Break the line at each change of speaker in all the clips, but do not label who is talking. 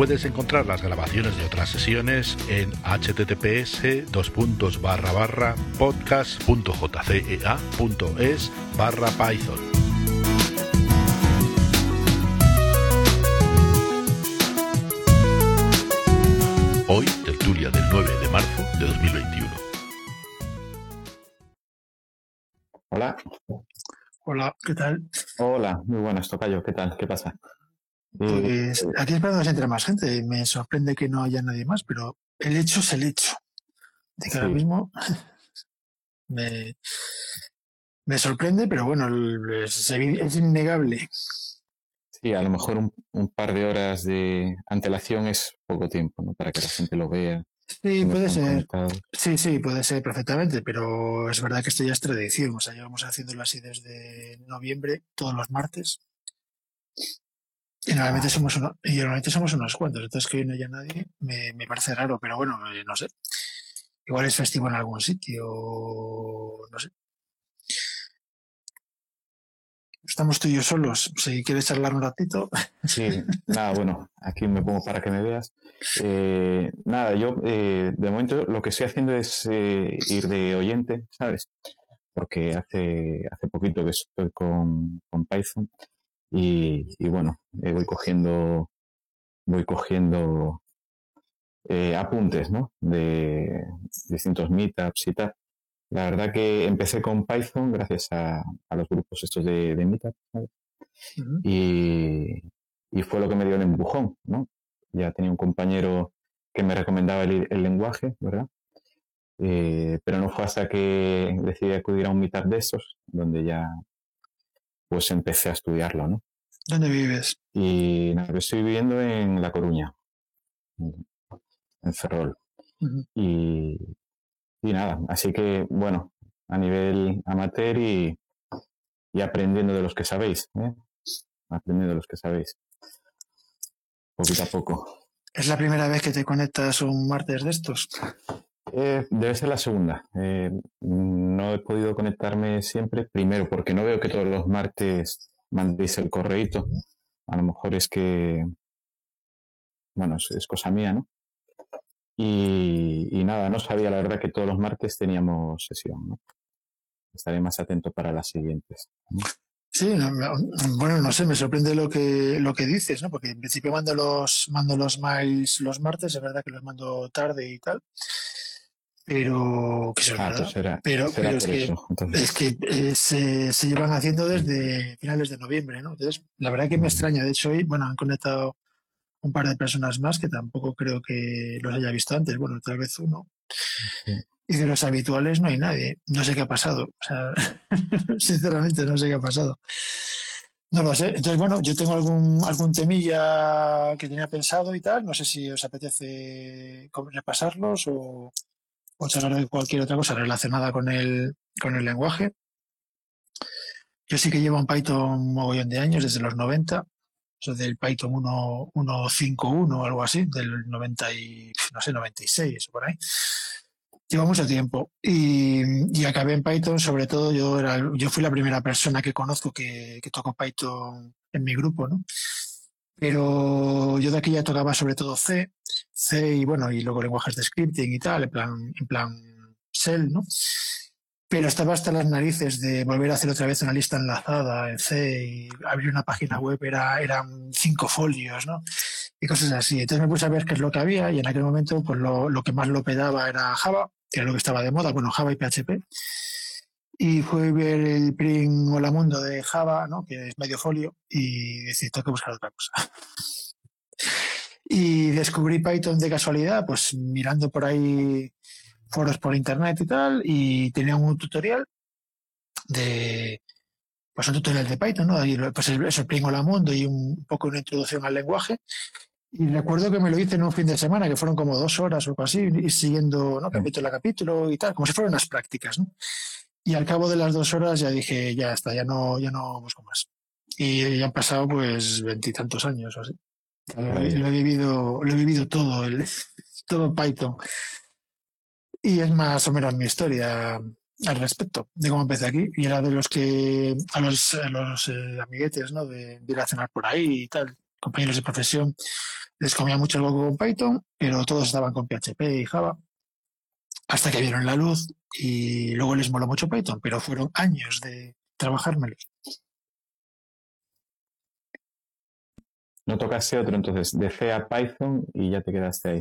Puedes encontrar las grabaciones de otras sesiones en https podcast.jcea.es barra python. Hoy, tertulia del 9 de marzo de 2021.
Hola.
Hola, ¿qué tal?
Hola, muy buenas, Tocayo, ¿qué tal? ¿Qué pasa?
Pues aquí esperando que entre más gente. Me sorprende que no haya nadie más, pero el hecho es el hecho. De que ahora mismo me, me sorprende, pero bueno, es, es, innegable.
Sí, a lo mejor un, un, par de horas de antelación es poco tiempo, ¿no? Para que la gente lo vea.
Sí, puede ser. Sí, sí, puede ser perfectamente, pero es verdad que esto ya es tradición. O sea, llevamos haciéndolo así desde noviembre, todos los martes. Y normalmente somos, uno, y normalmente somos unos cuantos, entonces que hoy no haya nadie me, me parece raro, pero bueno, eh, no sé. Igual es festivo en algún sitio, no sé. Estamos tú y yo solos. Si quieres charlar un ratito.
Sí, nada, bueno, aquí me pongo para que me veas. Eh, nada, yo eh, de momento lo que estoy haciendo es eh, ir de oyente, ¿sabes? Porque hace, hace poquito que estoy con, con Python y, bueno, eh, voy cogiendo, voy cogiendo eh, apuntes, ¿no? De distintos meetups y tal. La verdad que empecé con Python gracias a, los grupos estos de, de Meetup, y, fue lo que me dio el empujón, ¿no? Ya tenía un compañero que me recomendaba el, lenguaje, ¿verdad? Eh, pero no fue hasta que decidí acudir a un meetup de estos, donde ya pues empecé a estudiarlo, ¿no?
¿Dónde vives?
Y nada, estoy viviendo en La Coruña, en Ferrol. y, y, nada, así que bueno, a nivel amateur y, y aprendiendo de los que sabéis, ¿eh? aprendiendo de los que sabéis, poquito a poco.
¿Es la primera vez que te conectas un martes de estos?
Eh, debe ser la segunda. Eh, no he podido conectarme siempre, primero porque no veo que todos los martes mandéis el correíto. A lo mejor es que, bueno, es, cosa mía, ¿no? Y, nada, no sabía la verdad que todos los martes teníamos sesión, ¿no? Estaré más atento para las siguientes.
Sí, bueno, no sé, me sorprende lo que lo que dices, ¿no? Porque en principio mando los mando los mails los martes, es verdad que los mando tarde y tal pero que ah, pues pero, es, que, es, que, eh, se, se, llevan haciendo desde finales de noviembre, ¿no? Entonces, la verdad que me extraña. De hecho, hoy, bueno, han conectado un par de personas más que tampoco creo que los haya visto antes. Bueno, tal vez uno. Y de los habituales no hay nadie. No sé qué ha pasado. O sea, sinceramente no sé qué ha pasado. No lo sé. Entonces, bueno, yo tengo algún, algún temilla que tenía pensado y tal. No sé si os apetece repasarlos o, o charlar de cualquier otra cosa relacionada con el, con el lenguaje. Yo sí que llevo en Python un mogollón de años, desde los 90, eso del Python 1.5.1 o algo así, del 90 y, no sé, 96 o por ahí. Llevo mucho tiempo y, y, acabé en Python, sobre todo yo era, yo fui la primera persona que conozco que, que tocó Python en mi grupo, ¿no? Pero yo de aquí ya tocaba sobre todo C, C y bueno, y luego lenguajes de scripting y tal, en plan, en plan Shell, ¿no? Pero estaba hasta las narices de volver a hacer otra vez una lista enlazada en C y abrir una página web, era, eran cinco folios, ¿no? Y cosas así. Entonces me puse a ver qué es lo que había y en aquel momento pues lo, lo que más lo pedaba era Java, que era lo que estaba de moda, bueno, Java y PHP y fue ver el print Hola Mundo de Java, ¿no? que es medio folio, y decidí, tengo que buscar otra cosa. Y descubrí Python de casualidad, pues mirando por ahí foros por internet y tal, y tenía un tutorial de, pues un tutorial de Python, ¿no? Y pues eso, Hola Mundo y un poco una introducción al lenguaje. Y recuerdo que me lo hice en un fin de semana, que fueron como dos horas o algo así, y siguiendo ¿no? capítulo a capítulo y tal, como si fueran unas prácticas. ¿no? Y al cabo de las dos horas ya dije, ya está, ya no, ya no busco más. Y ya han pasado pues veintitantos años o así. Lo, he vivido, lo he vivido todo, el, todo Python. Y es más o menos mi historia al respecto de cómo empecé aquí. Y era de los que a los, los eh, amiguetes, ¿no? De, de, ir a cenar por ahí y tal, compañeros de profesión, les comía mucho el con Python, pero todos estaban con PHP y Java, hasta que vieron la luz y luego les moló mucho Python, pero fueron años de trabajármelo.
No tocaste otro entonces, de C a Python y ya te quedaste ahí.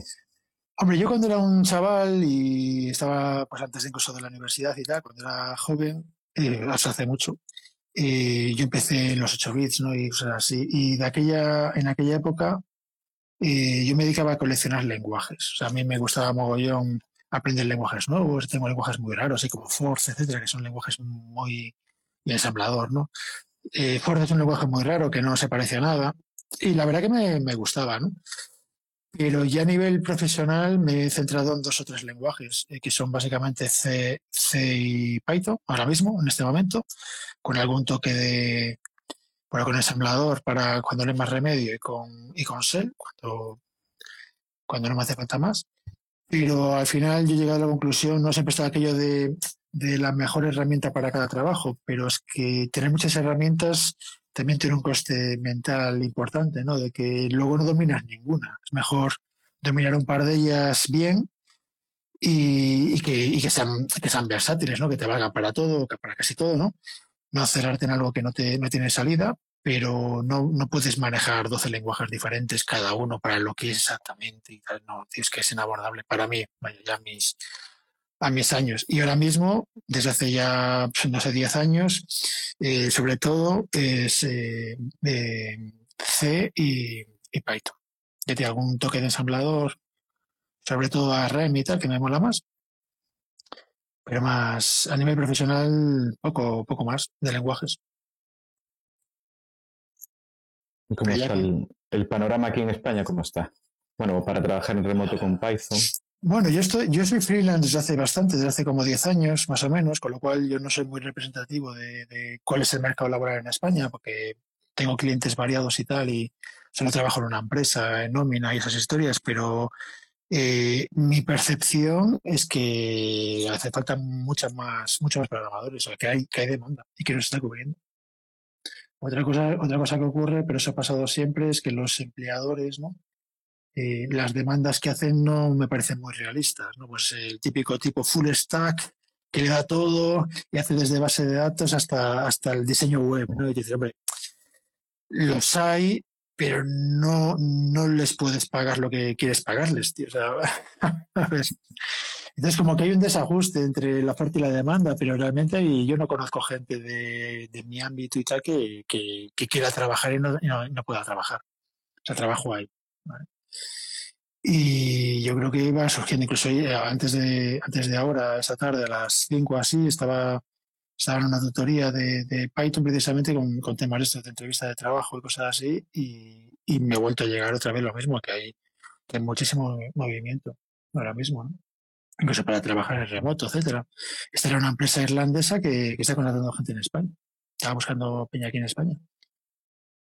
Hombre, yo cuando era un chaval y estaba pues antes incluso de la universidad y tal, cuando era joven, eh, hace mucho, eh, yo empecé en los 8 bits, ¿no? Y cosas así. Y de aquella, en aquella época eh, yo me dedicaba a coleccionar lenguajes. O sea, a mí me gustaba mogollón aprender lenguajes nuevos. Tengo lenguajes muy raros, así como Force, etcétera, que son lenguajes muy ensamblador, ¿no? Eh, Force es un lenguaje muy raro que no se parece a nada. Y la verdad que me, me gustaba, ¿no? Pero ya a nivel profesional me he centrado en dos o tres lenguajes, eh, que son básicamente C, C, y Python, ahora mismo, en este momento, con algún toque de, bueno, con ensamblador para cuando no hay más remedio y con, y con Shell, cuando, cuando no me hace falta más. Pero al final yo he llegado a la conclusión, no siempre está aquello de, de la mejor herramienta para cada trabajo, pero es que tener muchas herramientas también tiene un coste mental importante, ¿no? De que luego no dominas ninguna. Es mejor dominar un par de ellas bien y, que, sean, que sean versátiles, ¿no? Que te valgan para todo, para casi todo, ¿no? no cerrarte en algo que no, te, no tiene salida, pero no, no puedes manejar 12 lenguajes diferentes cada uno para lo que es exactamente. No, es que es inabordable para mí, vaya, ya mis, a mis años. Y ahora mismo, desde hace ya, pues, no sé, 10 años, eh, sobre todo es eh, C y, y, Python. Ya tiene algún toque de ensamblador, sobre todo a REM y tal, que me mola más pero más a nivel profesional, poco, poco más de lenguajes.
¿Y cómo está el, panorama aquí en España? ¿Cómo está? Bueno, para trabajar en remoto con Python.
Bueno, yo estoy, yo soy freelance desde hace bastante, desde hace como 10 años más o menos, con lo cual yo no soy muy representativo de, cuál es el mercado laboral en España, porque tengo clientes variados y tal, y solo trabajo en una empresa, en nómina y esas historias, pero eh, mi percepción es que hace falta muchas más, muchos más programadores, o sea, que hay, que hay demanda y que no se está cubriendo. Otra cosa, otra cosa que ocurre, pero eso ha pasado siempre, es que los empleadores, ¿no? Eh, las demandas que hacen no me parecen muy realistas, ¿no? Pues el típico tipo full stack que le da todo y hace desde base de datos hasta, hasta el diseño web, ¿no? Y dices, hombre, los hay, pero no, no les puedes pagar lo que quieres pagarles, tío. Entonces, como que hay un desajuste entre la oferta y la demanda, pero realmente yo no conozco gente de, mi ámbito y tal que, que, quiera trabajar y no, no, pueda trabajar. O sea, trabajo ahí. Y yo creo que iba surgiendo, incluso eh, antes de, antes de ahora, esa tarde, a las 5 así, estaba estaba en una tutoría de, Python precisamente con, con, temas estos de entrevista de trabajo y cosas así y, me he vuelto a llegar otra vez lo mismo, que hay, que muchísimo movimiento ahora mismo, ¿no? incluso para trabajar en remoto, etcétera. Esta era una empresa irlandesa que, está contratando gente en España. Estaba buscando peña aquí en España.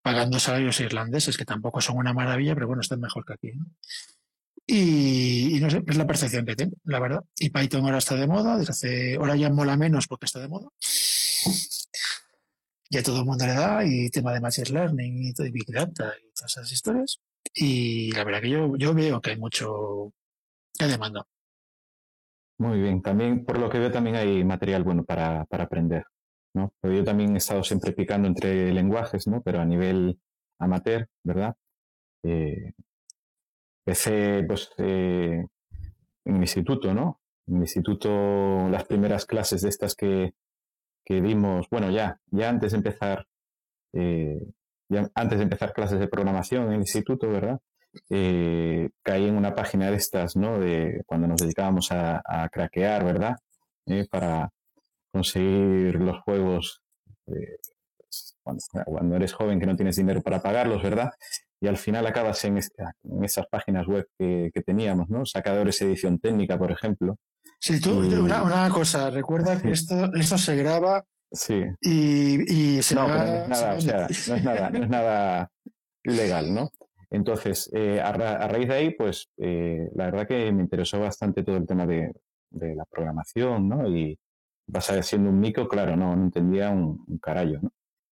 Pagando salarios irlandeses, que tampoco son una maravilla, pero bueno, están mejor que aquí. Y, no sé, es la percepción que tengo, la verdad. Y Python ahora está de moda, desde hace, ahora ya mola menos porque está de moda. Ya todo el mundo le da, y tema de Machine Learning y, todo, Big Data y todas esas historias. Y la verdad que yo, yo veo que hay mucho que demanda.
Muy bien, también por lo que veo también hay material bueno para, para aprender. ¿No? Yo también he estado siempre picando entre lenguajes, ¿no? pero a nivel amateur, ¿verdad? Eh, empecé pues, eh, en mi instituto, ¿no? En mi instituto, las primeras clases de estas que, que dimos, bueno, ya, ya antes de empezar, eh, ya antes de empezar clases de programación en el instituto, ¿verdad? Eh, caí en una página de estas, ¿no? De cuando nos dedicábamos a, a craquear, ¿verdad? para conseguir los juegos cuando, cuando, eres joven que no tienes dinero para pagarlos, ¿verdad? y al final acabas en, en esas páginas web que, teníamos, ¿no? Sacadores edición técnica, por ejemplo.
Sí, tú, una, cosa, recuerda que esto, esto se graba sí. y, y se
no, no es nada, o sea, no es nada, no es nada ilegal, ¿no? Entonces, eh, a, raíz de ahí, pues eh, la verdad que me interesó bastante todo el tema de, de la programación, ¿no? Y vas siendo un micro, claro, no, no entendía un, un carallo, ¿no?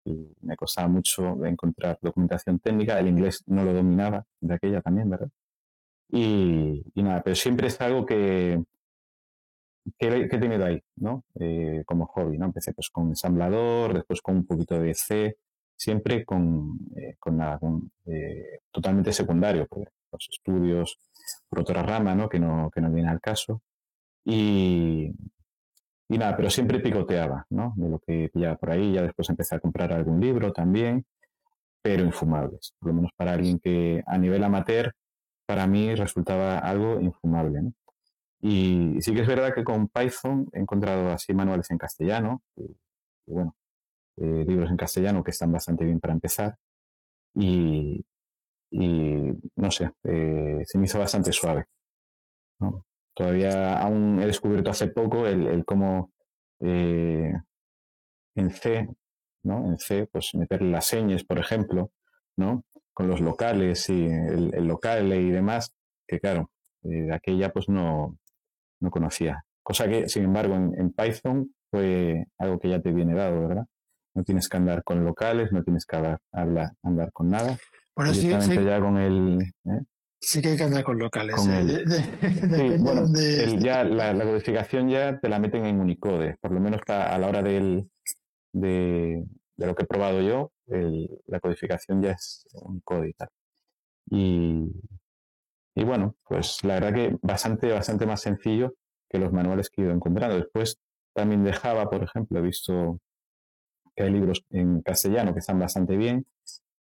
y me costaba mucho encontrar documentación técnica. El inglés no lo dominaba de aquella también, ¿verdad? Y, nada, pero siempre es algo que, que, he tenido ahí, ¿no? Eh, como hobby, ¿no? Empecé pues con ensamblador, después con un poquito de C, siempre con, eh, con nada, eh, totalmente secundario, porque los estudios por otra rama, ¿no? Que no, que no viene al caso. Y, y nada, pero siempre picoteaba, ¿no? De lo que pillaba por ahí. Ya después empecé a comprar algún libro también, pero infumables. Por lo menos para alguien que a nivel amateur, para mí resultaba algo infumable, ¿no? Y, sí que es verdad que con Python he encontrado así manuales en castellano, y, bueno, eh, libros en castellano que están bastante bien para empezar. Y, y no sé, eh, se me hizo bastante suave. ¿no? Todavía aún he descubierto hace poco el, cómo eh, en C, ¿no? En C, pues meter las señas, por ejemplo, ¿no? Con los locales y el, local y demás, que claro, eh, aquella pues no, no conocía. Cosa que, sin embargo, en, Python fue algo que ya te viene dado, ¿verdad? No tienes que andar con locales, no tienes que hablar, andar con nada.
Bueno, sí,
ya con el... ¿eh?
Sí que hay que andar con locales.
ya, la, codificación ya te la meten en Unicode, por lo menos a la hora del, de, lo que he probado yo, la codificación ya es Unicode y tal. Y, y bueno, pues la verdad que bastante, bastante más sencillo que los manuales que he ido encontrando. Después también de Java, por ejemplo, he visto que hay libros en castellano que están bastante bien.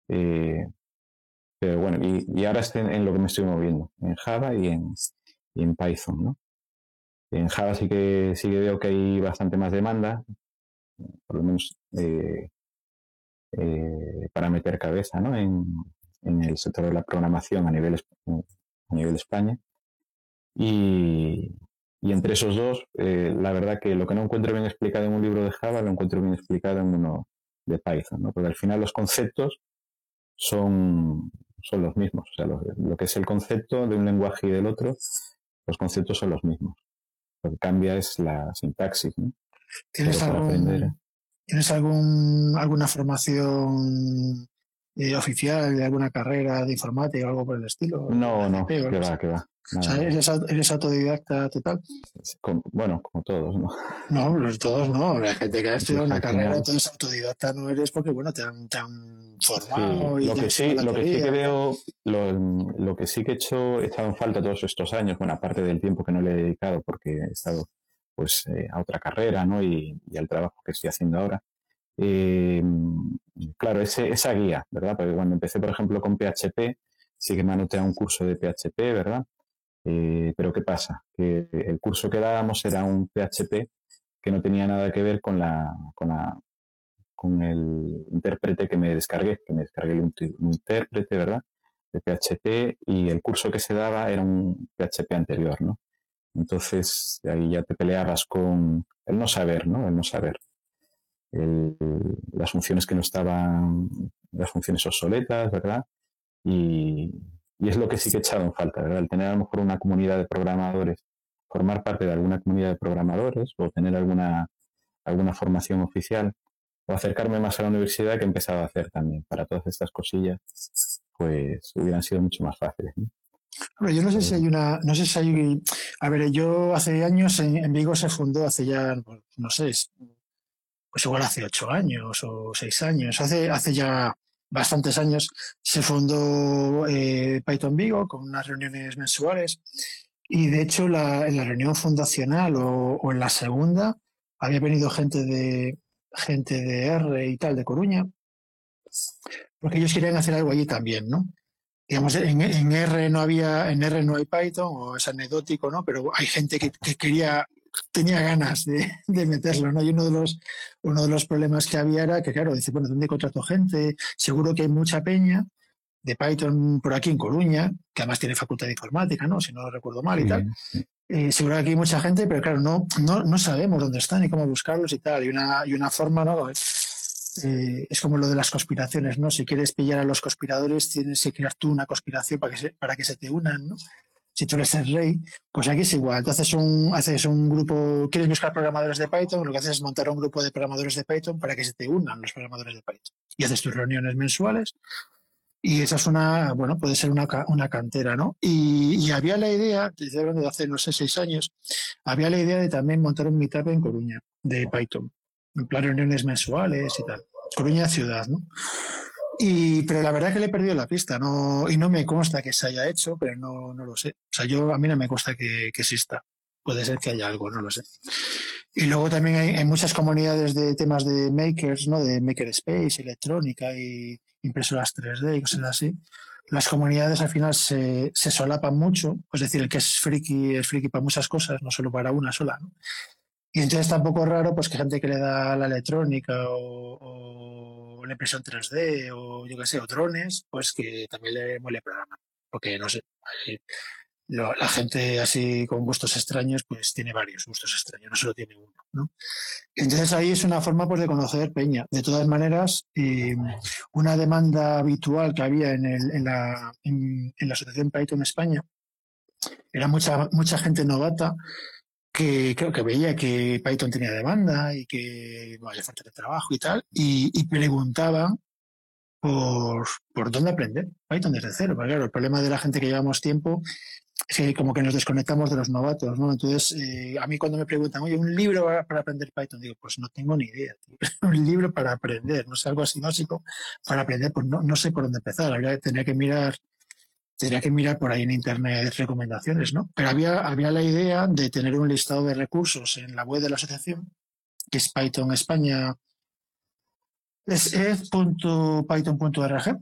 Eh, pero bueno, y, ahora estoy en, lo que me estoy moviendo, en Java y en, en Python, ¿no? En Java sí que, sí que veo que hay bastante más demanda, por lo menos eh, eh, para meter cabeza ¿no? en, el sector de la programación a nivel, a nivel España. Y, y entre esos dos, eh, la verdad que lo que no encuentro bien explicado en un libro de Java lo encuentro bien explicado en uno de Python, ¿no? porque al final los conceptos son, son los mismos. O sea, lo, que es el concepto de un lenguaje y del otro, los conceptos son los mismos. Lo que cambia es la sintaxis.
¿Tienes, algún, ¿Tienes algún, alguna formación eh, oficial de alguna carrera de informática o algo por el estilo?
No, no, que va, que va.
O sea, ¿eres, autodidacta total?
bueno, como todos, ¿no?
No, todos no. La gente que ha estudiado una carrera, entonces autodidacta no eres porque, bueno, te han, formado. y
lo, que sí, lo que sí que veo, lo, que sí que he hecho, he estado en falta todos estos años, bueno, aparte del tiempo que no le he dedicado porque he estado pues eh, a otra carrera, ¿no? Y, al trabajo que estoy haciendo ahora. Eh, claro, ese, esa guía, ¿verdad? Porque cuando empecé, por ejemplo, con PHP, sí que me anoté a un curso de PHP, ¿verdad? Eh, pero ¿qué pasa? Que el curso que dábamos era un PHP que no tenía nada que ver con la, con la con el intérprete que me descargué, que me descargué un, intérprete, ¿verdad? De PHP y el curso que se daba era un PHP anterior, ¿no? Entonces ahí ya te peleabas con el no saber, ¿no? El no saber. Las funciones que no estaban, las funciones obsoletas, ¿verdad? Y, y es lo que sí que he echado en falta, ¿verdad? El tener a lo mejor una comunidad de programadores, formar parte de alguna comunidad de programadores o tener alguna, alguna formación oficial o acercarme más a la universidad que he empezado a hacer también para todas estas cosillas, pues hubieran sido mucho más fáciles.
yo no sé si hay una, no sé si hay, a ver, yo hace años en, Vigo se fundó hace ya, no sé, pues igual hace ocho años o seis años, hace, hace ya bastantes años, se fundó eh, Python Vigo con unas reuniones mensuales y de hecho la, en la reunión fundacional o, en la segunda había venido gente de, gente de R y tal, de Coruña, porque ellos querían hacer algo allí también, ¿no? Digamos, en, R no había, en R no hay Python, o es anecdótico, ¿no? Pero hay gente que quería tenía ganas de, meterlo, ¿no? Y uno de los uno de los problemas que había era que, claro, dice, bueno, ¿dónde contrato gente? Seguro que hay mucha peña, de Python por aquí en Coruña, que además tiene facultad de informática, ¿no? Si no lo recuerdo mal y tal. Eh, seguro que aquí hay mucha gente, pero claro, no, no, no sabemos dónde están y cómo buscarlos y tal. Y una, y una forma, ¿no? Eh, es como lo de las conspiraciones, ¿no? Si quieres pillar a los conspiradores, tienes que crear tú una conspiración para que se, para que se te unan, ¿no? Si tú eres el rey, pues aquí es igual. Entonces un, haces un grupo, quieres buscar programadores de Python, lo que haces es montar un grupo de programadores de Python para que se te unan los programadores de Python. Y haces tus reuniones mensuales y esa es una, bueno, puede ser una, una cantera, ¿no? Y, había la idea, desde hablando hace, no sé, seis años, había la idea de también montar un meetup en Coruña, de Python, en plan reuniones mensuales y tal. Coruña ciudad, ¿no? Y, pero la verdad que le he perdido la pista, no, y no me consta que se haya hecho, pero no, no lo sé. O sea, yo, a mí no me consta que, que exista. Puede ser que haya algo, no lo sé. Y luego también hay, hay, muchas comunidades de temas de makers, ¿no? De makerspace, electrónica y, impresoras 3D y cosas así, las comunidades al final se, se, solapan mucho, es decir, el que es friki es friki para muchas cosas, no solo para una sola. ¿no? Y entonces tampoco es raro pues que gente que le da la electrónica o, o la impresión 3D o yo qué sé, o drones, pues que también le muele programa. Porque no sé, la gente así con gustos extraños, pues tiene varios gustos extraños, no solo tiene uno. ¿no? Entonces ahí es una forma pues, de conocer Peña. De todas maneras, eh, una demanda habitual que había en, el, en, la, en, la Asociación Python España era mucha, mucha gente novata que, que, que, veía que Python tenía demanda y que no había falta de trabajo y tal, y, y preguntaban por, por dónde aprender Python desde cero. Claro, el problema de la gente que llevamos tiempo Sí, como que nos desconectamos de los novatos, ¿no? Entonces, eh, a mí cuando me preguntan, oye, un libro para aprender Python, digo, pues no tengo ni idea. un libro para aprender, no sé, algo así básico para aprender, pues no, no sé por dónde empezar. Habría, tendría que mirar, tendría que mirar por ahí en internet recomendaciones, ¿no? Pero había, había la idea de tener un listado de recursos en la web de la asociación, que es Python España, es ed.python.org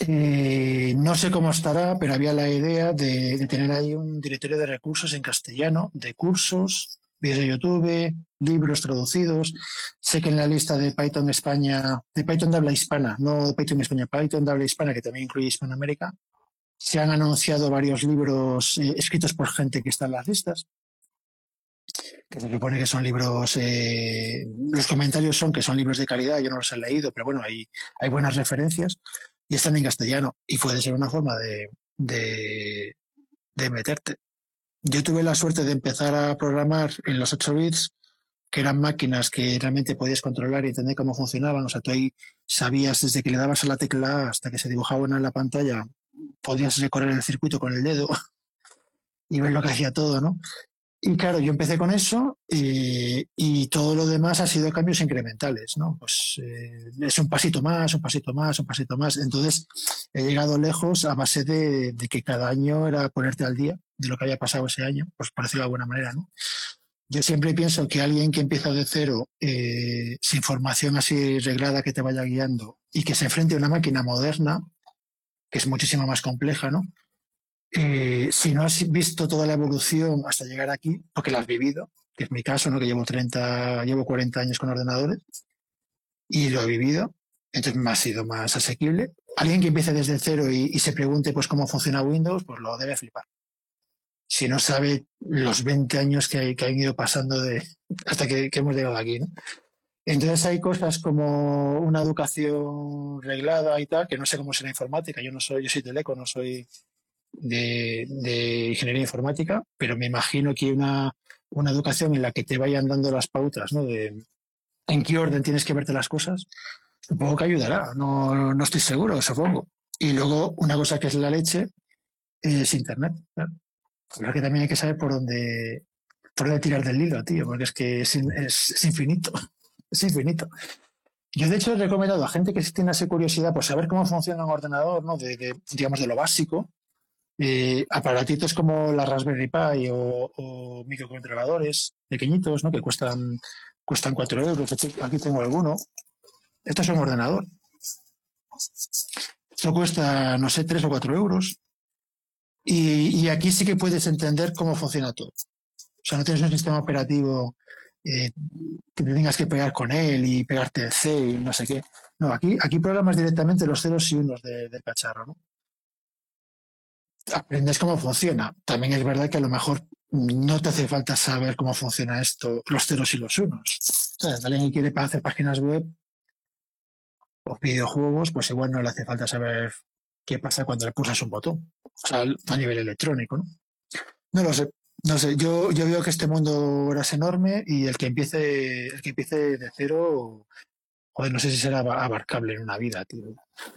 eh, no sé cómo estará, pero había la idea de, tener ahí un directorio de recursos en castellano, de cursos, vídeos de YouTube, libros traducidos. Sé que en la lista de Python España, de Python de habla hispana, no de Python España, Python de habla hispana, que también incluye Hispanoamérica, se han anunciado varios libros eh, escritos por gente que está en las listas que se supone que son libros, eh, los comentarios son que son libros de calidad, yo no los he leído, pero bueno, hay, hay buenas referencias y están en castellano y puede ser una forma de, de, meterte. Yo tuve la suerte de empezar a programar en los 8 bits, que eran máquinas que realmente podías controlar y entender cómo funcionaban. O sea, tú ahí sabías desde que le dabas a la tecla hasta que se dibujaba en la pantalla, podías recorrer el circuito con el dedo y ver lo que hacía todo, ¿no? Y claro, yo empecé con eso eh, y todo lo demás ha sido cambios incrementales, ¿no? Pues eh, es un pasito más, un pasito más, un pasito más. Entonces he llegado lejos a base de, que cada año era ponerte al día de lo que había pasado ese año, pues por de alguna manera, ¿no? Yo siempre pienso que alguien que empieza de cero, eh, sin formación así reglada que te vaya guiando y que se enfrente a una máquina moderna, que es muchísimo más compleja, ¿no? Eh, si no has visto toda la evolución hasta llegar aquí, porque la has vivido, que es mi caso, ¿no? que llevo 30, llevo 40 años con ordenadores, y lo he vivido, entonces me ha sido más asequible. Alguien que empiece desde cero y, se pregunte pues cómo funciona Windows, pues lo debe flipar. Si no sabe los 20 años que, que han ido pasando de, hasta que, hemos llegado aquí. ¿no? Entonces hay cosas como una educación reglada y tal, que no sé cómo será informática. Yo no soy, yo soy teleco, no soy de, ingeniería informática, pero me imagino que una, una educación en la que te vayan dando las pautas, ¿no? De en qué orden tienes que verte las cosas, supongo que ayudará, no, no estoy seguro, supongo. Y luego, una cosa que es la leche es Internet. Claro. que también hay que saber por dónde, por dónde tirar del hilo, tío, porque es que es, es, infinito, es infinito. Yo, de hecho, he recomendado a gente que tiene esa curiosidad por saber cómo funciona un ordenador, ¿no? de, digamos, de lo básico, eh, aparatitos como la Raspberry Pi o, microcontroladores pequeñitos, ¿no? Que cuestan, cuestan 4 euros. Aquí tengo alguno. Esto es un ordenador. Esto cuesta, no sé, 3 o 4 euros. Y, aquí sí que puedes entender cómo funciona todo. O sea, no tienes un sistema operativo eh, que te tengas que pegar con él y pegarte el C y no sé qué. No, aquí, aquí programas directamente los ceros y unos del cacharro, ¿no? Aprendes cómo funciona. También es verdad que a lo mejor no te hace falta saber cómo funciona esto, los ceros y los unos. O sea, alguien que quiere hacer páginas web o videojuegos, pues igual no le hace falta saber qué pasa cuando le pulsas un botón. O sea, a nivel electrónico, ¿no? No lo sé. No sé, yo, yo veo que este mundo ahora es enorme y el que empiece, el que empiece de cero, joder, no sé si será abarcable en una vida, tío,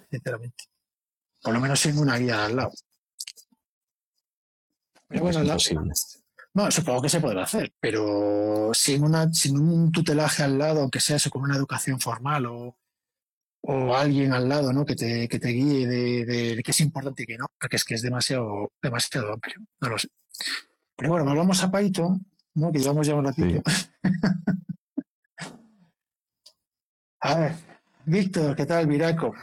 sinceramente. Por lo menos sin una guía al lado. Pero bueno, no, supongo que se podrá hacer, pero sin, una, sin un tutelaje al lado, aunque sea eso como una educación formal o, o alguien al lado ¿no? que, te, que te guíe de, de, qué es importante y qué no, porque es que es demasiado, demasiado amplio, no lo sé. Pero bueno, volvamos a Python, ¿no? que llevamos ya un ratito. a ver, Víctor, ¿qué tal, Viraco?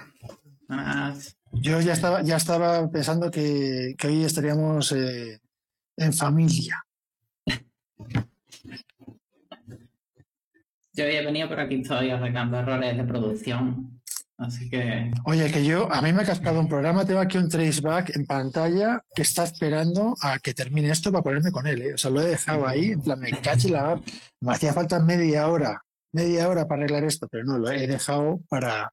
Yo ya estaba, ya estaba pensando que, que hoy estaríamos eh, en familia.
Yo había venido por aquí todavía arreglando errores de producción. Así que.
Oye, que yo, a mí me ha cascado un programa, tengo aquí un traceback en pantalla que está esperando a que termine esto para ponerme con él. ¿eh? O sea, lo he dejado ahí, en plan, me caché la. Me hacía falta media hora, media hora para arreglar esto, pero no, lo he dejado para,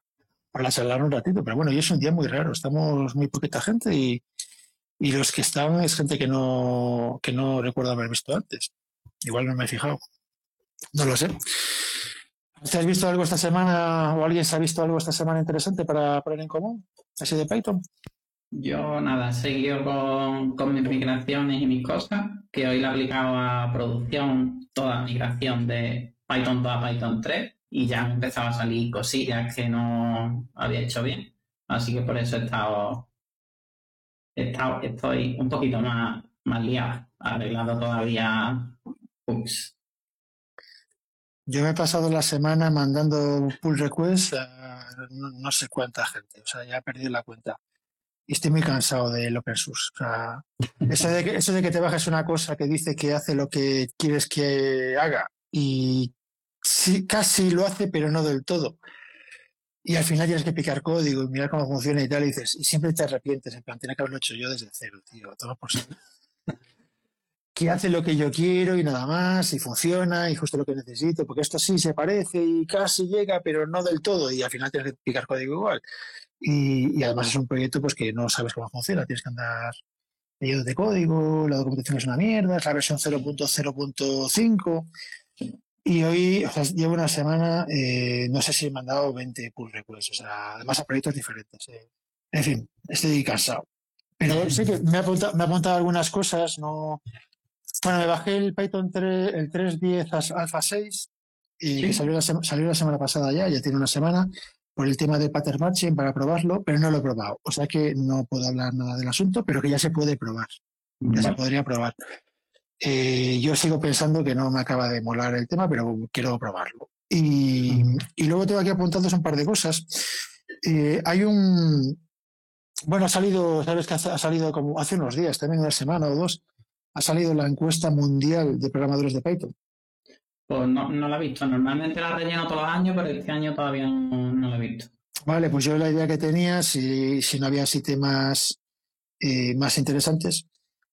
para charlar un ratito. Pero bueno, y es un día muy raro, estamos muy poquita gente y, y los que están es gente que no, que no recuerdo haber visto antes. Igual no me he fijado. No lo sé. ¿Te has visto algo esta semana o alguien se ha visto algo esta semana interesante para poner en común? ¿Así de Python?
Yo nada, he seguido con, con, mis migraciones y mis cosas, que hoy le he aplicado a producción toda migración de Python 2 a Python 3 y ya han empezado a salir cosillas que no había hecho bien. Así que por eso he estado, he estado estoy un poquito más, más liado, arreglando todavía bugs.
Yo me he pasado la semana mandando pull requests a no, sé cuánta gente, o sea, ya he perdido la cuenta. Y estoy muy cansado del open source. O sea, eso de, que, eso de que te bajes una cosa que dice que hace lo que quieres que haga y sí, casi lo hace, pero no del todo. Y al final tienes que picar código y mirar cómo funciona y tal, y dices, y siempre te arrepientes, en plan, tenía que haberlo hecho yo desde cero, tío, todo por sí que hace lo que yo quiero y nada más, y funciona, y justo lo que necesito, porque esto sí se parece y casi llega, pero no del todo, y al final tienes que picar código igual. Y, además es un proyecto pues que no sabes cómo funciona, tienes que andar leyendo de código, la documentación es una mierda, es la versión 0.0.5. Y hoy, o sea, llevo una semana, eh, no sé si he mandado 20 pull requests, o sea, además a proyectos diferentes. Eh. En fin, estoy cansado. Pero sé que me ha apuntado, me ha apuntado algunas cosas, no, bueno, me bajé el Python 3, el 3.10 Alpha 6 y salió, la salió la semana pasada ya, ya tiene una semana, por el tema de pattern matching para probarlo, pero no lo he probado. O sea que no puedo hablar nada del asunto, pero que ya se puede probar. Ya se podría probar. Eh, yo sigo pensando que no me acaba de molar el tema, pero quiero probarlo. Y, y luego tengo aquí apuntados un par de cosas. Eh, hay un. Bueno, ha salido, sabes que ha salido como hace unos días, también una semana o dos, ha salido la encuesta mundial de programadores de Python.
Pues no, no la he visto. Normalmente la relleno todos los años, pero este año todavía no, la he visto.
Vale, pues yo la idea que tenía, si, si no había así temas eh, más interesantes,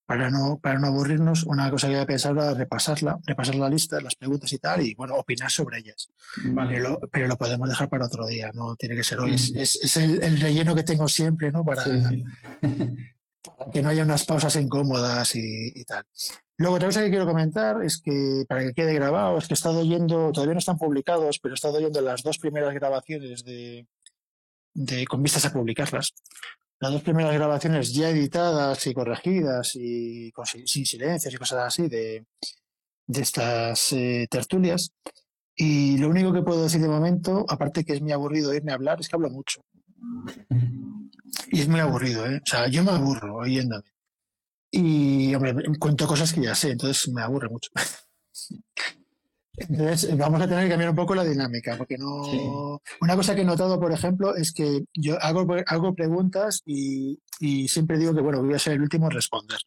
para no, para no aburrirnos, una cosa que había pensado era repasarla, repasar la lista, las preguntas y tal, y bueno, opinar sobre ellas. Vale. Pero, lo, podemos dejar para otro día, no tiene que ser hoy. Es, es, el, relleno que tengo siempre, ¿no? Para, que no haya unas pausas incómodas y, tal. Luego, otra cosa que quiero comentar es que, para que quede grabado, es que he estado oyendo, todavía no están publicados, pero he estado oyendo las dos primeras grabaciones de, de con vistas a publicarlas. Las dos primeras grabaciones ya editadas y corregidas y sin silencios y cosas así de, de estas eh, tertulias. Y lo único que puedo decir de momento, aparte que es muy aburrido irme a hablar, es que hablo mucho. Y es muy aburrido, ¿eh? O sea, yo me aburro oyéndome. Y, hombre, cuento cosas que ya sé, entonces me aburre mucho. Entonces, vamos a tener que cambiar un poco la dinámica, porque no. Una cosa que he notado, por ejemplo, es que yo hago, hago preguntas y, y, siempre digo que, bueno, voy a ser el último en responder.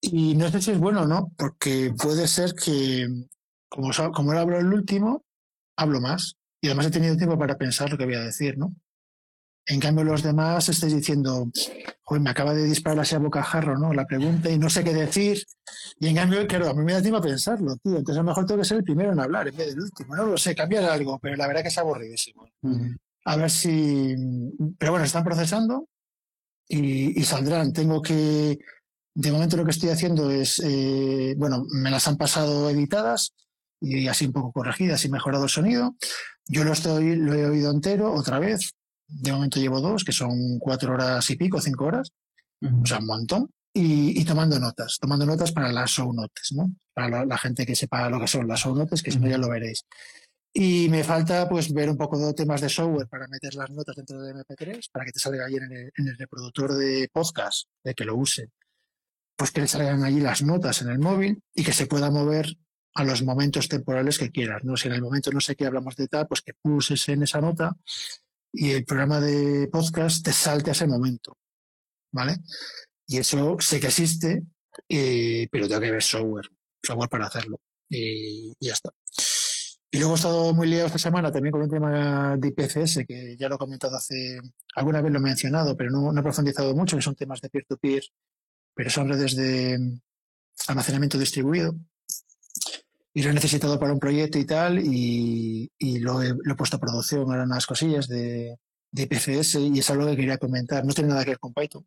Y no sé si es bueno o no, porque puede ser que, como, como hablo el último, hablo más. Y además he tenido tiempo para pensar lo que voy a decir, ¿no? En cambio, los demás estáis diciendo, joder, me acaba de disparar así a bocajarro, ¿no? La pregunta y no sé qué decir. Y en cambio, claro, a mí me da tiempo a pensarlo, tío. Entonces a lo mejor tengo que ser el primero en hablar en vez del último. No lo sé, cambiar algo, pero la verdad que es aburridísimo. A ver si. Pero bueno, están procesando y, saldrán. Tengo que. De momento lo que estoy haciendo es. Eh, bueno, me las han pasado editadas y así un poco corregidas y mejorado el sonido. Yo lo estoy, lo he oído entero otra vez, de momento llevo dos, que son cuatro horas y pico, cinco horas, o sea, un montón. Y, tomando notas, tomando notas para las show notes, ¿no? Para la, gente que sepa lo que son las show notes, que si no ya lo veréis. Y me falta pues ver un poco de temas de software para meter las notas dentro de MP3, para que te salga ahí en el, en el reproductor de podcast, de que lo use. Pues que le salgan allí las notas en el móvil y que se pueda mover a los momentos temporales que quieras, ¿no? Si en el momento no sé qué hablamos de tal, pues que pulses en esa nota y el programa de podcast te salte a ese momento, ¿vale? Y eso sé que existe, eh, pero tengo que ver software, software para hacerlo. Y, ya está. Y luego he estado muy liado esta semana también con un tema de IPFS, que ya lo he comentado hace, alguna vez lo he mencionado, pero no, no he profundizado mucho, que son temas de peer-to-peer, pero son redes de almacenamiento distribuido y lo he necesitado para un proyecto y tal, y, lo, he, puesto a producción, ahora unas cosillas de, de IPFS y es algo que quería comentar. No tiene nada que ver con Python,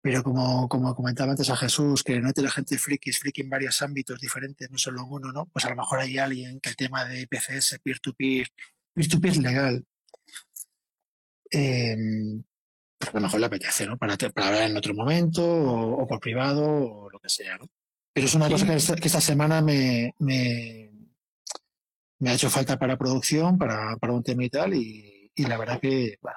pero como, como comentaba antes a Jesús, que no tiene gente friki, es friki en varios ámbitos diferentes, no solo uno, ¿no? Pues a lo mejor hay alguien que el tema de IPFS, peer-to-peer, peer-to-peer legal, eh, a lo mejor le apetece, ¿no? Para, para hablar en otro momento o por privado o lo que sea, ¿no? Pero es una cosa que esta, semana me, me, ha hecho falta para producción, para, para un tema y tal, y, la verdad que bueno,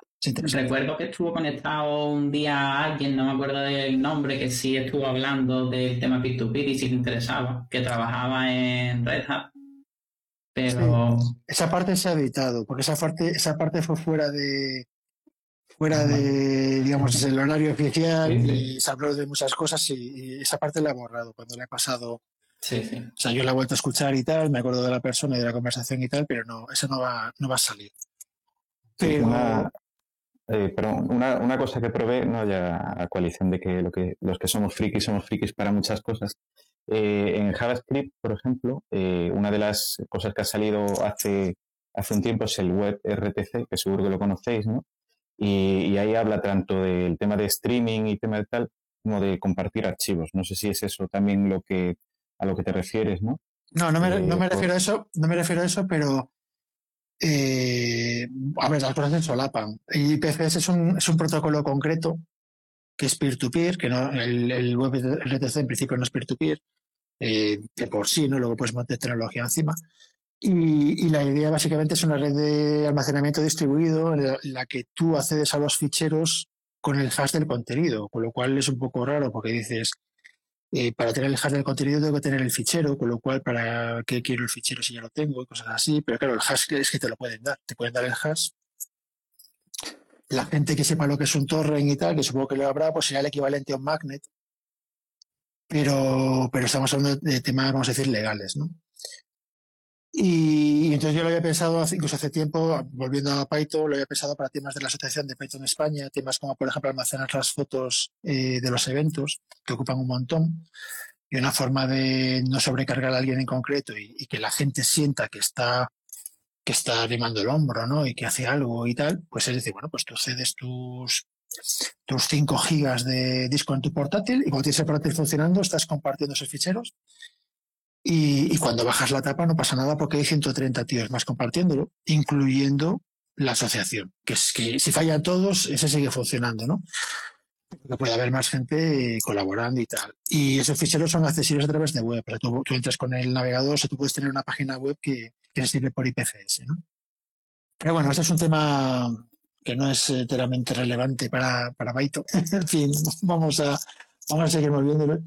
Recuerdo que estuvo conectado un día alguien, no me acuerdo del nombre, que sí estuvo hablando del tema P2P y sí le interesaba, que trabajaba en Red Hat. Pero.
Esa parte se ha editado, porque esa parte, esa parte fue fuera de, fuera de, digamos, el horario oficial y se habló de muchas cosas y, esa parte la he borrado cuando le he pasado.
Sí, sí.
O sea, yo la he vuelto a escuchar y tal, me acuerdo de la persona y de la conversación y tal, pero no, eso no va, no va a salir.
Pero... Una, eh, una, una, cosa que probé, no ya a coalición de que, lo que los que somos frikis somos frikis para muchas cosas. Eh, en JavaScript, por ejemplo, eh, una de las cosas que ha salido hace, hace un tiempo es el web RTC, que seguro que lo conocéis, ¿no? Y, ahí habla tanto del tema de streaming y tema de tal, como de compartir archivos. No sé si es eso también lo que a lo que te refieres, ¿no?
No, no me, no me eh, refiero a eso, no me refiero a eso, pero eh, a ver, las cosas se solapan. IPFS es un, es un protocolo concreto que es peer-to-peer, que no, el, el web RTC en principio no es peer-to-peer, eh, de por sí, ¿no? Luego puedes meter tecnología encima. Y, la idea básicamente es una red de almacenamiento distribuido en la, que tú accedes a los ficheros con el hash del contenido, con lo cual es un poco raro porque dices, eh, para tener el hash del contenido tengo que tener el fichero, con lo cual para qué quiero el fichero si ya lo tengo y cosas así, pero claro, el hash es que te lo pueden dar, te pueden dar el hash. La gente que sepa lo que es un torrent y tal, que supongo que lo habrá, pues será el equivalente a un magnet, pero estamos hablando de temas, vamos a decir, legales, ¿no? Y, entonces yo lo había pensado incluso hace tiempo, volviendo a Python, lo había pensado para temas de la Asociación de Python España, temas como por ejemplo almacenar las fotos eh, de los eventos, que ocupan un montón, y una forma de no sobrecargar a alguien en concreto y, que la gente sienta que está que está animando el hombro, ¿no? Y que hace algo y tal, pues es decir, bueno, pues tú cedes tus, tus 5 gigas de disco en tu portátil y cuando tienes el portátil funcionando estás compartiendo esos ficheros y, cuando bajas la tapa no pasa nada porque hay 130 tíos más compartiéndolo, incluyendo la asociación, que es que si fallan todos, ese sigue funcionando, ¿no? Porque puede haber más gente colaborando y tal. Y esos ficheros son accesibles a través de web, pero tú, entras con el navegador, o tú puedes tener una página web que, que sirve por IPFS, ¿no? Pero bueno, este es un tema que no es enteramente relevante para, para Baito. en fin, vamos a, vamos a seguir moviéndolo.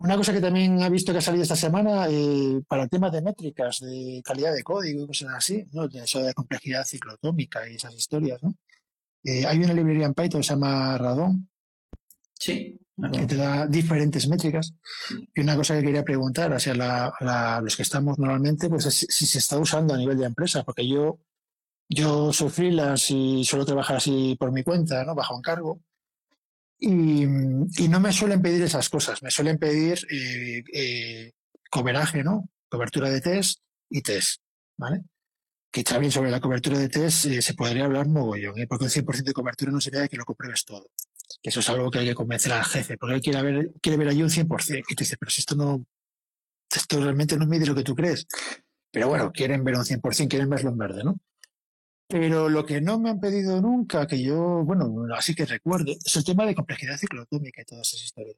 Una cosa que también ha visto que ha salido esta semana eh, para el tema de métricas, de calidad de código y cosas así, ¿no? Eso de complejidad ciclotómica y esas historias, ¿no? Eh, hay una librería en Python que se llama Radon.
Sí.
que te da diferentes métricas. Y una cosa que quería preguntar hacia los que estamos normalmente, pues es si se está usando a nivel de empresa, porque yo, yo soy freelance y suelo trabajar así por mi cuenta, ¿no? bajo encargo. Y, y no me suelen pedir esas cosas, me suelen pedir eh, eh, coveraje, ¿no? Cobertura de test y test, ¿vale? Que también sobre la cobertura de test eh, se podría hablar mogollón, ¿eh? porque un 100% de cobertura no sería que lo compruebes todo. Eso es algo que hay que convencer al jefe, porque él quiere ver, quiere ver allí un 100%. Y te dice, pero si esto no, esto realmente no mide lo que tú crees. Pero bueno, quieren ver un 100%, quieren verlo en verde, ¿no? Pero lo que no me han pedido nunca, que yo, bueno, así que recuerde, es el tema de complejidad ciclotómica y todas esas historias.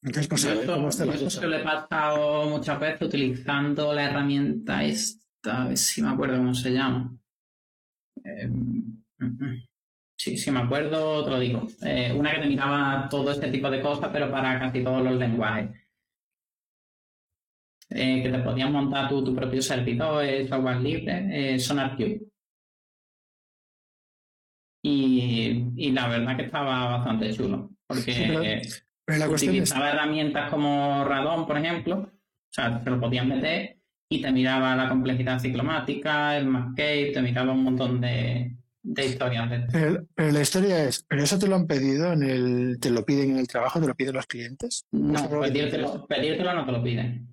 Entonces, pues, eso, ¿cómo está la cosa? le he pasado muchas veces utilizando la herramienta esta, a ver si me acuerdo cómo se llama. Eh, sí, sí me acuerdo, te lo digo. Eh, una que te miraba todo este tipo de cosas, pero para casi todos los lenguajes. Eh, que te podías montar tu, tu propio servidor, es software libre, eh, SonarQube. Y, y, la verdad que estaba bastante chulo, porque utilizaba herramientas como Radon, por ejemplo, o sea, te lo podías meter y te miraba la complejidad ciclomática, el Mascape, te miraba un montón de, de historias.
Pero, la historia es, ¿pero eso te lo han pedido en el, te lo piden en el trabajo, te lo piden los clientes?
No, pedírtelo, pedírtelo no te lo piden.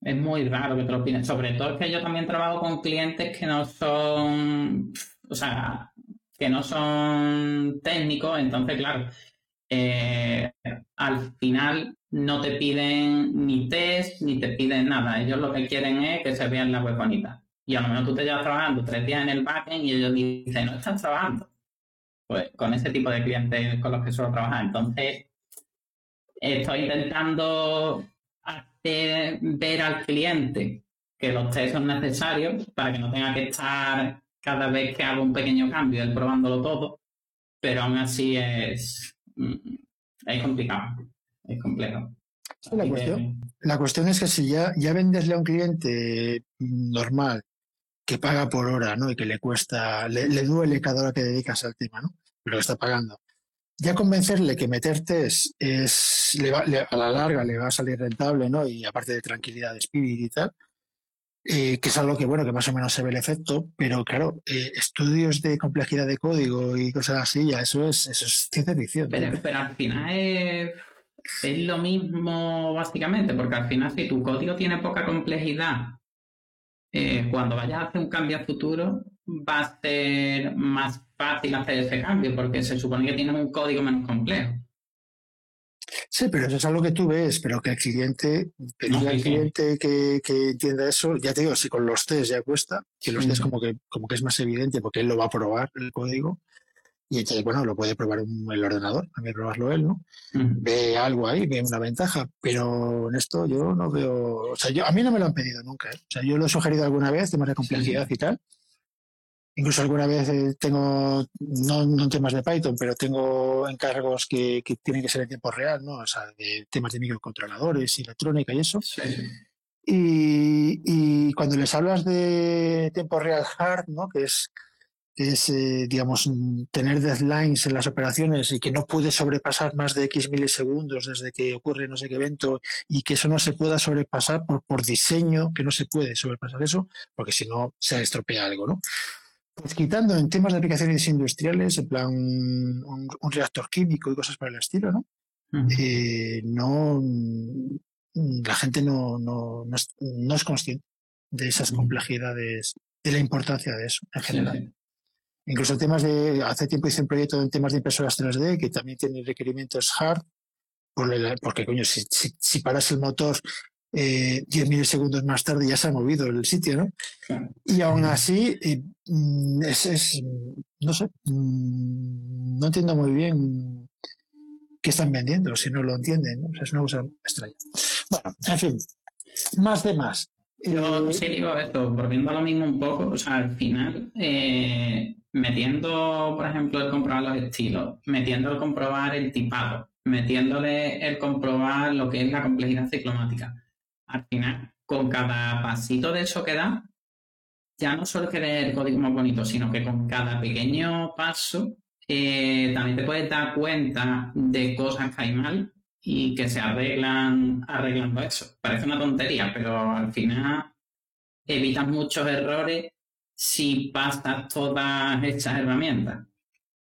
Es muy raro que te lo piden. Sobre todo es que yo también trabajo con clientes que no son, o sea, que no son técnicos, entonces, claro, eh, al final no te piden ni test ni te piden nada. Ellos lo que quieren es que se vean la web bonita. Y a lo mejor tú te llevas trabajando tres días en el backend y ellos dicen, no estás trabajando. Pues con ese tipo de clientes con los que suelo trabajar. Entonces, estoy intentando ver al cliente que los test son necesarios para que no tenga que estar cada vez que hago un pequeño cambio, él probándolo todo, pero aún así es, mm, es complicado, es complejo.
La cuestión, la cuestión, es que si ya, ya vendesle a un cliente normal que paga por hora, ¿no? Y que le cuesta, le, le duele cada hora que dedicas al tema, ¿no? Pero lo está pagando ya convencerle que meterte es, a la larga le va a salir rentable, ¿no? Y aparte de tranquilidad de espíritu y tal, eh, que es algo que, bueno, que más o menos se ve el efecto, pero claro, eh, estudios de complejidad de código y cosas así, ya eso es, eso es ciencia ficción.
Pero, pero al final es, es lo mismo, básicamente, porque al final si tu código tiene poca complejidad, eh, cuando vayas a hacer un cambio a futuro, va a ser más fácil hacer ese cambio, porque se supone que tienes un código menos complejo.
Sí, pero eso es algo que tú ves, pero que el cliente, pedirle al cliente que, entienda eso, ya te digo, si con los test ya cuesta, que los test como que, como que es más evidente porque él lo va a probar el código, y entonces, bueno, lo puede probar el ordenador, también probarlo él, ¿no? Ve algo ahí, ve una ventaja, pero en esto yo no veo, o sea, yo, a mí no me lo han pedido nunca, ¿eh? o sea, yo lo he sugerido alguna vez, temas de complejidad y tal, Incluso alguna vez eh, tengo, no, en temas de Python, pero tengo encargos que, tienen que ser en tiempo real, ¿no? O sea, de temas de microcontroladores, electrónica y eso. Y, cuando les hablas de tiempo real hard, ¿no? Que es, es eh, digamos, tener deadlines en las operaciones y que no puede sobrepasar más de X milisegundos desde que ocurre no sé qué evento y que eso no se pueda sobrepasar por, por diseño, que no se puede sobrepasar eso, porque si no se estropea algo, ¿no? Pues quitando en temas de aplicaciones industriales, en plan un, reactor químico y cosas por el estilo, ¿no? Eh, no la gente no, no, no, es, consciente de esas complejidades, de la importancia de eso en general. Incluso temas de, hace tiempo hice un proyecto en temas de impresoras 3D que también tiene requerimientos hard, porque coño, si, si paras el motor eh, 10 milisegundos más tarde ya se ha movido el sitio, ¿no? Y aún así, eh, mm, es, no sé, mm, no entiendo muy bien qué están vendiendo, si no lo entienden, ¿no? es una cosa extraña. Bueno, en fin, más de más.
Yo sí digo esto, volviendo a lo mismo un poco, o sea, al final, eh, metiendo, por ejemplo, el comprobar los estilos, metiendo el comprobar el tipado, metiéndole el comprobar lo que es la complejidad ciclomática al final, con cada pasito de eso que da, ya no solo que el código más bonito, sino que con cada pequeño paso eh, también te puedes dar cuenta de cosas que hay mal y que se arreglan arreglando eso. Parece una tontería, pero al final evitas muchos errores si pasas todas estas herramientas.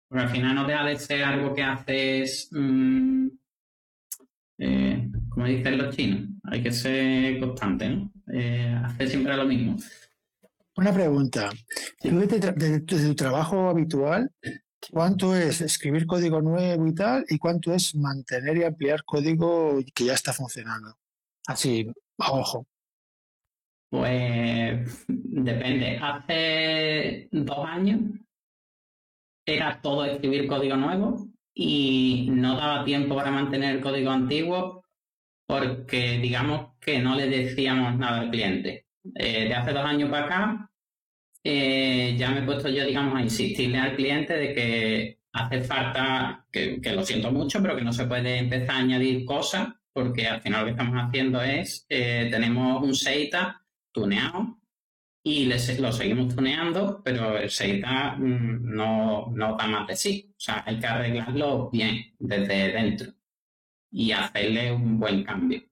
Porque al final no deja de ser algo que haces, mm, eh, como dicen los chinos, hay que ser constante, ¿no? Eh, hacer siempre lo mismo.
Una pregunta. de, tu trabajo habitual, cuánto es escribir código nuevo y tal, y cuánto es mantener y ampliar código que ya está funcionando. Así, a ojo.
Pues depende. Hace dos años era todo escribir código nuevo y no daba tiempo para mantener el código antiguo porque digamos que no le decíamos nada al cliente. Eh, de hace dos años para acá eh, ya me he puesto yo, digamos, a insistirle al cliente de que hace falta, que, lo siento mucho, pero que no se puede empezar a añadir cosas, porque al final lo que estamos haciendo es, eh, tenemos un SEITA tuneado y lo seguimos tuneando, pero el SEITA mm, no, no da más de sí. O sea, hay que arreglarlo bien desde dentro y hacerle un buen cambio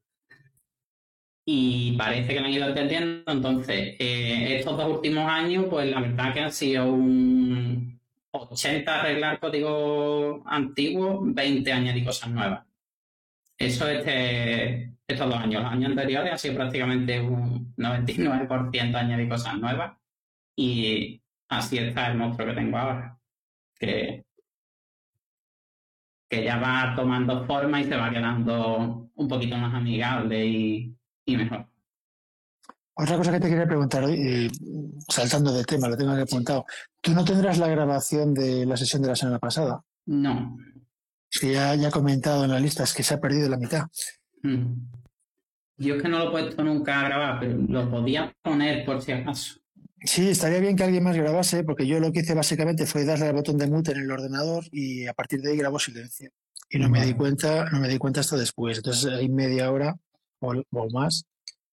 y parece que lo han ido entendiendo. Entonces, eh, estos dos últimos años, pues la verdad que han sido un 80 arreglar código antiguo, 20 añadir cosas nuevas. Eso este, estos dos años. Los años anteriores ha sido prácticamente un 99% añadir cosas nuevas. Y así está el monstruo que tengo ahora. Que, que ya va tomando forma y se va quedando un poquito más amigable y, mejor.
Otra cosa que te quería preguntar, hoy, saltando de tema, lo tengo que apuntado. ¿Tú no tendrás la grabación de la sesión de la semana pasada?
No.
Que ya, ya he comentado en la lista, es que se ha perdido la mitad.
Mm. Yo es que no lo he puesto nunca a grabar, pero lo podía poner por si acaso.
Sí, estaría bien que alguien más grabase, porque yo lo que hice básicamente fue darle al botón de mute en el ordenador y a partir de ahí grabo silencio. Y no me di cuenta, no me di cuenta hasta después. Entonces hay media hora o, más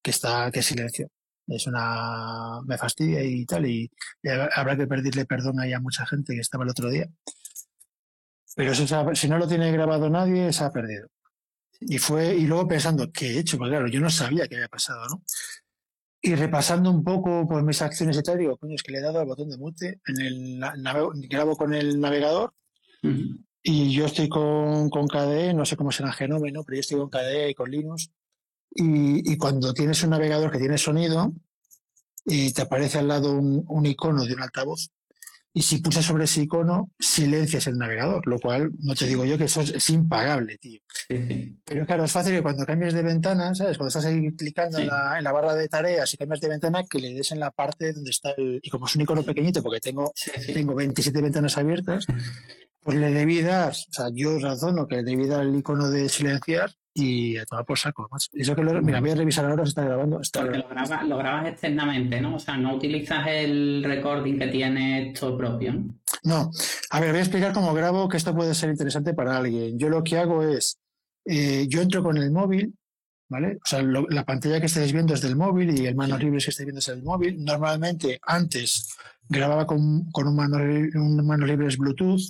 que está que silencio. Es una me fastidia y tal y, habrá que pedirle perdón ahí a mucha gente que estaba el otro día. Pero si no lo tiene grabado nadie, se ha perdido. Y fue y luego pensando qué he hecho, porque claro, yo no sabía qué había pasado, ¿no? Y repasando un poco por mis acciones y tal, digo, coño, es que le he dado al botón de mute, en el grabo con el navegador y yo estoy con, con KDE, no sé cómo será Genome, ¿no? Pero yo estoy con KDE y con Linux y, cuando tienes un navegador que tiene sonido, y te aparece al lado un, icono de un altavoz. Y si pulsas sobre ese icono, silencias el navegador, lo cual no te digo yo que eso es, impagable, tío. Pero claro, es fácil que cuando cambies de ventana, ¿sabes? Cuando estás ahí clicando en, la, barra de tareas y cambias de ventana, que le des en la parte donde está el. Y como es un icono pequeñito, porque tengo, tengo 27 ventanas abiertas, pues le debí dar, o sea, yo razono que le debí dar el icono de silenciar y a tomar por saco. Eso que lo, mira, voy a revisar ahora si está grabando.
Porque lo grabas, externamente, ¿no? O sea, no utilizas el recording que tiene esto propio.
No. A ver, voy a explicar cómo grabo, que esto puede ser interesante para alguien. Yo lo que hago es, eh, yo entro con el móvil, ¿vale? O sea, la pantalla que estáis viendo es del móvil y el manos libres que estáis viendo es del móvil. Normalmente, antes grababa con, con un, mano, un manos libres Bluetooth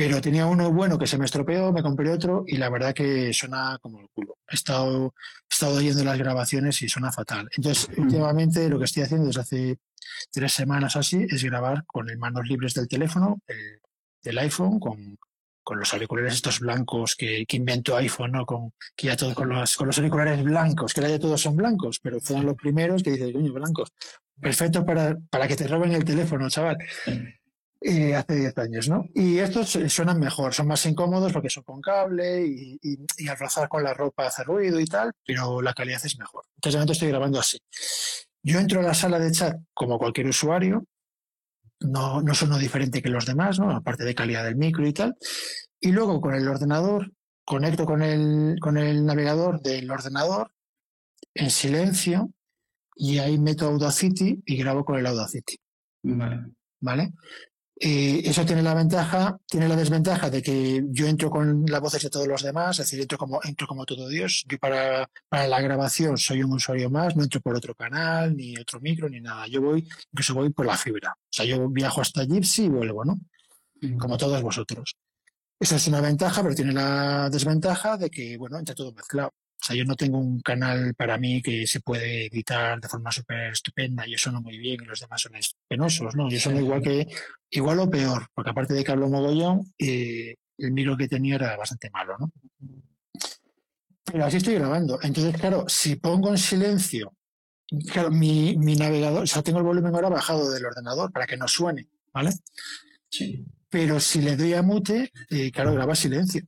pero tenía uno bueno que se me estropeó, me compré otro y la verdad que suena como el culo. He estado, he estado oyendo las grabaciones y suena fatal. Entonces, últimamente lo que estoy haciendo desde hace tres semanas así es grabar con el manos libres del teléfono, del iPhone, con, con, los auriculares estos blancos que, que, inventó iPhone, ¿no? Con, que ya todo, con, los, con los auriculares blancos, que ahora ya todos son blancos, pero fueron los primeros que dicen, coño, blancos. Perfecto para, para que te roben el teléfono, chaval. Eh, hace 10 años, ¿no? Y estos suenan mejor, son más incómodos porque son con cable y, y, al rozar con la ropa hace ruido y tal, pero la calidad es mejor. Entonces, de momento estoy grabando así. Yo entro a la sala de chat como cualquier usuario, no, no son diferente que los demás, ¿no? Aparte de calidad del micro y tal. Y luego con el ordenador, conecto con el, con el navegador del ordenador en silencio y ahí meto Audacity y grabo con el Audacity.
Vale.
¿Vale? Eh, eso tiene la ventaja, tiene la desventaja de que yo entro con las voces de todos los demás, es decir, entro como, entro como todo Dios. Yo para, para la grabación soy un usuario más, no entro por otro canal, ni otro micro, ni nada. Yo voy, incluso voy por la fibra. O sea, yo viajo hasta Gypsy y vuelvo, ¿no? como todos vosotros. Esa es una ventaja, pero tiene la desventaja de que, bueno, entra todo mezclado. O sea, yo no tengo un canal para mí que se puede editar de forma súper estupenda. Yo sueno muy bien y los demás son penosos, ¿no? Yo sueno igual que, igual o peor, porque aparte de que hablo mogollón, eh, el micro que tenía era bastante malo, ¿no? Pero así estoy grabando. Entonces, claro, si pongo en silencio, claro, mi, mi navegador, o sea, tengo el volumen ahora bajado del ordenador para que no suene, ¿vale? Sí. Pero si le doy a mute, eh, claro, graba silencio.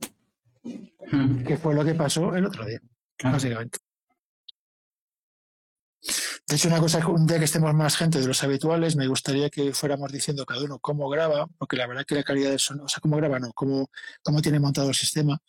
Hmm. Que fue lo que pasó el otro día, básicamente. De hecho, una cosa, un día que estemos más gente de los habituales, me gustaría que fuéramos diciendo cada uno cómo graba, porque la verdad que la calidad del sonido, o sea, cómo graba, no, cómo, cómo tiene montado el sistema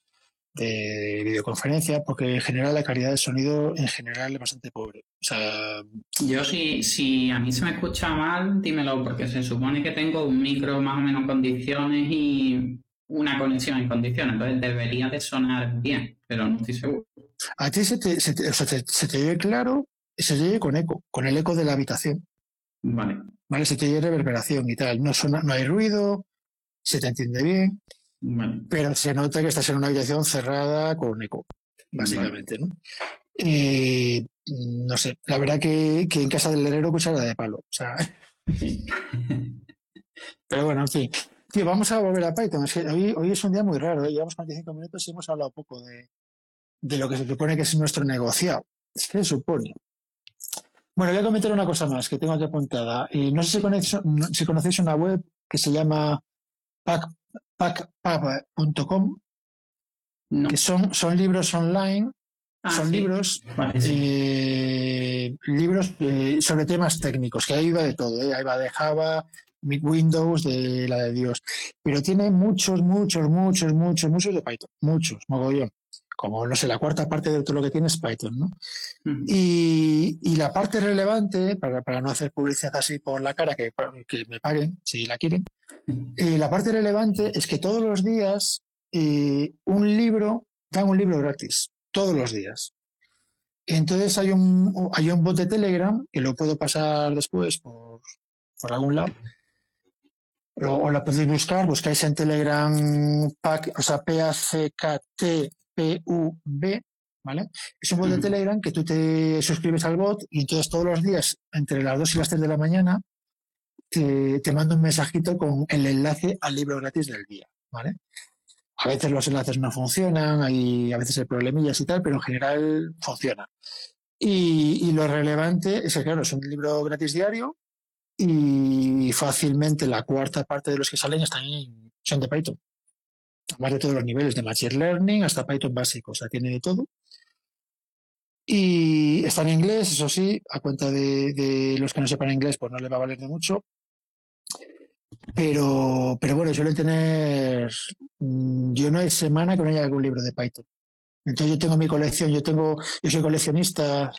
de videoconferencia, porque en general la calidad del sonido en general es bastante pobre. O sea,
yo si, si a mí se me escucha mal, dímelo, porque se supone que tengo un micro más o menos en condiciones y una conexión en condiciones, entonces debería de sonar bien, pero no estoy seguro.
A ti se te, se te, o sea, se te oye claro, se te oye con eco, con el eco de la habitación.
Vale.
Vale, se te oye reverberación y tal, no, suena, no hay ruido, se te entiende bien. Pero se nota que estás en una habitación cerrada con eco, básicamente, ¿no? Eh, no sé, la verdad que, en casa del herrero cuchara de palo. O sea. Pero bueno, en fin. Tío, vamos a volver a Python. hoy, es un día muy raro, ¿eh? llevamos 45 minutos y hemos hablado poco de, lo que se supone que es nuestro negociado. Es que se supone. Bueno, voy a comentar una cosa más que tengo aquí apuntada. Y no sé si conocéis, si conocéis una web que se llama Pack, packpub.com, que son, son libros online, ah, son libros, eh, libros eh, sobre temas técnicos, que ahí va de todo, ¿eh? ahí va de Java, Windows, de la de Dios, pero tiene muchos, muchos, muchos, muchos, muchos de Python, muchos, mogollón como no sé, la cuarta parte de todo lo que tiene es Python, ¿no? y, y, la parte relevante, para, para, no hacer publicidad así por la cara, que, que me paguen si la quieren, eh, la parte relevante es que todos los días eh, un libro, dan un libro gratis, todos los días. Entonces hay un, hay un bot de Telegram, que lo puedo pasar después por, por algún lado, o, o, la podéis buscar, buscáis en Telegram, pack, o sea, P-A-C-K-T PUB, ¿vale? Es un bot de Telegram que tú te suscribes al bot y entonces todos los días, entre las 2 y las 3 de la mañana, te, te manda un mensajito con el enlace al libro gratis del día, ¿vale? A veces los enlaces no funcionan, hay a veces hay problemillas y tal, pero en general funciona. Y, y, lo relevante es que, claro, es un libro gratis diario y fácilmente la cuarta parte de los que salen están en, son de Python más de todos los niveles, de Machine Learning hasta Python básico, o sea, tiene de todo. Y está en inglés, eso sí, a cuenta de, los que no sepan inglés, pues no le va a valer de mucho. Pero, pero bueno, suelen tener. Mm, yo no hay semana que no haya algún libro de Python. Entonces yo tengo mi colección, yo tengo, yo soy coleccionista,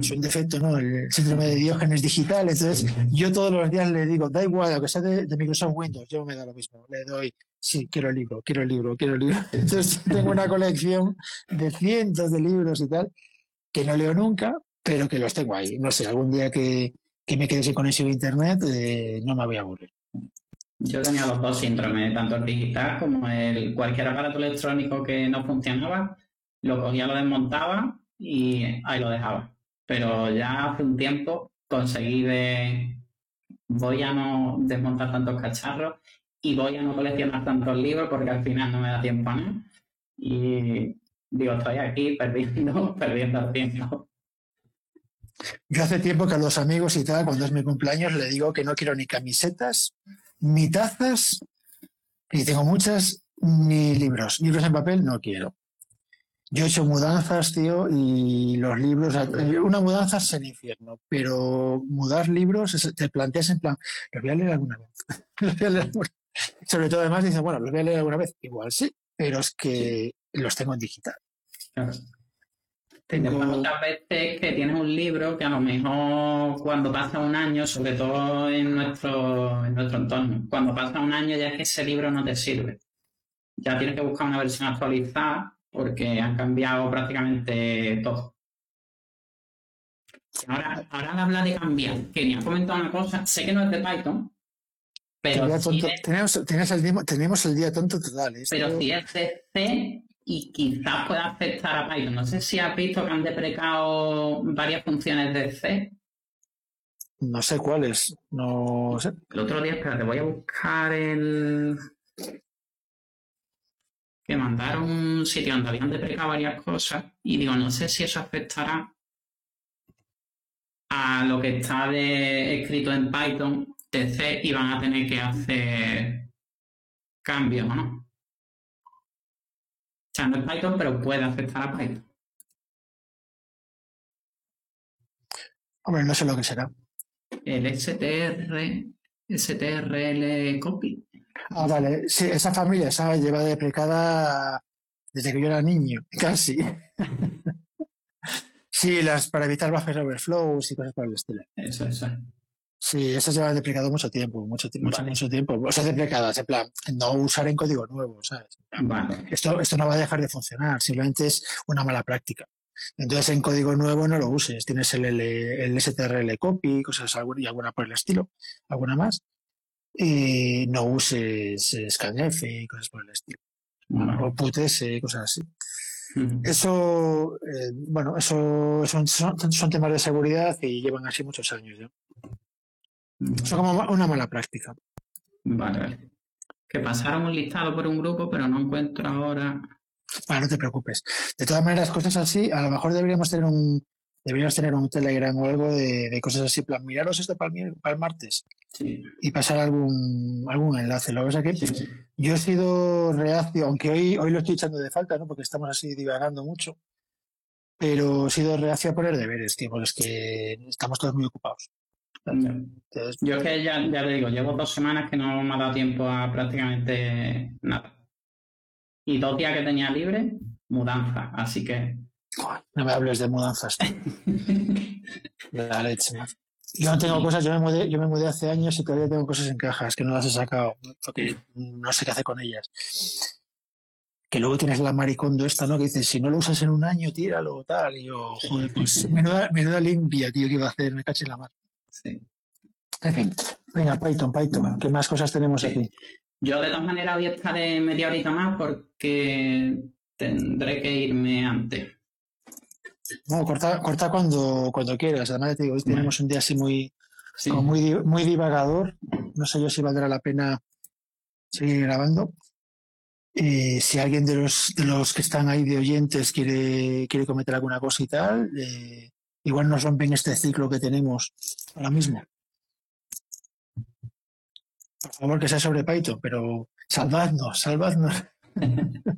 soy un defecto, ¿no? El síndrome de Diógenes digital. Entonces, yo todos los días le digo, da igual, aunque sea de, Microsoft Windows, yo me da lo mismo. Le doy, sí, quiero el libro, quiero el libro, quiero el libro. Entonces, tengo una colección de cientos de libros y tal, que no leo nunca, pero que los tengo ahí. No sé, algún día que, que me quede sin conexión a Internet, eh, no me voy a aburrir.
Yo tenía los dos síndromes, tanto el digital como el cualquier aparato electrónico que no funcionaba, lo cogía, lo desmontaba y ahí lo dejaba pero ya hace un tiempo conseguí de voy a no desmontar tantos cacharros y voy a no coleccionar tantos libros porque al final no me da tiempo a. Y digo, estoy aquí perdiendo, perdiendo tiempo.
Yo hace tiempo que a los amigos y tal, cuando es mi cumpleaños, le digo que no quiero ni camisetas, ni tazas, y tengo muchas, ni libros. Libros en papel no quiero. Yo he hecho mudanzas, tío, y los libros, una mudanza es el infierno, pero mudar libros, te planteas en plan, los voy a leer alguna vez. Sobre todo además dices, bueno, los voy a leer alguna vez. Igual sí, pero es que los tengo en digital.
Claro. Tengo... muchas veces que tienes un libro que a lo mejor cuando pasa un año, sobre todo en nuestro, en nuestro entorno, cuando pasa un año ya es que ese libro no te sirve. Ya tienes que buscar una versión actualizada porque han cambiado prácticamente todo. Ahora, ahora al hablar de cambiar, quería comentar una cosa, sé que no es de Python, Pero
tenemos, el día tonto total.
Pero si es de C y quizás pueda afectar a Python. No sé si has visto que han deprecado varias funciones de C.
No sé cuáles, no sé.
El otro día, espérate, voy a buscar el. Que mandaron un sitio donde habían deprecado varias cosas y digo, no sé si eso afectará a lo que está escrito en Python de C y van a tener que hacer cambios, ¿no? O sea, no es Python, pero puede afectar a Python.
Hombre, no sé lo que será.
El STR, STRL copy.
Ah, vale. Sí, esa familia esa lleva deprecada desde que yo era niño, casi. sí, las para evitar buffer overflows y cosas por el estilo.
Eso, eso.
Sí, eso lleva deprecado mucho tiempo, mucho, mucho, mucho tiempo. O sea, deprecadas, en plan, no usar en código nuevo, ¿sabes? Esto, esto no va a dejar de funcionar, simplemente es una mala práctica. Entonces, en código nuevo no lo uses. Tienes el, el STRL copy, cosas y alguna por el estilo, alguna más. Y no uses scanf y cosas por el estilo. O putes, cosas así. Eso, eh, bueno, eso son, son, temas de seguridad y llevan así muchos años ya. Eso como una mala práctica.
Vale, vale. Que pasaron un listado por un grupo, pero no encuentro ahora.
Ah, no te preocupes. De todas maneras, cosas así, a lo mejor deberíamos tener un deberíamos tener un Telegram o algo de, cosas así, plan, miraros esto para el, para el martes y pasar algún, algún enlace. Lo que pasa que yo he sido reacio, aunque hoy, hoy lo estoy echando de falta, ¿no? Porque estamos así divagando mucho, pero he sido reacio a poner deberes, tío, porque es que estamos todos muy ocupados.
Yo es que ya, ya te digo, llevo dos semanas que no me ha dado tiempo a prácticamente nada. Y dos días que tenía libre, mudanza. Así que.
No me hables de mudanzas. la leche. Yo no tengo cosas, yo me, mudé, yo me mudé hace años y todavía tengo cosas en cajas que no las he sacado, porque no sé qué hacer con ellas. Que luego tienes la maricondo esta, ¿no? Que dices, si no lo usas en un año, tíralo, tal. Y yo, joder, pues menuda, menuda limpia, tío, que iba a hacer, me caché la mar. Sí. En fin, venga, Python, Python, ¿qué más cosas tenemos aquí?
Yo de todas maneras voy a estar de media horita más porque tendré que irme antes.
No, corta, corta cuando, cuando quieras. Además, te digo, hoy tenemos un día así muy, muy, muy divagador. No sé yo si valdrá la pena seguir grabando. Y si alguien de los, de los que están ahí de oyentes quiere, quiere cometer alguna cosa y tal, eh, igual nos rompen este ciclo que tenemos ahora mismo. Por favor, que sea sobre Python, pero salvadnos, salvadnos.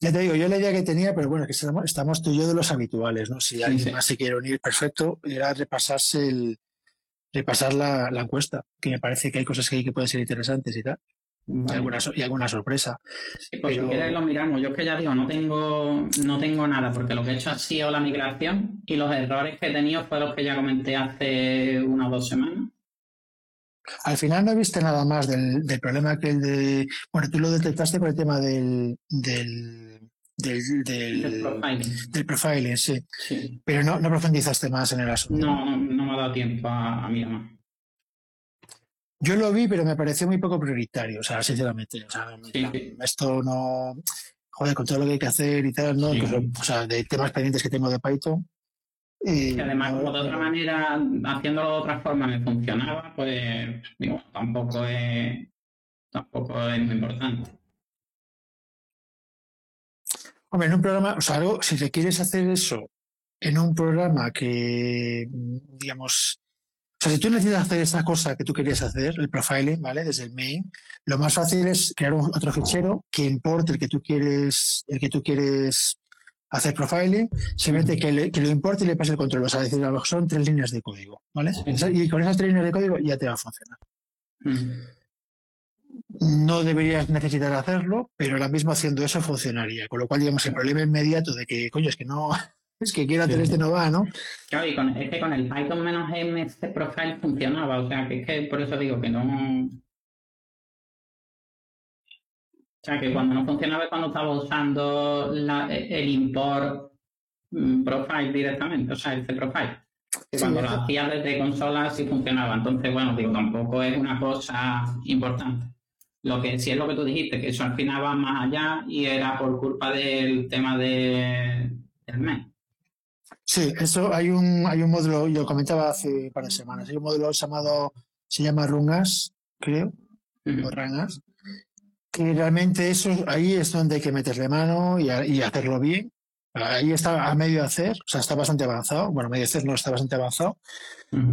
ya te digo, yo la idea que tenía, pero bueno, que estamos, tú y yo de los habituales, ¿no? Si alguien más se quiere unir, perfecto, era repasarse el, repasar la, encuesta, que me parece que hay cosas que, hay que pueden ser interesantes y tal. Y, alguna, y alguna sorpresa.
Sí, pues si quieres lo miramos. Yo es que ya digo, no tengo, no tengo nada, porque lo que he hecho ha sido la migración y los errores que he tenido fueron los que ya comenté hace una o dos semanas.
Al final no viste nada más del, problema que el de. Bueno, tú lo detectaste por el tema del. del del, del, profiling. sí. Pero no, no profundizaste más en el asunto.
No, no, no me ha dado tiempo a, a mí además.
Yo lo vi, pero me pareció muy poco prioritario, o sea, sinceramente. O sea, esto no. Joder, con todo lo que hay que hacer y tal, ¿no? Pues, o sea, de temas pendientes que tengo de Python,
y además, como de otra manera, haciéndolo de otra forma me funcionaba, pues digo, tampoco es, tampoco es muy importante.
Hombre, en un programa, o sea, algo, si te quieres hacer eso en un programa que, digamos, sea, si tú necesitas hacer esa cosa que tú querías hacer, el profiling, ¿vale? Desde el main, lo más fácil es crear otro fichero que importe el que tú quieres, el que tú quieres hacer profiling, simplemente que, que lo importe y le pase el control. O sea, decir, son tres líneas de código, ¿vale? Y con esas tres líneas de código ya te va a funcionar. No deberías necesitar hacerlo, pero ahora mismo haciendo eso funcionaría. Con lo cual, digamos, el problema inmediato de que, coño, es que no, es que quiero hacer este no va, ¿no?
Claro, y con, es que con el Python menos MC profile funcionaba, o sea, que es que por eso digo que no, o sea, que cuando no funcionaba es cuando estaba usando el import mm, profile directamente, o sea, el C profile. cuando lo hacía desde consola sí funcionaba. Entonces, bueno, digo, tampoco es una cosa importante. Lo que sí es lo que tú dijiste, que eso al final va más allá y era por culpa del tema de, del mes.
Sí, eso hay un, hay un módulo, yo comentaba hace de semanas, hay un módulo llamado, se llama Rungas, creo, o Rangas, que realmente eso ahí es donde hay que meterle mano y, y hacerlo bien Ahí está a medio hacer, o sea, está bastante avanzado. Bueno, medio hacer no está bastante avanzado,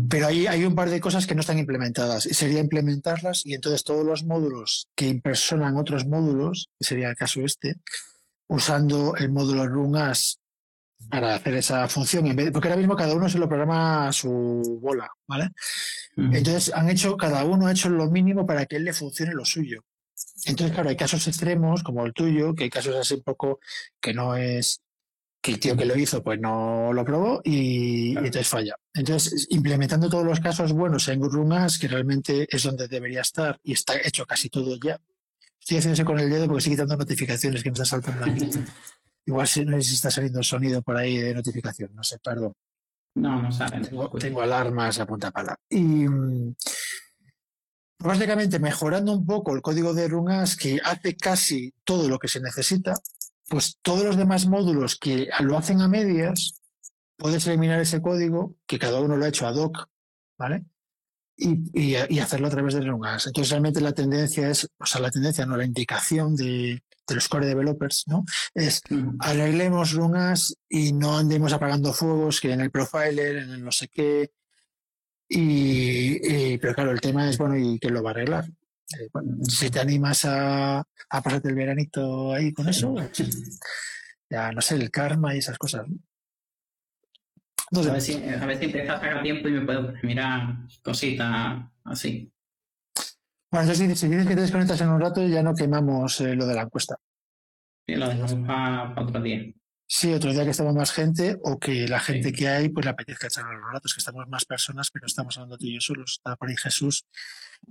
pero ahí hay un par de cosas que no están implementadas y sería implementarlas y entonces todos los módulos que impersonan otros módulos, que sería el caso este, usando el módulo RunAs para hacer esa función, porque ahora mismo cada uno se lo programa a su bola, ¿vale? Entonces han hecho, cada uno ha hecho lo mínimo para que él le funcione lo suyo. Entonces, claro, hay casos extremos como el tuyo, que hay casos así un poco que no es que el tío que lo hizo pues no lo probó y, entonces falla. Entonces, implementando todos los casos buenos en Rungas, que realmente es donde debería estar y está hecho casi todo ya. Estoy haciéndose con el dedo porque estoy quitando notificaciones que me están saltando aquí. Igual si, no sé si está saliendo sonido por ahí de notificación, no sé, perdón.
No, no sale.
Tengo, alarmas a punta pala. Y mm, básicamente mejorando un poco el código de Rungas que hace casi todo lo que se necesita, pues todos los demás módulos que lo hacen a medias, puedes eliminar ese código, que cada uno lo ha hecho ad hoc, ¿vale? Y, hacerlo a través de Rungas. Entonces, realmente la tendencia es, o sea, la tendencia, no, la indicación de, los core developers, ¿no? Es arreglemos Rungas y no andemos apagando fuegos que en el profiler, en el no sé qué. Y, pero claro, el tema es, bueno, ¿y quién lo va a arreglar? Eh, si te animas a, a, pasarte el veranito ahí con eso, ya no sé, el karma y esas cosas.
A, ver si, a ver si empieza a sacar tiempo y me puedo mirar cositas así.
Bueno, entonces si, dices que te desconectas en un rato, ya no quemamos eh, lo de la encuesta.
Sí, lo dejamos para otro día.
Sí, otro día que estamos más gente o que la gente que hay pues le apetezca echar los ratos, que estamos más personas, pero estamos hablando tú y yo solos. Está por ahí Jesús.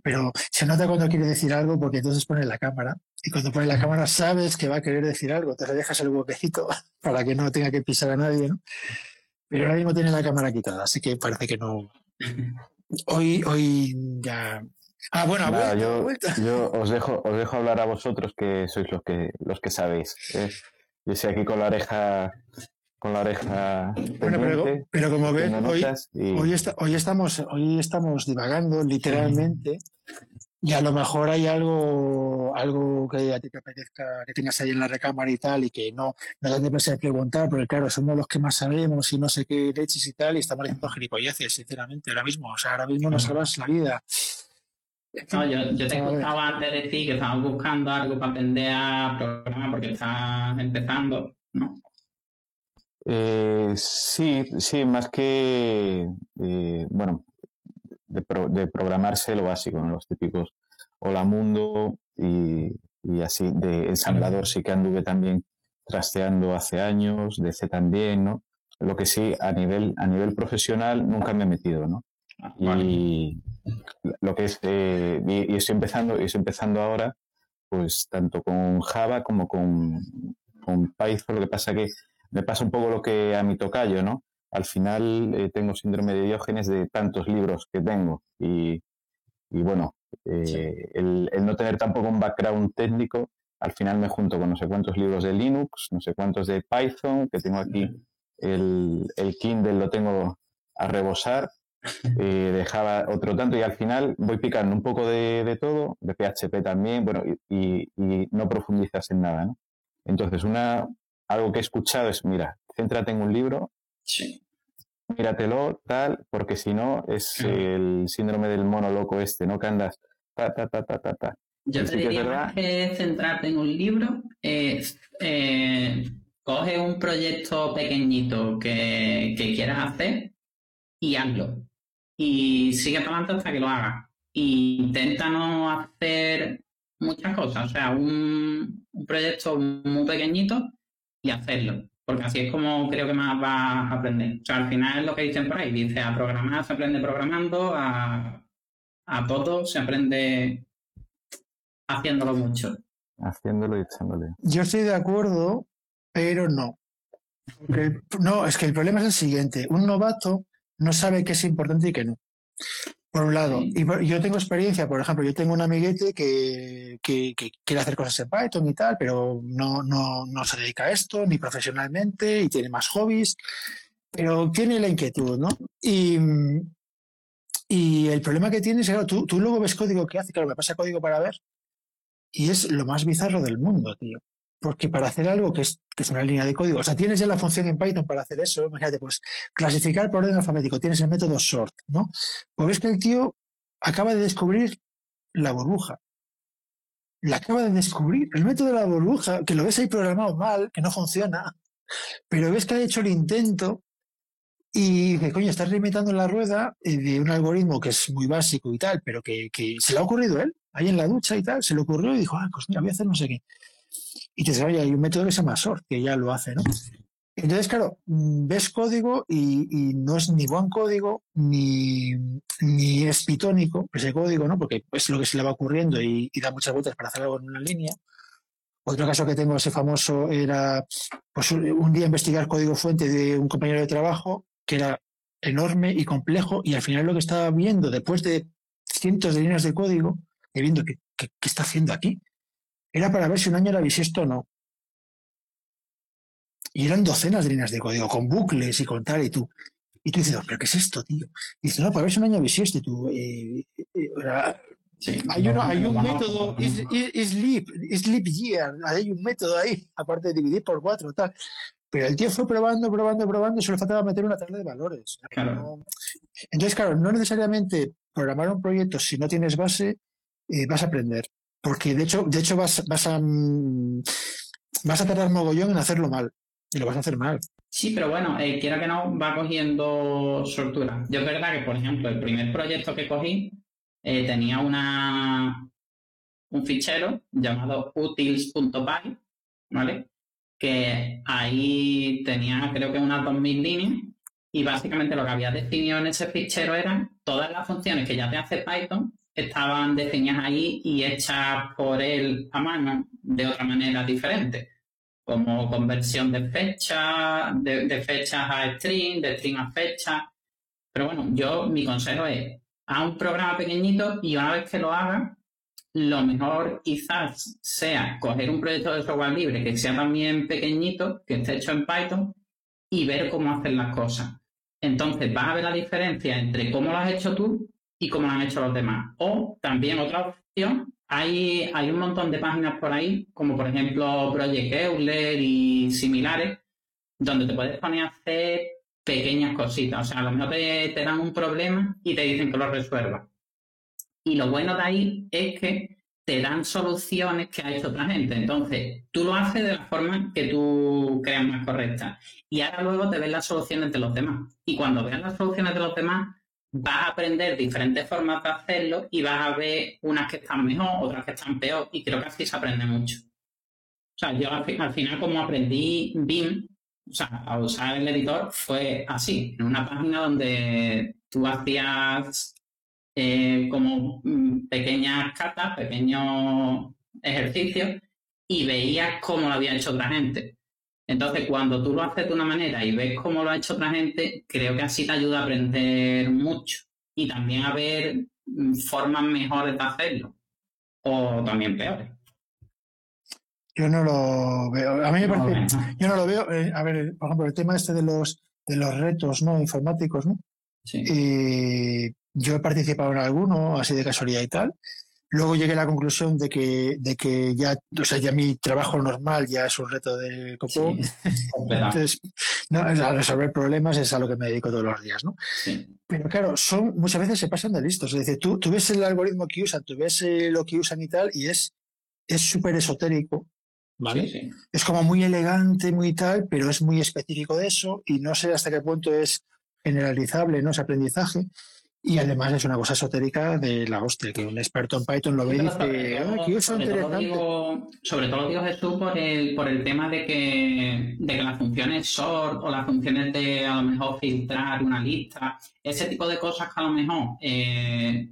Pero se nota cuando quiere decir algo porque entonces pone la cámara. Y cuando pone la cámara sabes que va a querer decir algo. Te le dejas el huequecito para que no tenga que pisar a nadie, ¿no? Pero ahora mismo tiene la cámara quitada, así que parece que no. Hoy, hoy ya. Ah, bueno,
yo, yo os dejo, os dejo hablar a vosotros que sois los que los que sabéis. ¿eh? Yo estoy aquí con la oreja con la oreja.
Bueno, pero, como ves, hoy, hoy, hoy, estamos, hoy estamos divagando literalmente y a lo mejor hay algo, algo que a ti te apetezca, que tengas ahí en la recámara y tal, y que no, no te de preguntar, porque claro, somos los que más sabemos y no sé qué leches y tal, y estamos haciendo gilipolleces, sinceramente, ahora mismo. O sea, ahora mismo nos salvas la vida.
No, yo, yo te escuchaba antes de decir que estabas buscando algo para aprender a programar porque estás empezando, ¿no?
Eh, sí, sí, más que, eh, bueno, de, de, programarse lo básico, los típicos Hola Mundo y, y, así, de ensamblador sí que anduve también trasteando hace años, de C también, ¿no? Lo que sí, a nivel, a nivel profesional nunca me he metido, ¿no? Ah, y lo que es, eh, y, estoy empezando, y estoy empezando ahora, pues tanto con Java como con, con Python, lo que pasa que me pasa un poco lo que a mi tocayo, ¿no? Al final eh, tengo síndrome de Diógenes de tantos libros que tengo. Y, y bueno, eh, el, no tener tampoco un background técnico, al final me junto con no sé cuántos libros de Linux, no sé cuántos de Python, que tengo aquí el, el Kindle lo tengo a rebosar, eh, dejaba otro tanto y al final voy picando un poco de, de todo, de PHP también, bueno, y, y, no profundizas en nada, ¿no? Entonces, una, algo que he escuchado es, mira, céntrate en un libro, sí. míratelo, tal, porque si no es el síndrome del mono loco este, ¿no? Que andas ta, ta, ta, ta, ta, ta.
Yo te diría que centrarte en un libro es, eh, coge un proyecto pequeñito que, que quieras hacer y hazlo. Y sigue adelante hasta que lo hagas. intenta no hacer muchas cosas, o sea, un, un proyecto muy pequeñito y hacerlo. Porque así es como creo que más vas a aprender. O sea, al final es lo que dicen por ahí. Dice, a programar se aprende programando, a, a todo se aprende haciéndolo mucho.
Haciéndolo y echándole.
Yo estoy de acuerdo, pero no. no, es que el problema es el siguiente. Un novato no sabe qué es importante y qué no. Por un lado, y yo tengo experiencia, por ejemplo, yo tengo un amiguete que, que, quiere hacer cosas en Python y tal, pero no, no, no se dedica a esto ni profesionalmente y tiene más hobbies, pero tiene la inquietud, ¿no? Y, y el problema que tiene es que tú, tú luego ves código que hace, claro, me pasa código para ver, y es lo más bizarro del mundo, tío. Porque para hacer algo que es, que es una línea de código, o sea, tienes ya la función en Python para hacer eso, imagínate, pues clasificar por orden alfabético, tienes el método sort, ¿no? Pues ves que el tío acaba de descubrir la burbuja. La acaba de descubrir, el método de la burbuja, que lo ves ahí programado mal, que no funciona, pero ves que ha hecho el intento y que, coño, estás limitando la rueda de un algoritmo que es muy básico y tal, pero que, que se le ha ocurrido a él, ahí en la ducha y tal, se le ocurrió y dijo, ah, pues mira, voy a hacer no sé qué. Y te dice, oye, hay un método que se llama sort, que ya lo hace, ¿no? Entonces, claro, mm, ves código y, no es ni buen código, ni, ni es pitónico ese código, ¿no? Porque es lo que se le va ocurriendo y, da muchas vueltas para hacer algo en una línea. Otro caso que tengo ese famoso era, pues un día investigar código fuente de un compañero de trabajo que era enorme y complejo y al final lo que estaba viendo después de cientos de líneas de código, y viendo qué, qué está haciendo aquí, era para ver si un año era bisiesto o no. Y eran docenas de líneas de código, con bucles y con tal y tú. Y tú dices, ¿pero qué es esto, tío? Y dices, no, para ver si un año bisiesto y tú. Eh, eh, hay, hay, un método, is, sleep, sleep year, hay un método ahí, aparte de dividir por cuatro, tal. Pero el tío fue probando, probando, probando y solo faltaba meter una tabla de valores. Entonces, claro, no necesariamente programar un proyecto si no tienes base, eh, vas a aprender. Porque de hecho, de hecho vas, vas a mm, vas a tardar mogollón en hacerlo mal. Y lo vas a hacer mal.
Sí, pero bueno, eh, quiera que no, va cogiendo soltura. Yo es verdad que, por ejemplo, el primer proyecto que cogí eh, tenía una un fichero llamado utils.py, ¿vale? Que ahí tenía creo que unas 2.000 líneas y básicamente lo que había definido en ese fichero eran todas las funciones que ya te hace Python estaban diseñadas ahí y hechas por él a mano de otra manera diferente, como conversión de fecha, de, fechas a string, de string a fecha. Pero bueno, yo mi consejo es, a un programa pequeñito y una vez que lo haga, lo mejor quizás sea coger un proyecto de software libre que sea también pequeñito, que esté hecho en Python, y ver cómo hacer las cosas. Entonces vas a ver la diferencia entre cómo lo has hecho tú y cómo lo han hecho los demás. O también otra opción, hay, hay un montón de páginas por ahí, como por ejemplo Project Euler y similares, donde te puedes poner a hacer pequeñas cositas. O sea, a lo mejor te, dan un problema y te dicen que lo resuelvas. Y lo bueno de ahí es que te dan soluciones que ha hecho otra gente. Entonces, tú lo haces de la forma que tú creas más correcta. Y ahora luego te ves las soluciones de los demás. Y cuando veas las soluciones de los demás, vas a aprender diferentes formas de hacerlo y vas a ver unas que están mejor, otras que están peor, y creo que así se aprende mucho. O sea, yo al, final como aprendí BIM, o sea, a usar el editor fue así, en una página donde tú hacías eh, como mm, pequeñas cartas, pequeños ejercicios, y veías cómo lo había hecho otra gente. Entonces, cuando tú lo haces de una manera y ves cómo lo ha hecho otra gente, creo que así te ayuda a aprender mucho y también a ver mm, formas mejores de hacerlo o también peores.
Yo no lo veo. A mí me parece. Yo no lo veo. Eh, a ver, por ejemplo, el tema este de los de los retos no informáticos, ¿no? Sí. Eh, yo he participado en alguno, así de casualidad y tal. Luego llegué a la conclusión de que, de que ya, o sea, ya mi trabajo normal ya es un reto de copo. Entonces, no, a resolver problemas es a lo que me dedico todos los días, ¿no? Pero claro, son, muchas veces se pasan de listos. Es decir, tú, tú ves el algoritmo que usan, tú ves eh, lo que usan y tal, y es es súper esotérico, ¿vale? Es como muy elegante, muy tal, pero es muy específico de eso, y no sé hasta qué punto es generalizable, ¿no? Ese aprendizaje. Y además es una cosa esotérica de la hostia, que un experto en Python lo ve y dice, ah,
sobre, todo digo, sobre todo digo Jesús por el, por el tema de que, de que las funciones sort o las funciones de a lo mejor filtrar una lista, ese tipo de cosas que a lo mejor eh,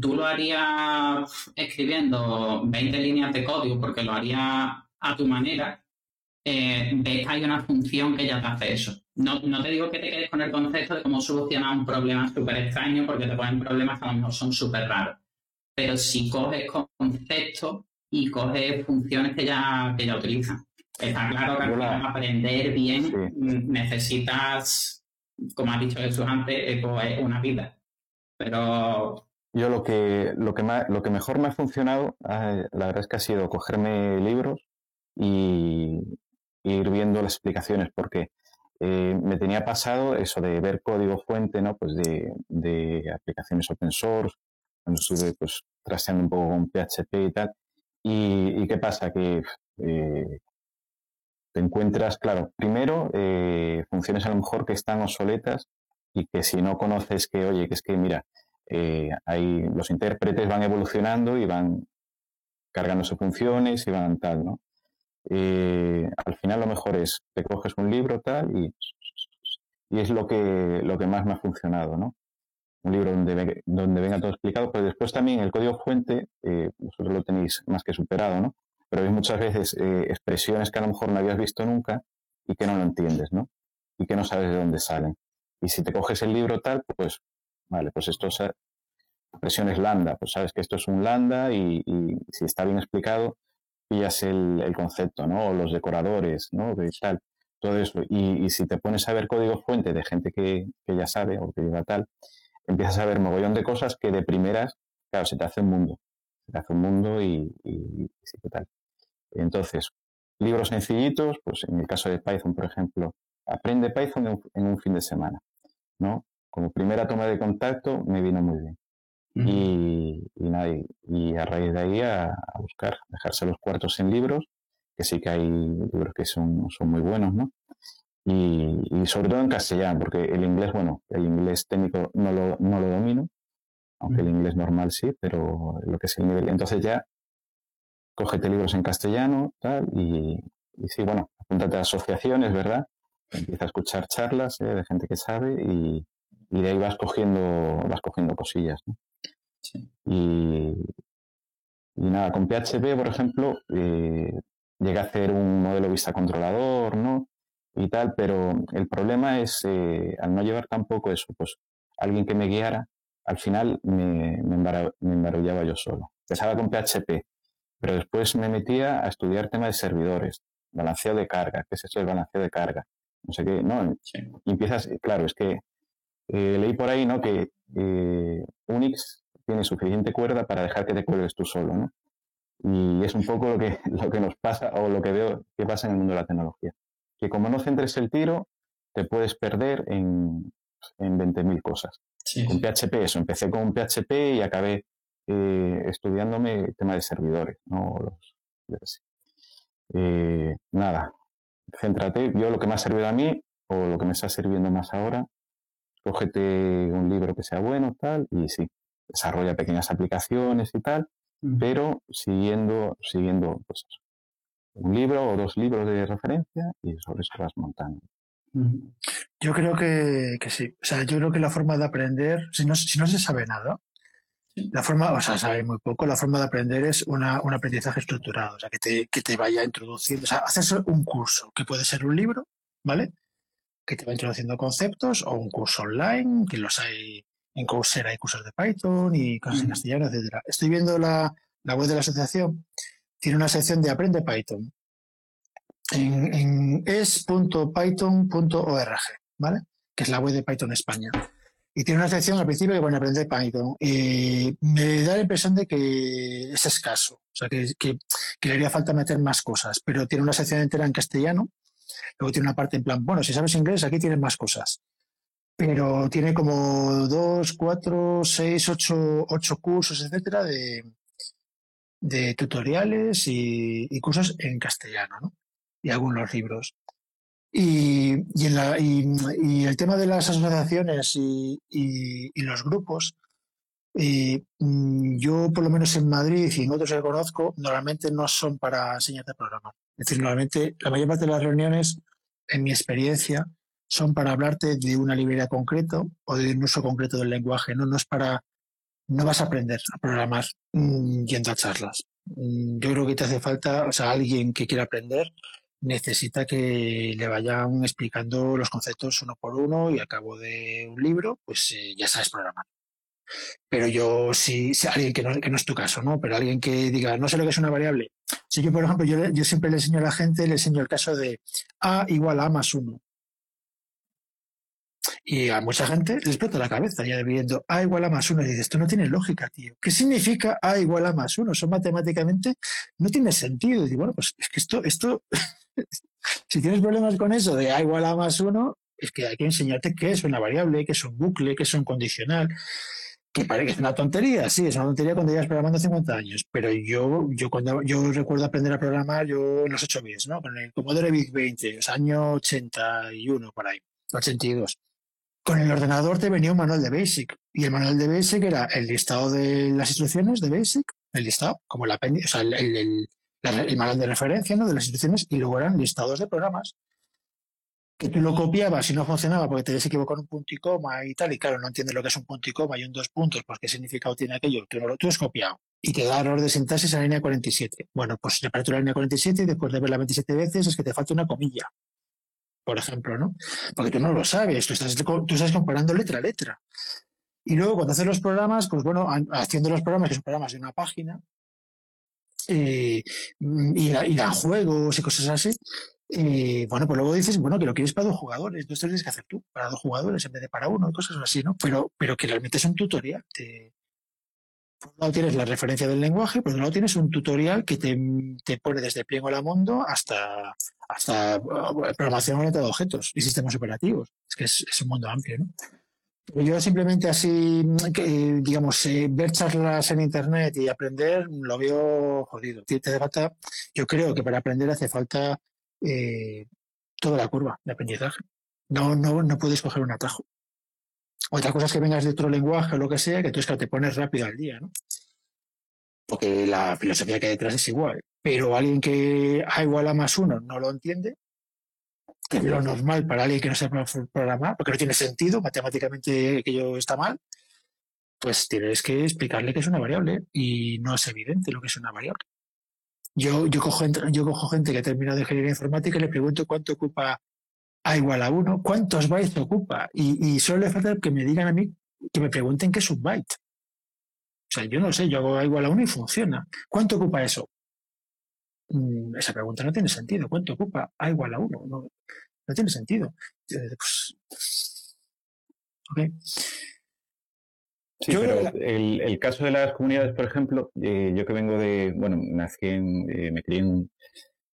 tú lo harías escribiendo 20 líneas de código porque lo harías a tu manera eh, ves que hay una función que ya te hace eso. No, no, te digo que te quedes con el concepto de cómo solucionar un problema súper extraño, porque te ponen problemas que a lo mejor son súper raros. Pero si coges conceptos y coges funciones que ya, que ya utilizan. Está claro que para aprender bien necesitas, como ha dicho Jesús antes, eh, pues, una vida. Pero
yo lo que, lo que, lo que mejor me ha funcionado, la verdad es que ha sido cogerme libros y, ir viendo las explicaciones, porque eh, me tenía pasado eso de ver código fuente, ¿no? Pues de, de aplicaciones open source, cuando estuve pues trasteando un poco con PHP y tal. ¿Y, qué pasa? Que eh, te encuentras, claro, primero, eh, funciones a lo mejor que están obsoletas y que si no conoces que, oye, que es que, mira, eh, los intérpretes van evolucionando y van cargándose funciones y van tal, ¿no? Eh, al final lo mejor es, te coges un libro tal y, y es lo que, lo que más me ha funcionado, ¿no? Un libro donde, donde venga todo explicado, pero después también el código fuente, eh, vosotros lo tenéis más que superado, ¿no? Pero hay muchas veces eh, expresiones que a lo mejor no habías visto nunca y que no lo entiendes, ¿no? Y que no sabes de dónde salen. Y si te coges el libro tal, pues Vale, pues esto es expresiones lambda, pues sabes que esto es un lambda y, si está bien explicado, pillas el, el, concepto, ¿no? Los decoradores, ¿no? De tal, todo eso. Y, si te pones a ver código fuente de gente que, que, ya sabe o que lleva tal, empiezas a ver mogollón de cosas que de primeras, claro, se te hace un mundo. Se te hace un mundo y, y, sí, ¿qué tal? Entonces, libros sencillitos, pues en el caso de Python, por ejemplo, aprende Python en, en un fin de semana, ¿no? como primera toma de contacto me vino muy bien. Y, y, a raíz de ahí a, buscar, dejarse los cuartos en libros, que sí que hay libros que son, son muy buenos, ¿no? Y, sobre todo en castellano, porque el inglés, bueno, el inglés técnico no lo, no lo domino, aunque el inglés normal sí, pero lo que es el nivel. Entonces ya, cógete libros en castellano, tal, y, y sí, bueno, apúntate a asociaciones, ¿verdad? Empieza a escuchar charlas ¿eh? de gente que sabe y, y de ahí vas cogiendo, vas cogiendo cosillas. Y, nada, con PHP, por ejemplo, eh, llegué a hacer un modelo vista controlador, ¿no? Y tal, pero el problema es, eh, al no llevar tampoco eso, pues alguien que me guiara, al final me, me, embarullaba yo solo. Empezaba con PHP, pero después me metía a estudiar temas de servidores, balanceo de carga, ¿qué es eso del balanceo de carga? No sé qué, no, y empiezas, claro, es que eh, leí por ahí ¿no? que eh, Unix tiene suficiente cuerda para dejar que te cuelgues tú solo. ¿no? Y es un poco lo que, lo que nos pasa o lo que veo que pasa en el mundo de la tecnología. Que como no centres el tiro, te puedes perder en, en 20.000 cosas. Con PHP eso, empecé con PHP y acabé eh, estudiándome el tema de servidores. ¿no? Los, eh, nada, céntrate. Yo lo que me ha servido a mí, o lo que me está sirviendo más ahora, cógete un libro que sea bueno, tal, y sí, desarrolla pequeñas aplicaciones y tal, pero siguiendo, siguiendo pues, un libro o dos libros de referencia y sobre eso vas montando.
Yo creo que, que, sí. O sea, yo creo que la forma de aprender, si no, si no se sabe nada, la forma, o sea, sabe muy poco, la forma de aprender es una, un aprendizaje estructurado, o sea, que te, que te vaya introduciendo, o sea, haces un curso, que puede ser un libro, ¿vale? que te va introduciendo conceptos o un curso online, que los hay en Coursera, hay cursos de Python y cosas en castellano, etcétera. Estoy viendo la, web de la asociación, tiene una sección de Aprende Python en, en es.python.org, ¿vale? Que es la web de Python España. Y tiene una sección al principio que pone Aprende Python. y me da la impresión de que es escaso, o sea, que, que le haría falta meter más cosas, pero tiene una sección entera en castellano Luego tiene una parte en plan, bueno, si sabes inglés, aquí tienes más cosas. Pero tiene como dos, cuatro, seis, ocho, ocho cursos, etcétera, de, de tutoriales y, cursos en castellano, ¿no? Y algunos libros. Y, y, en la, y, el tema de las asociaciones y, los grupos, y, mm, yo por lo menos en Madrid y en otros que conozco, normalmente no son para enseñarte a programar. Es decir, normalmente la mayor parte de las reuniones, en mi experiencia, son para hablarte de una librería concreta o de un uso concreto del lenguaje. No, no es para, no vas a aprender a programar mm, yendo a charlas. Mm, yo creo que te hace falta, o sea, alguien que quiera aprender, necesita que le vayan explicando los conceptos uno por uno y al cabo de un libro, pues eh, ya sabes programar. Pero yo, si, si alguien que no, que no, es tu caso, ¿no? Pero alguien que diga, no sé lo que es una variable. Si yo, por ejemplo, yo, yo siempre le enseño a la gente, le enseño el caso de A igual a más 1. Y a mucha gente les explota la cabeza ya viendo A igual a más 1. Y dices, esto no tiene lógica, tío. ¿Qué significa A igual a más 1? Eso matemáticamente no tiene sentido. Y bueno, pues es que esto, esto, si tienes problemas con eso de A igual a más 1, es que hay que enseñarte qué es una variable, qué es un bucle, qué es un condicional que parece que es una tontería, sí, es una tontería cuando llevas programando 50 años, pero yo, yo cuando yo recuerdo aprender a programar yo en los 8 bits, ¿no? Con el Commodore VIC 20, o sea, año 81 por ahí, 82. Con el ordenador te venía un manual de BASIC y el manual de BASIC era el listado de las instrucciones de BASIC, el listado, como el, o sea, el, manual de referencia ¿no? de las instrucciones y luego eran listados de programas que tú lo copiabas y no funcionaba porque te habías equivocado un punto y coma y tal, y claro, no entiendes lo que es un punto y coma y un dos puntos, pues qué significado tiene aquello, tú, no, tú has copiado y te da error de sintaxis en la línea 47. Bueno, pues repara la línea 47 y después de verla 27 veces es que te falta una comilla, por ejemplo, ¿no? Porque tú no lo sabes, tú estás, tú estás comparando letra a letra. Y luego cuando haces los programas, pues bueno, haciendo los programas, que son programas de una página, eh, y, y dan juegos y cosas así, y bueno, pues luego dices, bueno, que lo quieres para dos jugadores, entonces tienes que hacer tú, para dos jugadores en vez de para uno, cosas así, ¿no? Pero, pero que realmente es un tutorial. Te, por un lado tienes la referencia del lenguaje, por otro lado tienes un tutorial que te, te pone desde pliego a la mundo hasta, hasta programación orientada a objetos y sistemas operativos. Es que es, es un mundo amplio, ¿no? Yo simplemente así, digamos, eh, ver charlas en internet y aprender lo veo jodido. Te falta, yo creo que para aprender hace falta eh, toda la curva de aprendizaje. No, no, no puedes coger un atajo. Otra cosa es que vengas de otro lenguaje o lo que sea, que tú es que te pones rápido al día, ¿no? Porque la filosofía que hay detrás es igual. Pero alguien que A igual a más uno no lo entiende, que es lo normal para alguien que no sepa programar, porque no tiene sentido, matemáticamente aquello está mal, pues tienes que explicarle que es una variable y no es evidente lo que es una variable. Yo, yo, cojo, yo cojo gente que ha terminado de ingeniería informática y le pregunto cuánto ocupa A igual a 1, cuántos bytes ocupa. Y, y solo le falta que me digan a mí, que me pregunten qué es un byte. O sea, yo no sé, yo hago A igual a 1 y funciona. ¿Cuánto ocupa eso? Mm, esa pregunta no tiene sentido. ¿Cuánto ocupa A igual a 1? No, no tiene sentido. Eh, pues, okay.
Sí, pero el, el, caso de las comunidades, por ejemplo, eh, yo que vengo de, bueno, nací en, eh, me crié en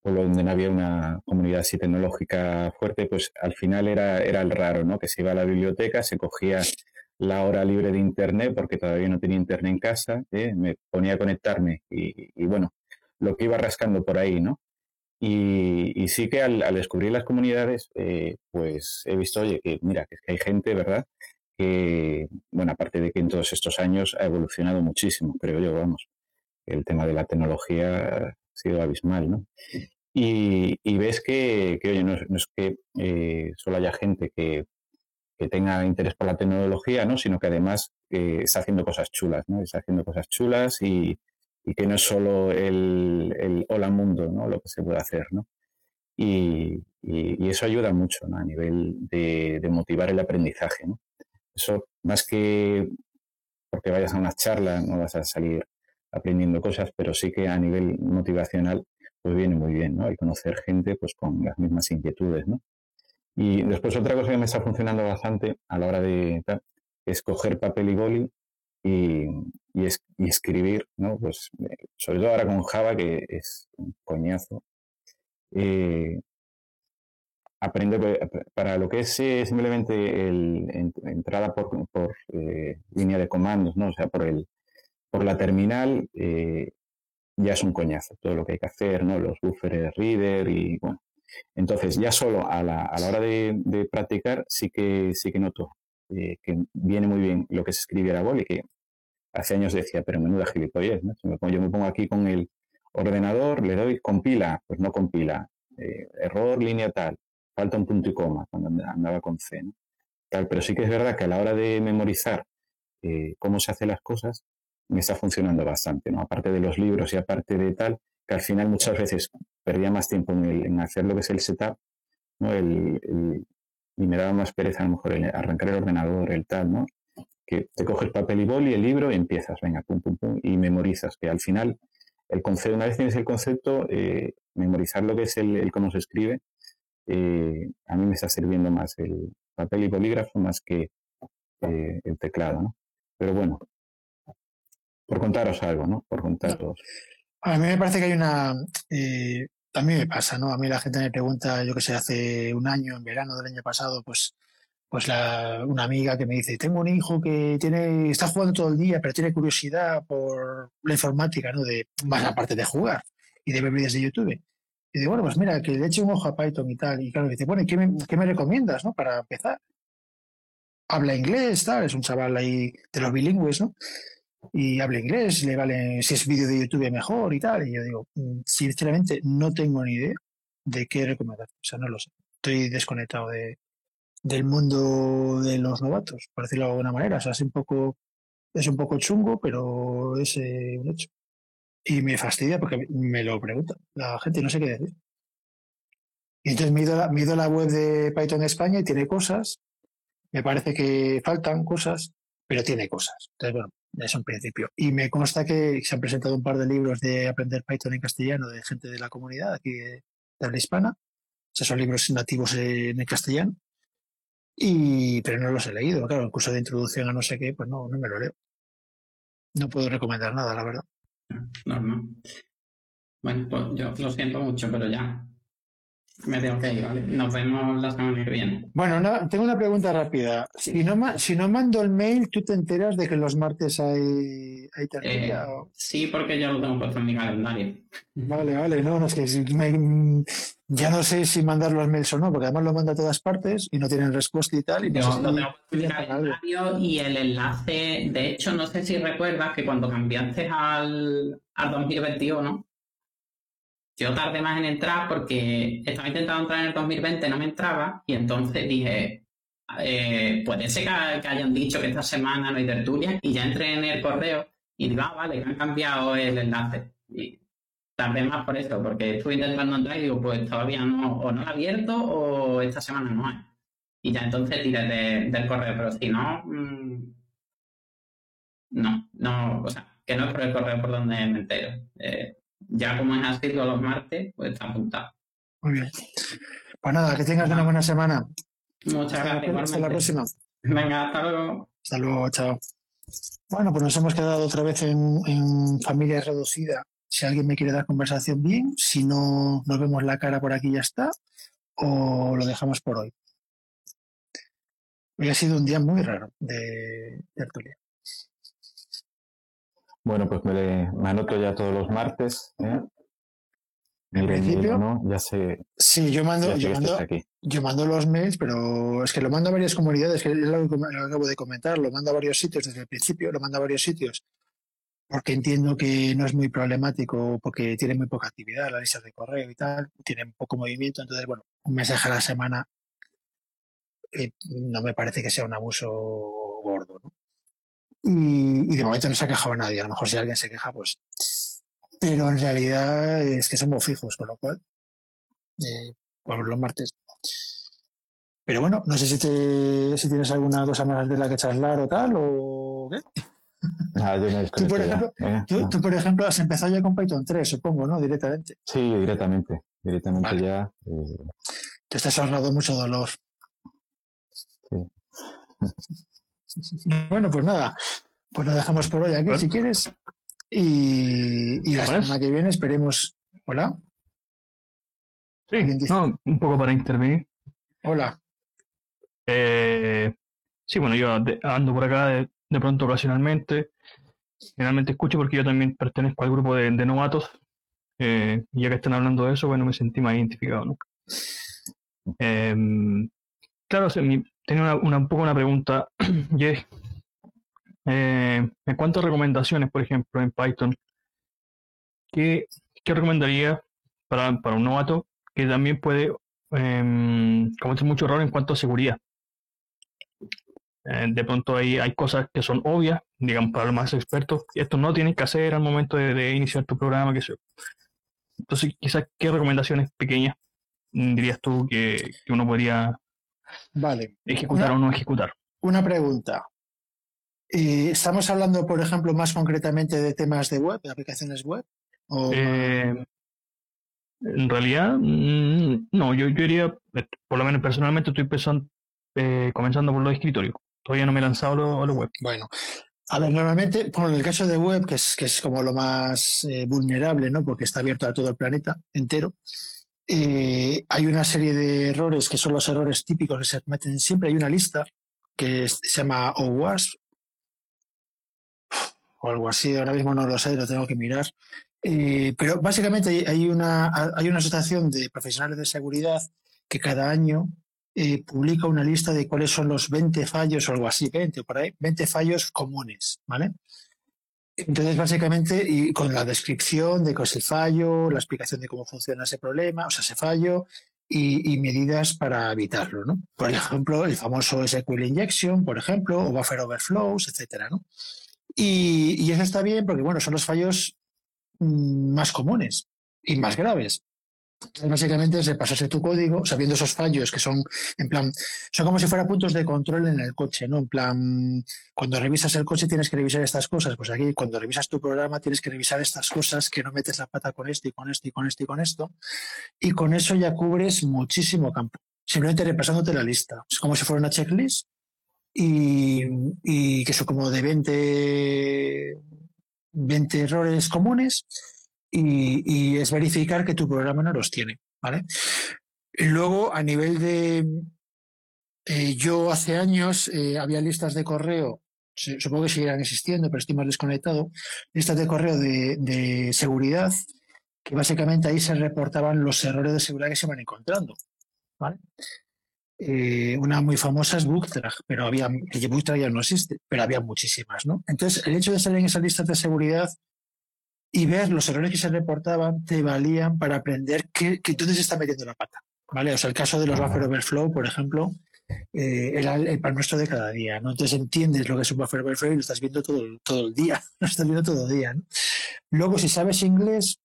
pueblo donde no había una comunidad así tecnológica fuerte, pues al final era, era el raro, ¿no? Que se iba a la biblioteca, se cogía la hora libre de internet, porque todavía no tenía internet en casa, ¿eh? me ponía a conectarme y, y, bueno, lo que iba rascando por ahí, ¿no? Y, y sí que al, al, descubrir las comunidades, eh, pues he visto, oye, que mira, que hay gente, ¿verdad? que, bueno, aparte de que en todos estos años ha evolucionado muchísimo, creo yo, vamos, el tema de la tecnología ha sido abismal, ¿no? Y, ves que, oye, no es, no es que eh, solo haya gente que, que, tenga interés por la tecnología, ¿no? Sino que además eh, está haciendo cosas chulas, ¿no? Está haciendo cosas chulas y, y que no es solo el, hola mundo, ¿no? Lo que se puede hacer, ¿no? Y eso ayuda mucho, ¿no? A nivel de, de motivar el aprendizaje, ¿no? Eso, más que porque vayas a una charla, no vas a salir aprendiendo cosas, pero sí que a nivel motivacional, pues viene muy bien, ¿no? Y conocer gente, pues con las mismas inquietudes, ¿no? Y después otra cosa que me está funcionando bastante a la hora de tal, es coger papel y boli y, y, es, y escribir, ¿no? Pues sobre todo ahora con Java, que es un coñazo, eh, aprender para lo que es eh, simplemente el, entrada por, por eh, línea de comandos, ¿no? O sea, por el por la terminal eh, ya es un coñazo todo lo que hay que hacer, ¿no? Los buffers reader y bueno. Entonces, ya solo a la, a la hora de, practicar sí que sí que noto eh, que viene muy bien lo que se escribe a la y que hace años decía, pero menuda gilipollez, ¿no? Yo me pongo aquí con el ordenador, le doy compila, pues no compila, eh, error, línea tal, falta un punto y coma cuando andaba con C. ¿no? Pero sí que es verdad que a la hora de memorizar eh, cómo se hacen las cosas, me está funcionando bastante, ¿no? Aparte de los libros y aparte de tal, que al final muchas veces perdía más tiempo en, hacer lo que es el setup, ¿no? El, y me daba más pereza a lo mejor el arrancar el ordenador, el tal, ¿no? Que te coges papel y boli, el libro y empiezas, venga, pum, pum, pum, y memorizas, que al final el concepto, una vez tienes el concepto, eh, memorizar lo que es el, cómo se escribe, eh, a mí me está sirviendo más el papel y bolígrafo más que eh, el teclado, ¿no? Pero bueno, por contaros algo, ¿no? Por contaros.
A mí me parece que hay una. Eh, me pasa, ¿no? A mí la gente me pregunta, yo que sé, hace un año, en verano del año pasado, pues, pues la, una amiga que me dice, tengo un hijo que tiene, está jugando todo el día, pero tiene curiosidad por la informática, ¿no? De, más aparte de jugar y de ver vídeos de YouTube. Y digo, bueno, pues mira, que le eche un ojo a Python y tal. Y claro, dice, bueno, ¿qué me, qué me recomiendas, no? Para empezar. Habla inglés, tal, es un chaval ahí de los bilingües, ¿no? Y habla inglés, le vale si es vídeo de YouTube mejor y tal. Y yo digo, mm, sinceramente, no tengo ni idea de qué recomendar. O sea, no lo sé. Estoy desconectado de, del mundo de los novatos, por decirlo de alguna manera. O sea, es un poco, es un poco chungo, pero es eh, un hecho. Y me fastidia porque me lo pregunta la gente, no sé qué decir. Y entonces me la web de Python España y tiene cosas. Me parece que faltan cosas, pero tiene cosas. Entonces, bueno, es un principio. Y me consta que se han presentado un par de libros de aprender Python en castellano de gente de la comunidad aquí de, la hispana. O sea, son libros nativos en, castellano. Y, pero no los he leído. Claro, el curso de introducción a no sé qué, pues no, no me lo leo. No puedo recomendar nada, la verdad.
Normal. Bueno, pues yo lo siento mucho, pero ya me tengo que ir, ¿vale? Nos vemos la semana que viene.
Bueno, tengo una pregunta rápida. Si no, si no mando el mail, ¿tú te enteras de que los martes hay, hay tertulia?
Eh, sí, porque yo lo tengo puesto en mi calendario.
Vale, vale, no, no es que ya no sé si mandar los mails o no, porque además lo manda a todas partes y no tienen respuesta y tal. Y
yo lo tengo en mi calendario y el enlace, de hecho, no sé si recuerdas que cuando cambiaste al, al 2021 yo tardé más en entrar porque estaba intentando entrar en el 2020, no me entraba, y entonces dije, eh, puede ser que, hayan dicho que esta semana no hay tertulia, y ya entré en el correo y digo, ah, vale, que han cambiado el enlace. Y tardé más por eso, porque estuve intentando entrar y digo, pues todavía no, o no lo he abierto o esta semana no hay. Y ya entonces tiré del correo, pero si no, mm, no, no, o sea, que no es por el correo por donde me entero. Eh, ya como es así todos los martes, pues está apuntado.
Muy bien. Pues nada, que tengas una buena semana.
Muchas gracias.
Hasta la próxima.
Venga, hasta luego.
Hasta luego, chao. Bueno, pues nos hemos quedado otra vez en, en familia reducida. Si alguien me quiere dar conversación, bien. Si no, nos vemos la cara por aquí ya está. O lo dejamos por hoy. Hoy ha sido un día muy raro de tertulia.
Bueno, pues me, anoto ya todos los martes. ¿eh?
En principio, ¿no?
ya sé.
Sí, yo mando, yo mando, yo mando, los mails, pero es que lo mando a varias comunidades, que es lo que acabo de comentar, lo mando a varios sitios desde el principio, lo mando a varios sitios, porque entiendo que no es muy problemático, porque tiene muy poca actividad, la lista de correo y tal, tiene poco movimiento, entonces, bueno, un mensaje a la semana eh, no me parece que sea un abuso gordo, ¿no? Y, de momento no se ha quejado nadie. A lo mejor si alguien se queja, pues. Pero en realidad es que somos fijos, con lo cual. Eh, por los martes. Pero bueno, no sé si, te, si tienes alguna cosa más de la que charlar o tal, o qué.
Ah,
tú, por ejemplo, ¿eh? tú, por ejemplo, has empezado ya con Python 3, supongo, ¿no? Directamente.
Sí, directamente. Directamente ya. Eh...
Te estás ahorrando mucho dolor. Sí. Bueno, pues nada, pues lo dejamos por hoy aquí si quieres. Y, y la semana que viene esperemos. Hola.
Sí, no, un poco para intervenir.
Hola.
Eh, sí, bueno, yo ando por acá de, pronto ocasionalmente. Generalmente escucho porque yo también pertenezco al grupo de, novatos. Eh, ya que están hablando de eso, bueno, me sentí más identificado, ¿no? Eh, claro, tenía una, un poco una pregunta, Jay. Eh, en cuanto a recomendaciones, por ejemplo, en Python, ¿qué, qué recomendaría para, para, un novato que también puede eh, cometer mucho error en cuanto a seguridad? Eh, de pronto hay, hay cosas que son obvias, digamos, para los más expertos. Esto no tienes que hacer al momento de, iniciar tu programa, que Entonces, quizás, ¿qué recomendaciones pequeñas dirías tú que, uno podría
vale.
ejecutar o no ejecutar?
Una pregunta. Eh, ¿Estamos hablando, por ejemplo, más concretamente de temas de web, de aplicaciones web?
Eh, en realidad, mm, no, yo, yo iría, por lo menos personalmente estoy pensando, eh, comenzando por los escritorios. Todavía no me he lanzado a lo, web.
Bueno, a ver, normalmente, bueno, en el caso de web, que es, que es como lo más vulnerable, ¿no? Porque está abierto a todo el planeta entero, hay una serie de errores que son los errores típicos que se meten siempre. Hay una lista que se llama OWASP, o algo así, ahora mismo no lo sé, lo tengo que mirar. Eh, pero básicamente hay una, hay una asociación de profesionales de seguridad que cada año eh, publica una lista de cuáles son los 20 fallos o algo así, 20 o por ahí, 20 fallos comunes, ¿vale? Entonces, básicamente, y con la descripción de qué es el fallo, la explicación de cómo funciona ese problema, o sea, ese fallo, y, medidas para evitarlo, ¿no? Por ejemplo, el famoso SQL injection, por ejemplo, o buffer overflows, etcétera, ¿no? Y, eso está bien porque, bueno, son los fallos mm, más comunes y más graves. Básicamente es repasarse tu código sabiendo esos fallos que son, en plan, son como si fueran puntos de control en el coche, ¿no? En plan, cuando revisas el coche tienes que revisar estas cosas. Pues aquí, cuando revisas tu programa, tienes que revisar estas cosas, que no metes la pata con esto y con esto y con esto y con esto. Y con eso ya cubres muchísimo campo. Simplemente repasándote la lista. Es como si fuera una checklist y, que son como de 20, 20 errores comunes y, es verificar que tu programa no los tiene. ¿vale? Y luego, a nivel de... Eh, yo hace años eh, había listas de correo, supongo que seguirán existiendo, pero estoy más desconectado, listas de correo de, seguridad, que básicamente ahí se reportaban los errores de seguridad que se iban encontrando. ¿vale? Eh, una muy famosa es Booktrack, pero había, que Booktrack ya no existe, pero había muchísimas, ¿no? Entonces, el hecho de salir en esas listas de seguridad y ver los errores que se reportaban te valían para aprender que, que tú te estás metiendo la pata, ¿vale? O sea, el caso de los buffer overflow, por ejemplo, eh, era el, pan nuestro de cada día, ¿no? Entonces entiendes lo que es un buffer overflow y lo estás viendo todo, todo el día, lo estás viendo todo el día, ¿no? Luego, si sabes inglés,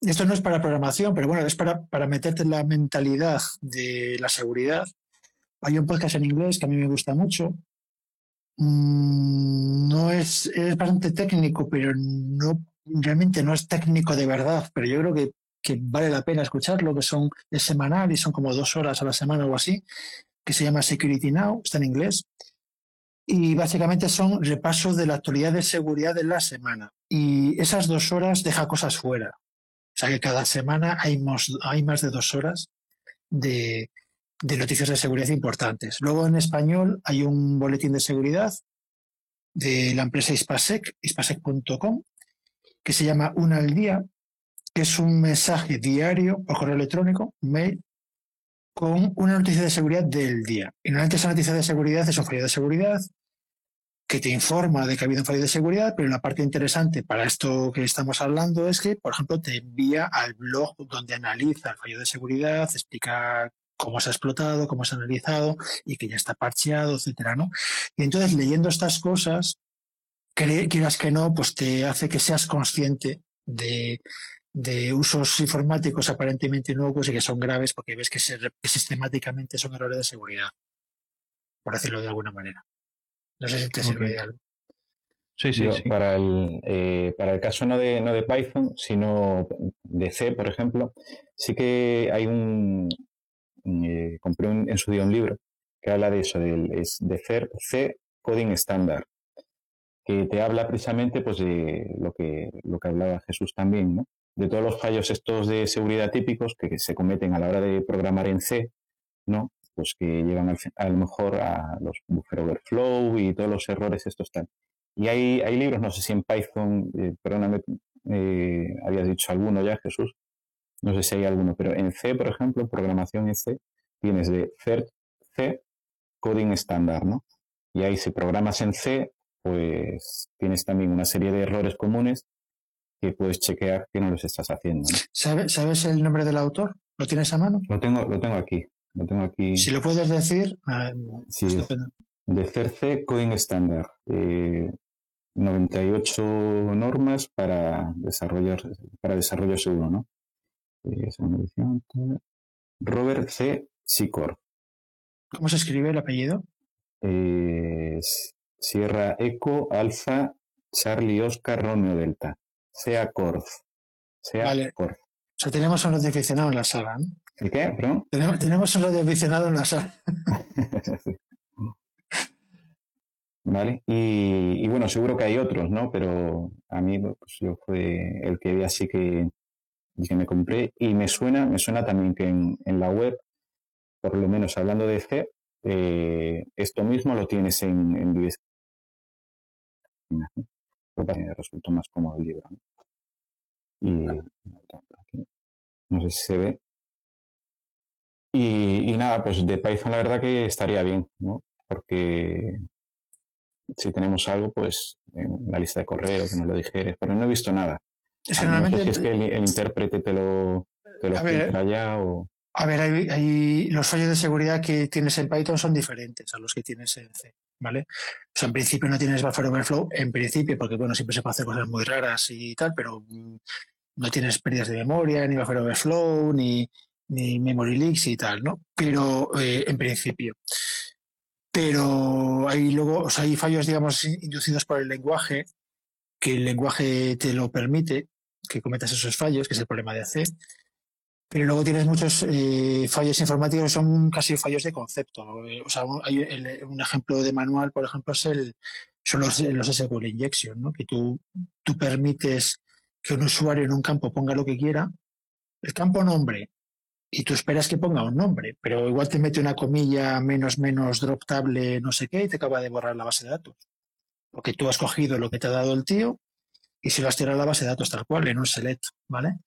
esto no es para programación, pero bueno, es para, para meterte en la mentalidad de la seguridad hay un podcast en inglés que a mí me gusta mucho. Mm, no es, es bastante técnico, pero no realmente no es técnico de verdad. Pero yo creo que, vale la pena escucharlo, que son es semanal y son como dos horas a la semana o así, que se llama Security Now, está en inglés. Y básicamente son repasos de la actualidad de seguridad de la semana. Y esas dos horas deja cosas fuera. O sea que cada semana hay más, hay más de dos horas de, de noticias de seguridad importantes. Luego en español hay un boletín de seguridad de la empresa Ispasec, ispasec.com, que se llama Una al día, que es un mensaje diario por correo electrónico, mail, con una noticia de seguridad del día. Y normalmente esa noticia de seguridad es un fallo de seguridad que te informa de que ha habido un fallo de seguridad, pero la parte interesante para esto que estamos hablando es que, por ejemplo, te envía al blog donde analiza el fallo de seguridad, explica cómo se ha explotado, cómo se ha analizado y que ya está parcheado, etcétera, ¿no? Y entonces leyendo estas cosas, quieras que no, pues te hace que seas consciente de, usos informáticos aparentemente nuevos y que son graves porque ves que, sistemáticamente son errores de seguridad, por decirlo de alguna manera. No sé si te sirve de algo.
Sí, sí, sí. Para, el, eh, para el caso no de, no de Python, sino de C, por ejemplo, sí que hay un, eh, compré en su día un libro que habla de eso, de, es de C Coding Standard, que te habla precisamente pues, de lo que, lo que hablaba Jesús también, ¿no? de todos los fallos estos de seguridad típicos que, se cometen a la hora de programar en C, ¿no? pues que llevan a lo mejor a los buffer overflow y todos los errores estos están. Y hay, hay libros, no sé si en Python, eh, perdóname, eh, habías dicho alguno ya, Jesús, no sé si hay alguno, pero en C, por ejemplo, programación en C, tienes de CERT C Coding Standard, ¿no? Y ahí si programas en C, pues tienes también una serie de errores comunes que puedes chequear que no los estás haciendo.
¿Sabes el nombre del autor? ¿Lo tienes a mano?
Lo tengo, lo tengo aquí. Lo tengo aquí.
Si lo puedes decir.
sí, de C Coding Standard. 98 normas para desarrollar para desarrollo seguro, ¿no? Robert C. Sicor.
¿Cómo se escribe el apellido?
Sierra Eco Alfa Charlie Oscar Romeo Delta. Sea Corf. Sea
vale. O sea, tenemos un aficionado en la sala. ¿no?
¿El qué? ¿Perdón?
Tenemos, tenemos un aficionado en la sala.
¿Vale? Y, bueno, seguro que hay otros, ¿no? Pero a mí pues, yo fue el que vi así que, que me compré y me suena, me suena también que en, la web, por lo menos hablando de C, eh, esto mismo lo tienes en, en me resultó más cómodo el libro. Y no sé si se ve. Y, nada, pues de Python la verdad que estaría bien, ¿no? Porque si tenemos algo, pues en la lista de correo, que nos lo dijeres, pero no he visto nada. Es que, no sé si es que el, intérprete te lo, te lo ya o...
A ver, hay, los fallos de seguridad que tienes en Python son diferentes a los que tienes en C, ¿vale? O sea, en principio no tienes buffer overflow, en principio, porque bueno, siempre se puede hacer cosas muy raras y tal, pero mm, no tienes pérdidas de memoria, ni buffer overflow, ni, ni memory leaks y tal, ¿no? Pero eh, en principio. Pero hay luego, o sea, hay fallos, digamos, inducidos por el lenguaje, que el lenguaje te lo permite, que cometas esos fallos, que es el problema de C pero luego tienes muchos eh, fallos informáticos que son casi fallos de concepto. O sea, hay un ejemplo de manual, por ejemplo, es el, son los, los SQL injection, ¿no? que tú, tú permites que un usuario en un campo ponga lo que quiera, el campo nombre, y tú esperas que ponga un nombre, pero igual te mete una comilla menos menos drop table no sé qué y te acaba de borrar la base de datos. Porque tú has cogido lo que te ha dado el tío y se lo has tirado a la base de datos tal cual, en un select, ¿vale?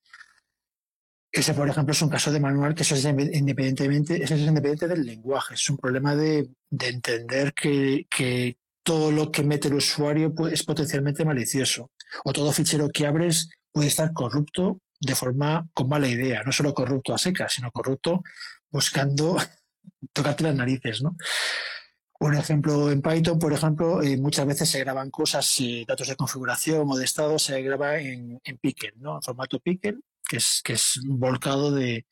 Ese, por ejemplo, es un caso de manual que eso es independientemente, eso es independiente del lenguaje. Es un problema de, entender que, todo lo que mete el usuario es potencialmente malicioso. O todo fichero que abres puede estar corrupto de forma con mala idea. No solo corrupto a secas, sino corrupto buscando tocarte las narices, ¿no? Un ejemplo en Python, por ejemplo, eh, muchas veces se graban cosas, eh, datos de configuración o de estado se graba en, en Pickle, ¿no? En formato Pickle, que es, que es un volcado de,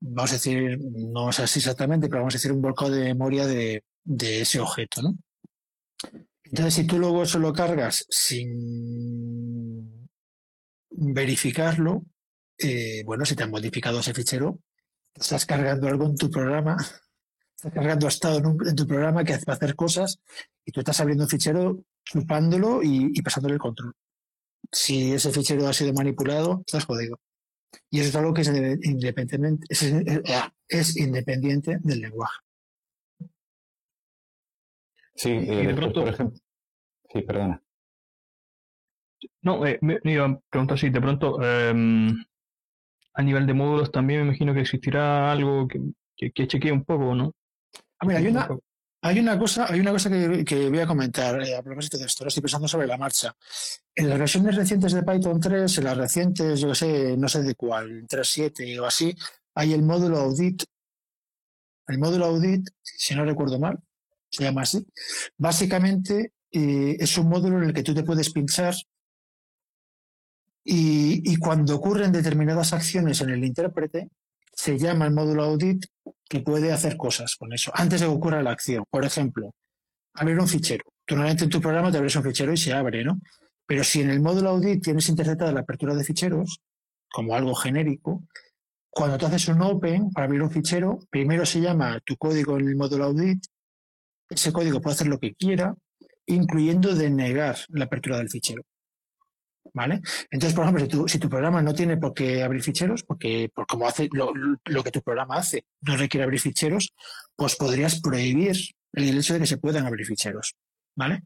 vamos a decir, no es así exactamente, pero vamos a decir un volcado de memoria de, ese objeto, ¿no? Entonces, si tú luego eso lo cargas sin verificarlo, eh, bueno, si te han modificado ese fichero, estás cargando algo en tu programa, estás cargando estado en, tu programa que hace hacer cosas y tú estás abriendo un fichero, chupándolo y pasándole el control si ese fichero ha sido manipulado, estás jodido. Y eso es algo que es independiente, es, independiente del lenguaje.
Sí, eh, por ejemplo. Sí, perdona.
No, eh, me, iba a preguntar si de pronto em, a nivel de módulos también me imagino que existirá algo que, que, chequee un poco, ¿no?
Ah, mira, hay una, hay una cosa, hay una cosa que, voy a comentar eh, a propósito de esto. Ahora estoy pensando sobre la marcha. En las versiones recientes de Python 3, en las recientes, yo sé, no sé de cuál, 3.7 o así, hay el módulo audit. El módulo audit, si no recuerdo mal, se llama así. Básicamente eh, es un módulo en el que tú te puedes pinchar y, y cuando ocurren determinadas acciones en el intérprete, se llama el módulo audit que puede hacer cosas con eso antes de que ocurra la acción. Por ejemplo, abrir un fichero. Tú normalmente en tu programa te abres un fichero y se abre, ¿no? Pero si en el módulo audit tienes interpretada la apertura de ficheros como algo genérico, cuando tú haces un open para abrir un fichero, primero se llama tu código en el módulo audit, ese código puede hacer lo que quiera, incluyendo denegar la apertura del fichero. ¿Vale? Entonces, por ejemplo, si tu, programa no tiene por qué abrir ficheros, porque por como hace lo, que tu programa hace no requiere abrir ficheros, pues podrías prohibir el hecho de que se puedan abrir ficheros, ¿vale?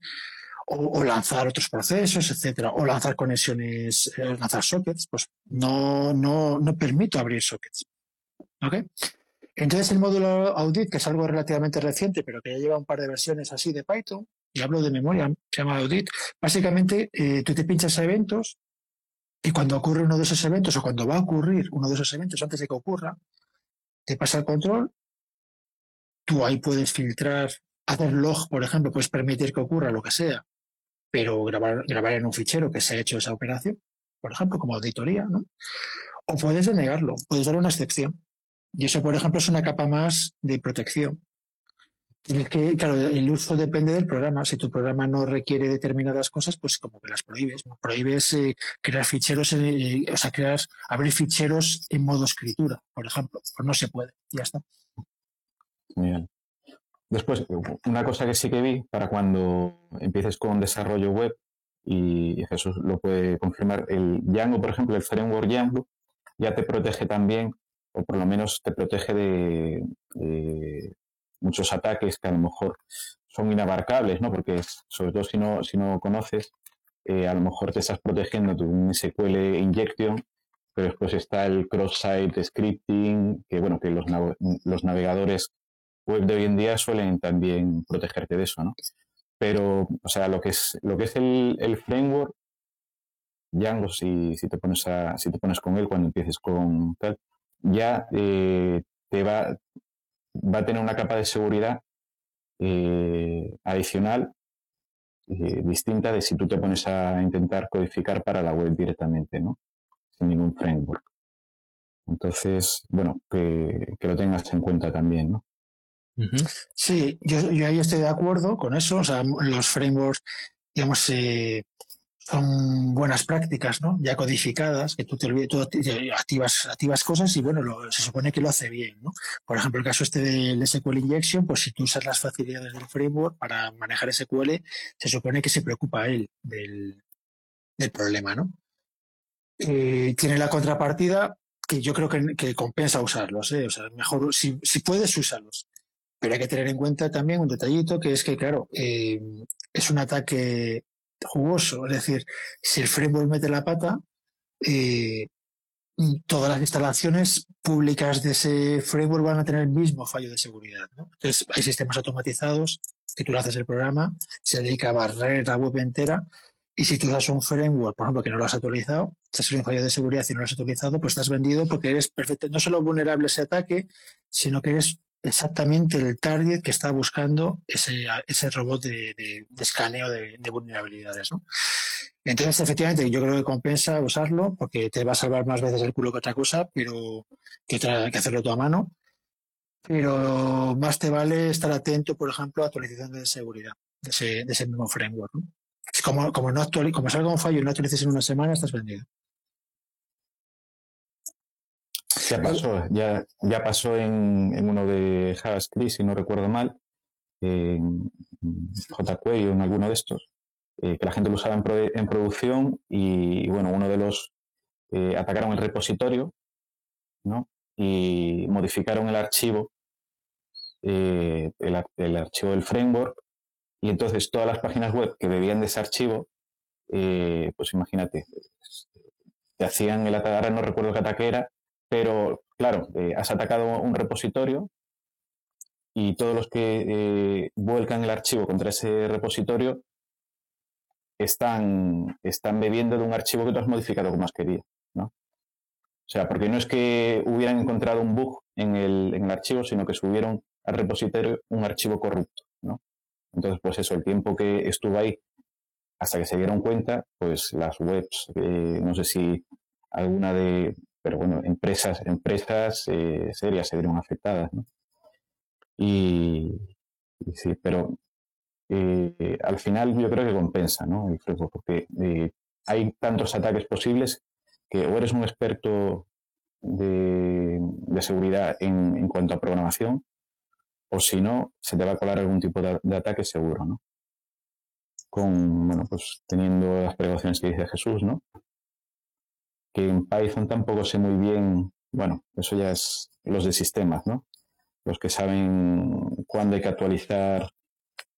O, lanzar otros procesos, etcétera, o lanzar conexiones, eh, lanzar sockets, pues no, no, no permito abrir sockets. ¿Ok? Entonces el módulo audit, que es algo relativamente reciente, pero que ya lleva un par de versiones así de Python, y hablo de memoria, se llama audit, básicamente eh, tú te pinchas a eventos y cuando ocurre uno de esos eventos o cuando va a ocurrir uno de esos eventos antes de que ocurra, te pasa el control, tú ahí puedes filtrar, hacer log, por ejemplo, puedes permitir que ocurra lo que sea, pero grabar, grabar en un fichero que se ha hecho esa operación, por ejemplo, como auditoría, ¿no? O puedes denegarlo, puedes dar una excepción. Y eso, por ejemplo, es una capa más de protección. Es que, claro, el uso depende del programa. Si tu programa no requiere determinadas cosas, pues como que las prohíbes. Prohíbes eh, crear ficheros, eh, o sea, crear, abrir ficheros en modo escritura, por ejemplo. Pues no se puede, ya está.
Muy bien. Después, una cosa que sí que vi para cuando empieces con desarrollo web, y Jesús lo puede confirmar, el Django, por ejemplo, el framework Django, ya te protege también, o por lo menos te protege de, muchos ataques que a lo mejor son inabarcables, ¿no? Porque sobre todo si no, si no conoces, eh, a lo mejor te estás protegiendo de un SQL injection, pero después está el cross-site scripting, que bueno, que los, los navegadores web de hoy en día suelen también protegerte de eso, ¿no? Pero, o sea, lo que es, lo que es el, el framework, Django, si, si, te pones a, si te pones con él cuando empieces con tal, ya eh, te va, va a tener una capa de seguridad eh, adicional eh, distinta de si tú te pones a intentar codificar para la web directamente, ¿no? Sin ningún framework. Entonces, bueno, que, que lo tengas en cuenta también, ¿no?
Sí, yo, ahí estoy de acuerdo con eso. O sea, los frameworks, digamos, eh, son buenas prácticas, ¿no? Ya codificadas, que tú te olvides, tú activas, activas cosas y bueno, se supone que lo hace bien, ¿no? Por ejemplo, el caso este del SQL Injection, pues si tú usas las facilidades del framework para manejar SQL, se supone que se preocupa él del, del problema, ¿no? Eh, tiene la contrapartida que yo creo que, compensa usarlos, ¿eh? O sea, mejor, si, si puedes, usarlos. Pero hay que tener en cuenta también un detallito que es que, claro, eh, es un ataque jugoso. Es decir, si el framework mete la pata, eh, todas las instalaciones públicas de ese framework van a tener el mismo fallo de seguridad. Entonces, hay sistemas automatizados que tú le haces el programa, se dedica a barrer la web entera. Y si tú das un framework, por ejemplo, que no lo has actualizado, estás en un fallo de seguridad y no lo has actualizado, pues estás vendido porque eres perfecto, no solo vulnerable a ese ataque, sino que eres exactamente el target que está buscando ese, ese robot de, escaneo de, vulnerabilidades. ¿no? Entonces, efectivamente, yo creo que compensa usarlo porque te va a salvar más veces el culo que otra cosa, pero que, que hacerlo tú a mano. Pero más te vale estar atento, por ejemplo, a actualizaciones de seguridad de ese, de ese mismo framework. ¿no? Como, como, no como salga un fallo y no actualices en una semana, estás vendido.
Ya pasó, ya, ya pasó en, en uno de JavaScript, si no recuerdo mal, en jQuery o en alguno de estos, eh, que la gente lo usaba en, en producción y, bueno, uno de los eh, atacaron el repositorio ¿no? y modificaron el archivo, eh, el, el, archivo del framework, y entonces todas las páginas web que bebían de ese archivo, pues imagínate, te hacían el ataque, ahora no recuerdo qué ataque era, pero, claro, eh, has atacado un repositorio y todos los que eh, vuelcan el archivo contra ese repositorio están, están bebiendo de un archivo que tú has modificado como has querido. ¿no? O sea, porque no es que hubieran encontrado un bug en el, en el archivo, sino que subieron al repositorio un archivo corrupto. ¿no? Entonces, pues eso, el tiempo que estuvo ahí hasta que se dieron cuenta, pues las webs, eh, no sé si alguna de, pero bueno, empresas, empresas eh, serias se vieron afectadas, ¿no? Y, sí, pero eh, al final yo creo que compensa, ¿no? El porque eh, hay tantos ataques posibles que o eres un experto de, seguridad en, cuanto a programación, o si no, se te va a colar algún tipo de, de ataque seguro, ¿no? Con, bueno, pues teniendo las precauciones que dice Jesús, ¿no? Que en Python tampoco sé muy bien, bueno, eso ya es los de sistemas, ¿no? Los que saben cuándo hay que actualizar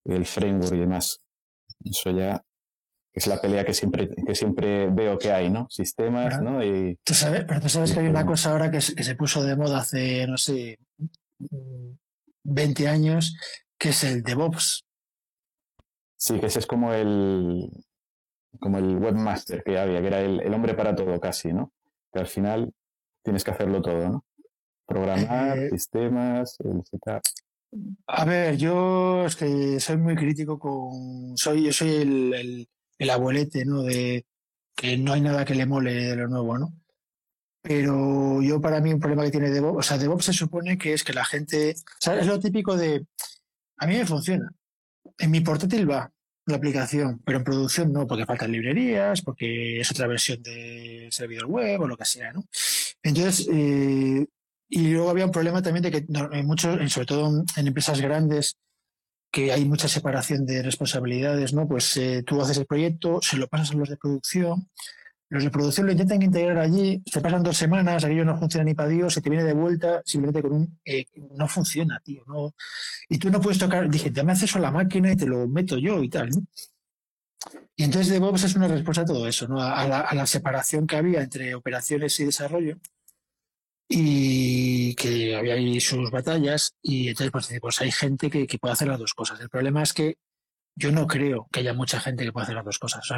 el framework y demás. Eso ya es la pelea que siempre, que siempre veo que hay, ¿no? Sistemas, ¿no? Y,
¿Tú sabes, pero tú sabes que hay una cosa ahora que, que se puso de moda hace, no sé, 20 años, que es el DevOps.
Sí, que ese es como el, como el webmaster que había, que era el, hombre para todo casi, ¿no? Que al final tienes que hacerlo todo, ¿no? Programar, eh, sistemas, el
A ver, yo es que soy muy crítico con. Soy, yo soy el, el, abuelete, ¿no? De que no hay nada que le mole de lo nuevo, ¿no? Pero yo para mí un problema que tiene DevOps, o sea, DevOps se supone que es que la gente, o sea, es lo típico de, a mí me funciona. En mi portátil va la aplicación, pero en producción no, porque faltan librerías, porque es otra versión de servidor web o lo que sea, ¿no? Entonces, eh, y luego había un problema también de que muchos, sobre todo en empresas grandes, que hay mucha separación de responsabilidades, ¿no? Pues eh, tú haces el proyecto, se lo pasas a los de producción, los de producción lo intentan integrar allí, se pasan dos semanas, aquello no funciona ni para Dios, se te viene de vuelta simplemente con un... Eh, no funciona, tío. No, y tú no puedes tocar, dije, dame acceso a la máquina y te lo meto yo y tal, ¿no? Y entonces DevOps es una respuesta a todo eso, ¿no? A la, separación que había entre operaciones y desarrollo y que había ahí sus batallas y entonces pues, pues hay gente que, puede hacer las dos cosas. El problema es que yo no creo que haya mucha gente que pueda hacer las dos cosas.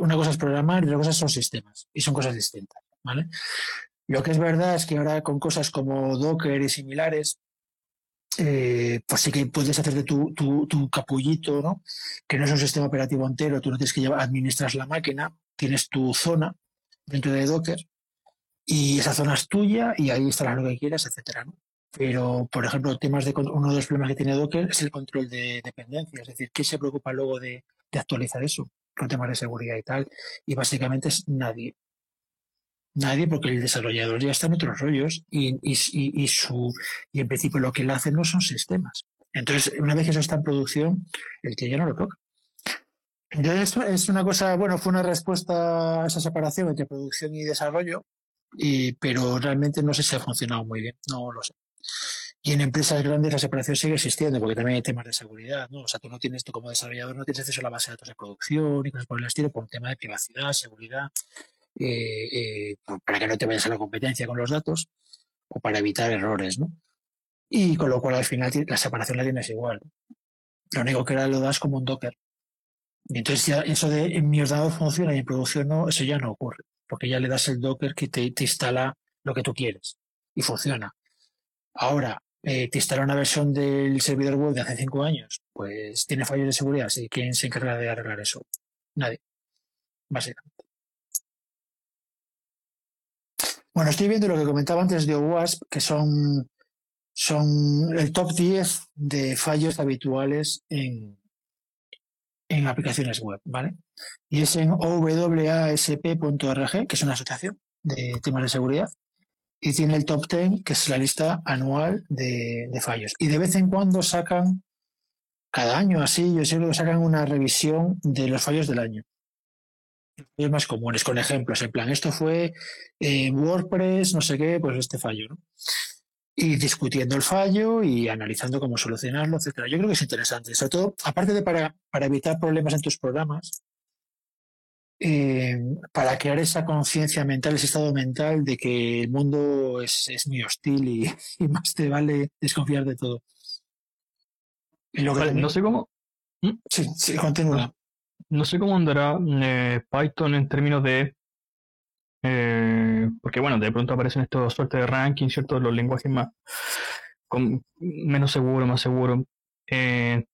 una cosa es programar y otra cosa son sistemas y son cosas distintas, ¿vale? Lo que es verdad es que ahora con cosas como Docker y similares, eh, pues sí que puedes hacerte tu, tu, capullito, ¿no? Que no es un sistema operativo entero, tú no tienes que llevar, administras la máquina, tienes tu zona dentro de Docker y esa zona es tuya y ahí instalas lo que quieras, etcétera, ¿no? Pero, por ejemplo, temas de uno de los problemas que tiene Docker es el control de dependencia, es decir, ¿quién se preocupa luego de, actualizar eso con temas de seguridad y tal? Y básicamente es nadie. Nadie, porque el desarrollador ya está en otros rollos y, y, su, y en principio lo que él hace no son sistemas. Entonces, una vez que eso está en producción, el que ya no lo toca. Entonces, es una cosa, bueno, fue una respuesta a esa separación entre producción y desarrollo, pero realmente no sé si ha funcionado muy bien, no lo sé. Y en empresas grandes la separación sigue existiendo, porque también hay temas de seguridad, ¿no? O sea, tú no tienes, tú como desarrollador no tienes acceso a la base de datos de producción y cosas por el estilo, por un tema de privacidad, seguridad, eh, eh, para que no te vayas a la competencia con los datos o para evitar errores, ¿no? Y con lo cual al final la separación la tienes igual. Lo único que ahora lo das como un Docker. Y entonces ya eso de en mi ordenador funciona y en producción no, eso ya no ocurre porque ya le das el Docker que te, instala lo que tú quieres y funciona. Ahora, eh, te instala una versión del servidor web de hace cinco años, pues tiene fallos de seguridad. ¿Y quién se encarga de arreglar eso? Nadie, básicamente. Bueno, estoy viendo lo que comentaba antes de OWASP, que son, son el top 10 de fallos habituales en, en aplicaciones web, ¿vale? Y es en owasp.org, que es una asociación de temas de seguridad, y tiene el top 10, que es la lista anual de, fallos. Y de vez en cuando sacan, cada año así, yo que sacan una revisión de los fallos del año. Los más comunes, con ejemplos, en plan, esto fue en WordPress, no sé qué, pues este fallo, ¿no? y discutiendo el fallo y analizando cómo solucionarlo, etcétera. Yo creo que es interesante, sobre todo, aparte de para, para evitar problemas en tus programas, eh, para crear esa conciencia mental, ese estado mental de que el mundo es, es muy hostil y, más te vale desconfiar de todo.
no sé cómo.
¿Mm? Sí, sí, continúa.
No sé cómo andará eh, Python en términos de eh, porque bueno, de pronto aparecen estos suertes de ranking, ¿cierto? Los lenguajes más con, menos seguros, más seguros. Eh,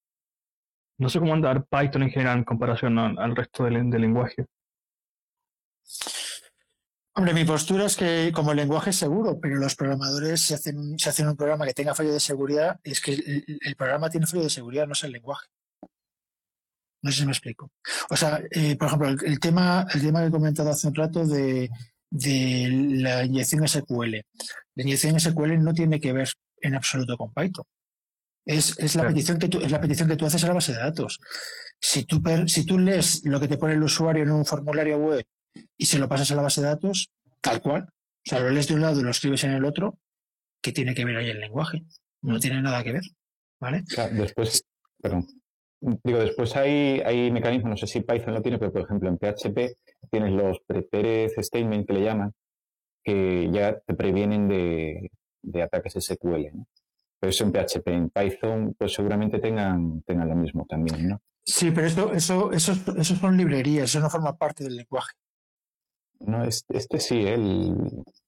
no sé cómo andar Python en general en comparación al, resto del, lenguaje.
Hombre, mi postura es que como lenguaje es seguro, pero los programadores se hacen, un programa que tenga fallo de seguridad, es que el, programa tiene fallo de seguridad, no es el lenguaje. No sé si me explico. O sea, eh, por ejemplo, el, tema, el tema que he comentado hace un rato de, la inyección SQL. La inyección SQL no tiene que ver en absoluto con Python. Es, la petición que tú, es la petición que tú haces a la base de datos. Si tú, si tú lees lo que te pone el usuario en un formulario web y se lo pasas a la base de datos, tal cual, o sea, lo lees de un lado y lo escribes en el otro, ¿qué tiene que ver ahí el lenguaje? No mm. tiene nada que ver. ¿Vale?
después, perdón, Digo, después hay, hay mecanismos, no sé si Python lo tiene, pero por ejemplo en PHP tienes los prepared statement que le llaman, que ya te previenen de, ataques SQL. ¿no? Pero eso en PHP, en Python, pues seguramente tengan, tengan lo mismo también, ¿no?
Sí, pero eso, eso, eso, eso son librerías, eso no forma parte del lenguaje.
No, este, este sí, el,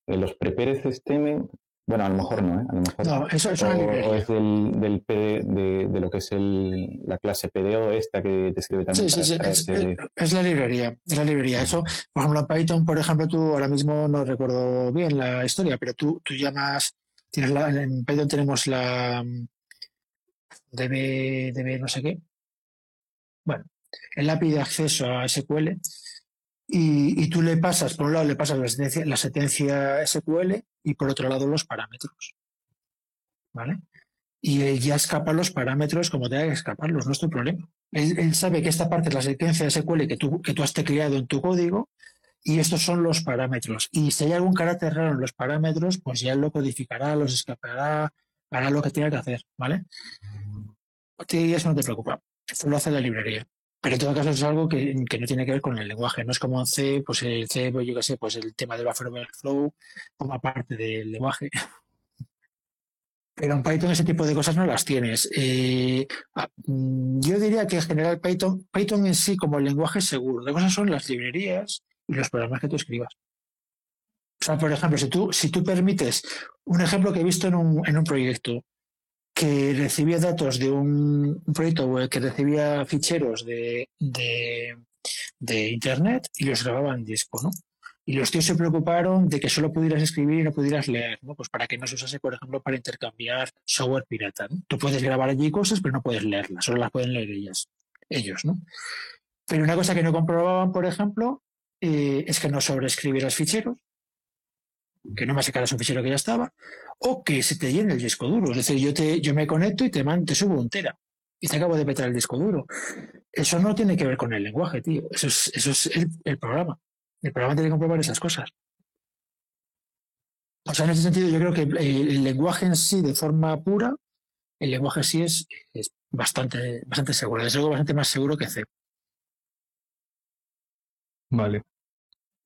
los prepared statement Bueno, a lo mejor no, ¿eh? A lo mejor.
No, eso, es una
o, es del, del PD, de, de, lo que es el, la clase PDO esta que te escribe también.
Sí, sí, sí. Es, la librería. Es la librería. Eso, por ejemplo, en Python, por ejemplo, tú ahora mismo no recuerdo bien la historia, pero tú, tú llamas. Tienes la, en Python tenemos la. DB, DB no sé qué. Bueno, el API de acceso a SQL y, tú le pasas, por un lado le pasas la sentencia, la sentencia SQL y por otro lado los parámetros. ¿Vale? Y él ya escapa los parámetros como tenga que escaparlos, no es tu problema. Él, sabe que esta parte es la sentencia SQL que tú, que tú has tecleado en tu código y estos son los parámetros. Y si hay algún carácter raro en los parámetros, pues ya él lo codificará, los escapará, hará lo que tiene que hacer, ¿vale? Y eso no te preocupa. Esto lo hace la librería. Pero en todo caso es algo que, no tiene que ver con el lenguaje. No es como en C, pues el C, pues yo qué sé, pues el tema del buffer overflow forma parte del lenguaje. Pero en Python ese tipo de cosas no las tienes. Eh, ah, mm, yo diría que en general Python, Python en sí como el lenguaje seguro. De cosas son las librerías y los programas que tú escribas. O sea, por ejemplo, si tú, si tú permites, un ejemplo que he visto en un, en un proyecto, que recibía datos de un, proyecto web que recibía ficheros de, Internet y los grababa en disco, ¿no? Y los tíos se preocuparon de que solo pudieras escribir y no pudieras leer, ¿no? Pues para que no se usase, por ejemplo, para intercambiar software pirata. Tú puedes grabar allí cosas, pero no puedes leerlas, solo las pueden leer ellas, ellos, ¿no? Pero una cosa que no comprobaban, por ejemplo, eh, es que no sobreescribieras ficheros, que no me sacaras un fichero que ya estaba, o que se te llene el disco duro. Es decir, yo, te, yo me conecto y te, man, te subo un tera y te acabo de petar el disco duro. Eso no tiene que ver con el lenguaje, tío. Eso es, eso es el, programa. El programa tiene que comprobar esas cosas. O sea, en ese sentido, yo creo que el, lenguaje en sí, de forma pura, el lenguaje sí es, es bastante, bastante seguro. Es algo bastante más seguro que C.
Vale.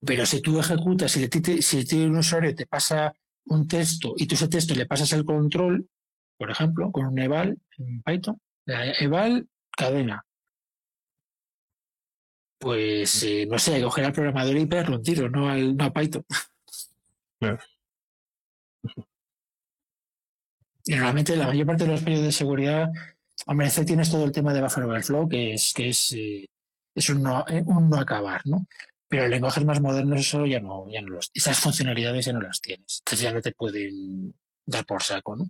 Pero si tú ejecutas, si, si un usuario te pasa un texto y tú ese texto le pasas el control, por ejemplo, con un eval en Python, eval cadena. Pues eh, no sé, coger al programador y pegarle un tiro, no, al, no a Python. Y normalmente la mayor parte de los periodos de seguridad, hombre, C tienes todo el tema de buffer overflow, que es, que es, eh, es un, no, eh, un no acabar, ¿no? Pero lenguajes más modernos eso ya no, ya no los, esas funcionalidades ya no las tienes. Entonces ya no te pueden dar por saco, ¿no?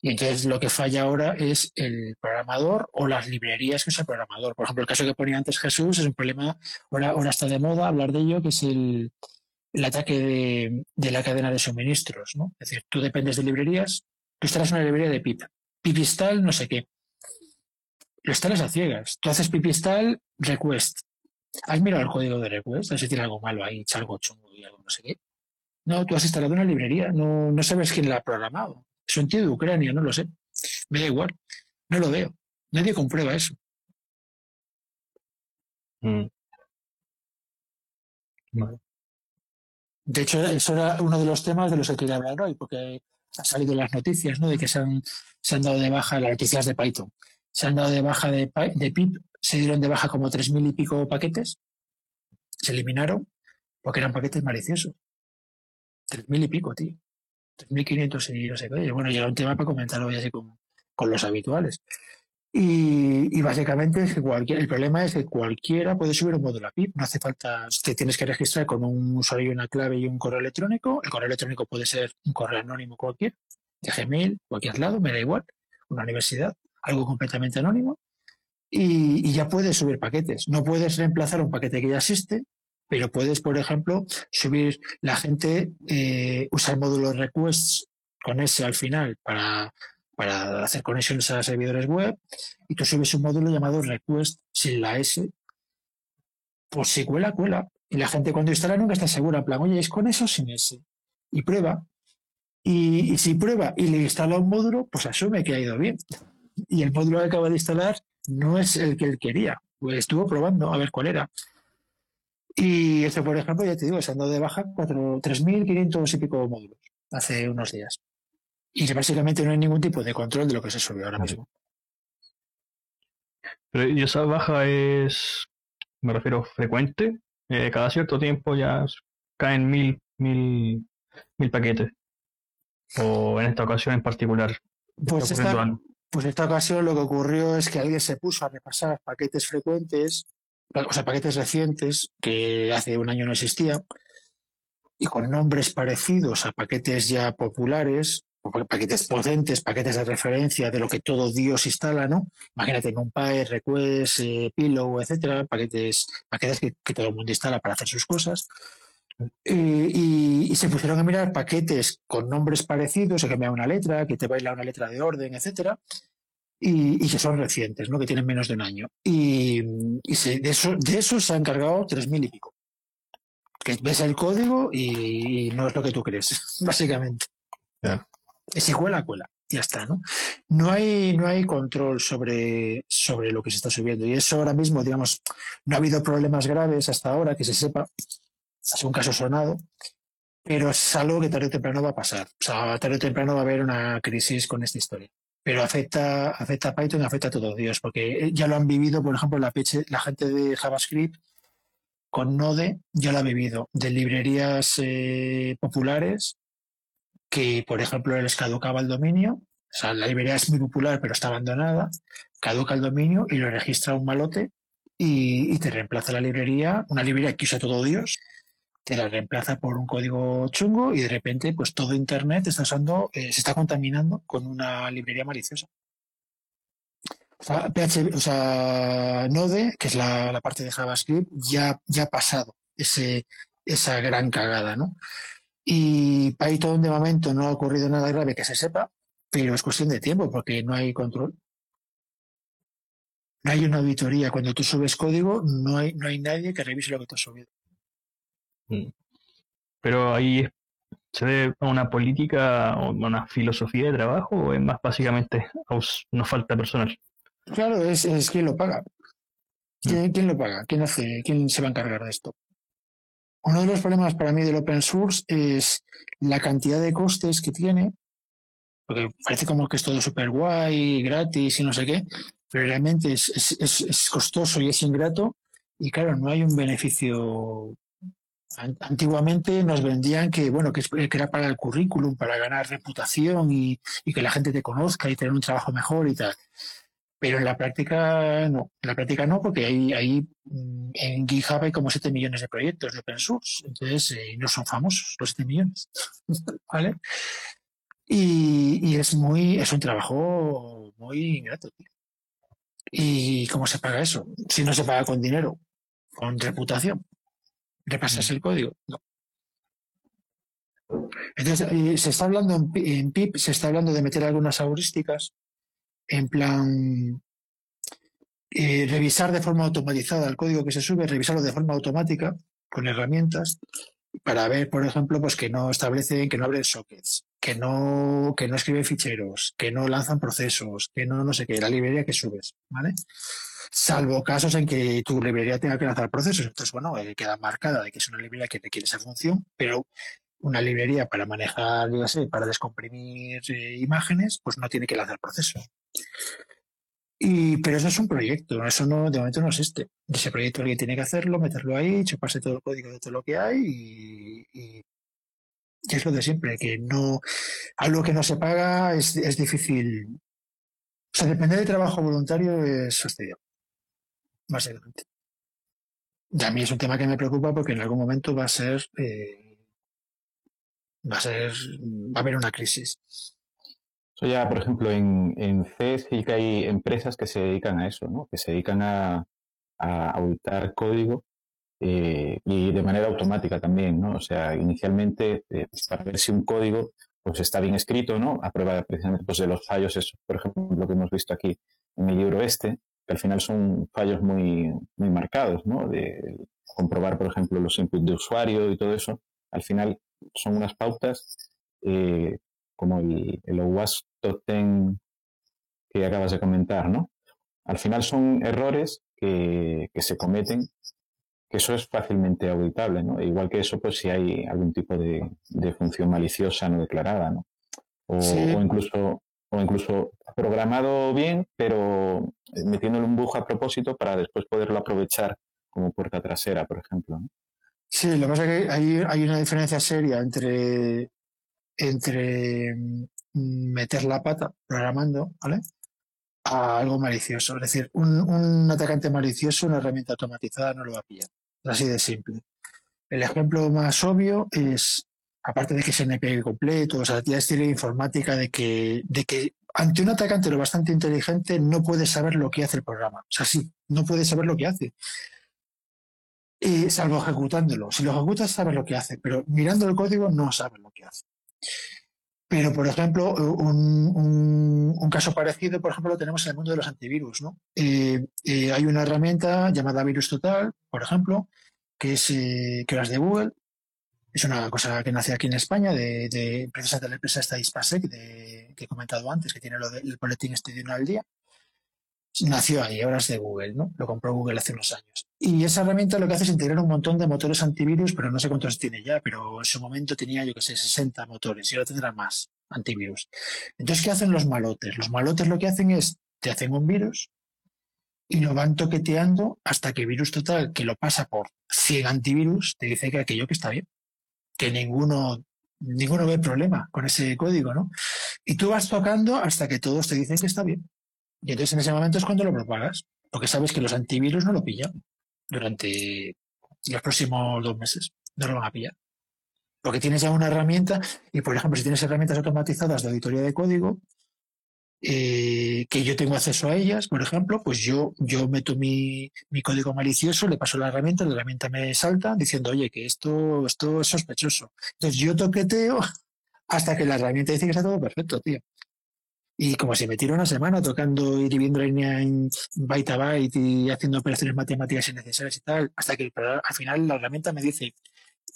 Y entonces lo que falla ahora es el programador o las librerías que usa el programador. Por ejemplo, el caso que ponía antes Jesús es un problema, ahora, ahora está de moda hablar de ello, que es el, el ataque de, de, la cadena de suministros, ¿no? Es decir, tú dependes de librerías, tú instalas una librería de pip, pipistal no sé qué. Lo instalas a ciegas. Tú haces pipistal request. ¿Has mirado el código de request? A ver si tiene algo malo ahí, algo chungo y algo no sé qué. No, tú has instalado una librería, no, no sabes quién la ha programado. Es un tío de Ucrania, no lo sé. Me da igual, no lo veo. Nadie comprueba eso. Mm. De hecho, eso era uno de los temas de los que quería hablar hoy, porque han salido las noticias, ¿no? De que se han, se han dado de baja las noticias de Python. Se han dado de baja de, de PIP se dieron de baja como tres mil y pico paquetes, se eliminaron porque eran paquetes maliciosos. Tres mil y pico, tío. Tres mil quinientos y no sé qué. Bueno, llega un tema para comentarlo hoy así con, con los habituales. Y, básicamente es que cualquier, el problema es que cualquiera puede subir un módulo a PIP. No hace falta, te tienes que registrar con un usuario, una clave y un correo electrónico. El correo electrónico puede ser un correo anónimo cualquier, de Gmail, cualquier lado, me da igual. Una universidad, algo completamente anónimo y, ya puedes subir paquetes. No puedes reemplazar un paquete que ya existe, pero puedes, por ejemplo, subir la gente, eh, usa el módulo requests con ese al final para, para hacer conexiones a servidores web y tú subes un módulo llamado request sin la S. Pues si cuela, cuela. Y la gente cuando instala nunca está segura, en plan, oye, ¿es con eso o sin S? Y prueba. Y, y si prueba y le instala un módulo, pues asume que ha ido bien. Y el módulo que acaba de instalar no es el que él quería. Pues estuvo probando a ver cuál era. Y esto, por ejemplo, ya te digo, se han dado de baja 3.500 y pico módulos hace unos días. Y básicamente no hay ningún tipo de control de lo que se subió ahora mismo.
Pero ¿y esa baja es, me refiero, frecuente? Eh, cada cierto tiempo ya caen mil, mil, mil paquetes. ¿O en esta ocasión en particular?
Pues esta, pues esta ocasión lo que ocurrió es que alguien se puso a repasar paquetes frecuentes, o sea, paquetes recientes que hace un año no existían, y con nombres parecidos a paquetes ya populares, paquetes potentes, paquetes de referencia de lo que todo Dios instala, ¿no? Imagínate NumPy, Request, eh, Pillow, etcétera, paquetes, paquetes que, todo el mundo instala para hacer sus cosas. Y, se pusieron a mirar paquetes con nombres parecidos, se cambia una letra, que te baila una letra de orden, etcétera, y, que son recientes, ¿no? que tienen menos de un año. Y, de, eso, de eso se han cargado tres mil y pico. Que ves el código y, no es lo que tú crees, básicamente. Si cuela, cuela. Ya está, ¿no? No hay, no hay control sobre, sobre lo que se está subiendo. Y eso ahora mismo, digamos, no ha habido problemas graves hasta ahora, que se sepa. Sido un caso sonado, pero es algo que tarde o temprano va a pasar. O sea, tarde o temprano va a haber una crisis con esta historia. Pero afecta, afecta a Python, afecta a todos Dios, porque ya lo han vivido, por ejemplo, la, gente de JavaScript con Node ya lo ha vivido, de librerías eh, populares que, por ejemplo, les caducaba el dominio. O sea, la librería es muy popular, pero está abandonada. Caduca el dominio y lo registra un malote y, te reemplaza la librería, una librería que usa todo Dios, te la reemplaza por un código chungo y de repente, pues todo Internet está usando, eh, se está contaminando con una librería maliciosa. O sea, PHP, o sea Node, que es la, parte de JavaScript, ya, ya ha pasado ese, esa gran cagada, ¿no? Y Python de momento no ha ocurrido nada grave que se sepa, pero es cuestión de tiempo porque no hay control. No hay una auditoría. Cuando tú subes código, no hay, no hay nadie que revise lo que tú has subido.
Mm. Pero ahí se a una política o una filosofía de trabajo o es más básicamente nos falta personal.
Claro, es, es quién lo paga. ¿Quién, ¿Quién, lo paga? ¿Quién, hace, ¿Quién se va a encargar de esto? Uno de los problemas para mí del open source es la cantidad de costes que tiene, porque parece como que es todo súper guay, gratis y no sé qué, pero realmente es, costoso y es ingrato y claro, no hay un beneficio. Antiguamente nos vendían que, bueno, que, era para el currículum, para ganar reputación y, que la gente te conozca y tener un trabajo mejor y tal. Pero en la práctica no, en la práctica no, porque hay, mm, en GitHub hay como 7 millones de proyectos de open source, entonces eh, no son famosos los 7 millones, ¿vale? Y, es muy, es un trabajo muy ingrato, ¿Y cómo se paga eso? Si no se paga con dinero, con reputación. ¿Repasas el código? No. Entonces, eh, se está hablando en, en PIP, se está hablando de meter algunas heurísticas en plan eh, revisar de forma automatizada el código que se sube, revisarlo de forma automática con herramientas para ver, por ejemplo, pues que no establecen, que no abren sockets, que no, que no escriben ficheros, que no lanzan procesos, que no no sé qué, la librería que subes, ¿vale? Salvo casos en que tu librería tenga que lanzar procesos. Entonces, bueno, eh, queda marcada de que es una librería que requiere esa función, pero una librería para manejar, yo sé, para descomprimir eh, imágenes, pues no tiene que lanzar procesos. Y, pero eso es un proyecto, eso no, de momento no existe. Ese proyecto alguien tiene que hacerlo, meterlo ahí, chuparse todo el código de todo lo que hay y, y, es lo de siempre, que no, algo que no se paga es, es difícil. O sea, depender del trabajo voluntario es sostenido, básicamente. Y a mí es un tema que me preocupa porque en algún momento va a ser, eh, va a ser, va a haber una crisis.
Eso ya, por ejemplo, en, en C sí que hay empresas que se dedican a eso, ¿no? que se dedican a, a auditar código eh, y de manera automática también, ¿no? O sea, inicialmente eh, pues, para ver si un código pues está bien escrito, ¿no? A prueba precisamente pues, de los fallos, eso, por ejemplo, lo que hemos visto aquí en el libro este, que al final son fallos muy, muy marcados, ¿no? De comprobar, por ejemplo, los inputs de usuario y todo eso. Al final son unas pautas eh, como el, el OWASP Top 10 que acabas de comentar, ¿no? Al final son errores que, que, se cometen, que eso es fácilmente auditable, ¿no? Igual que eso, pues si hay algún tipo de, de función maliciosa no declarada, ¿no? O, o, incluso o incluso programado bien, pero metiéndole un bug a propósito para después poderlo aprovechar como puerta trasera, por ejemplo.
Sí, lo que pasa es que hay, hay una diferencia seria entre entre mm, meter la pata programando, ¿vale? A algo malicioso. Es decir, un, un atacante malicioso, una herramienta automatizada no lo va a pillar. Así de simple. El ejemplo más obvio es, aparte de que es NPI completo, o sea, ya es informática de que, de que ante un atacante lo bastante inteligente no puede saber lo que hace el programa. O sea, sí, no puede saber lo que hace. Y, salvo ejecutándolo. Si lo ejecutas, sabes lo que hace, pero mirando el código no sabes lo que hace. Pero, por ejemplo, un, caso parecido, por ejemplo, lo tenemos en el mundo de los antivirus. ¿no? Eh, eh, hay una herramienta llamada Virus Total, por ejemplo, que es eh, que las de Google. Es una cosa que nace aquí en España, de, de precisamente de la empresa esta Ispasec, de, que he comentado antes, que tiene lo del boletín este al día nació ahí, ahora es de Google, ¿no? Lo compró Google hace unos años. Y esa herramienta lo que hace es integrar un montón de motores antivirus, pero no sé cuántos tiene ya, pero en su momento tenía, yo que sé, 60 motores y ahora tendrá más antivirus. Entonces, ¿qué hacen los malotes? Los malotes lo que hacen es, te hacen un virus y lo van toqueteando hasta que Virus Total, que lo pasa por 100 antivirus, te dice que aquello que está bien, que ninguno ninguno ve problema con ese código, ¿no? Y tú vas tocando hasta que todos te dicen que está bien. Y entonces en ese momento es cuando lo propagas, porque sabes que los antivirus no lo pillan durante los próximos dos meses, no lo van a pillar. Porque tienes ya una herramienta, y por ejemplo, si tienes herramientas automatizadas de auditoría de código, eh, que yo tengo acceso a ellas, por ejemplo, pues yo, yo meto mi, mi, código malicioso, le paso la herramienta, la herramienta me salta diciendo, oye, que esto, esto es sospechoso. Entonces yo toqueteo hasta que la herramienta dice que está todo perfecto, tío. Y como si me tiro una semana tocando y dividiendo la línea en byte a byte y haciendo operaciones matemáticas innecesarias y tal, hasta que al final la herramienta me dice,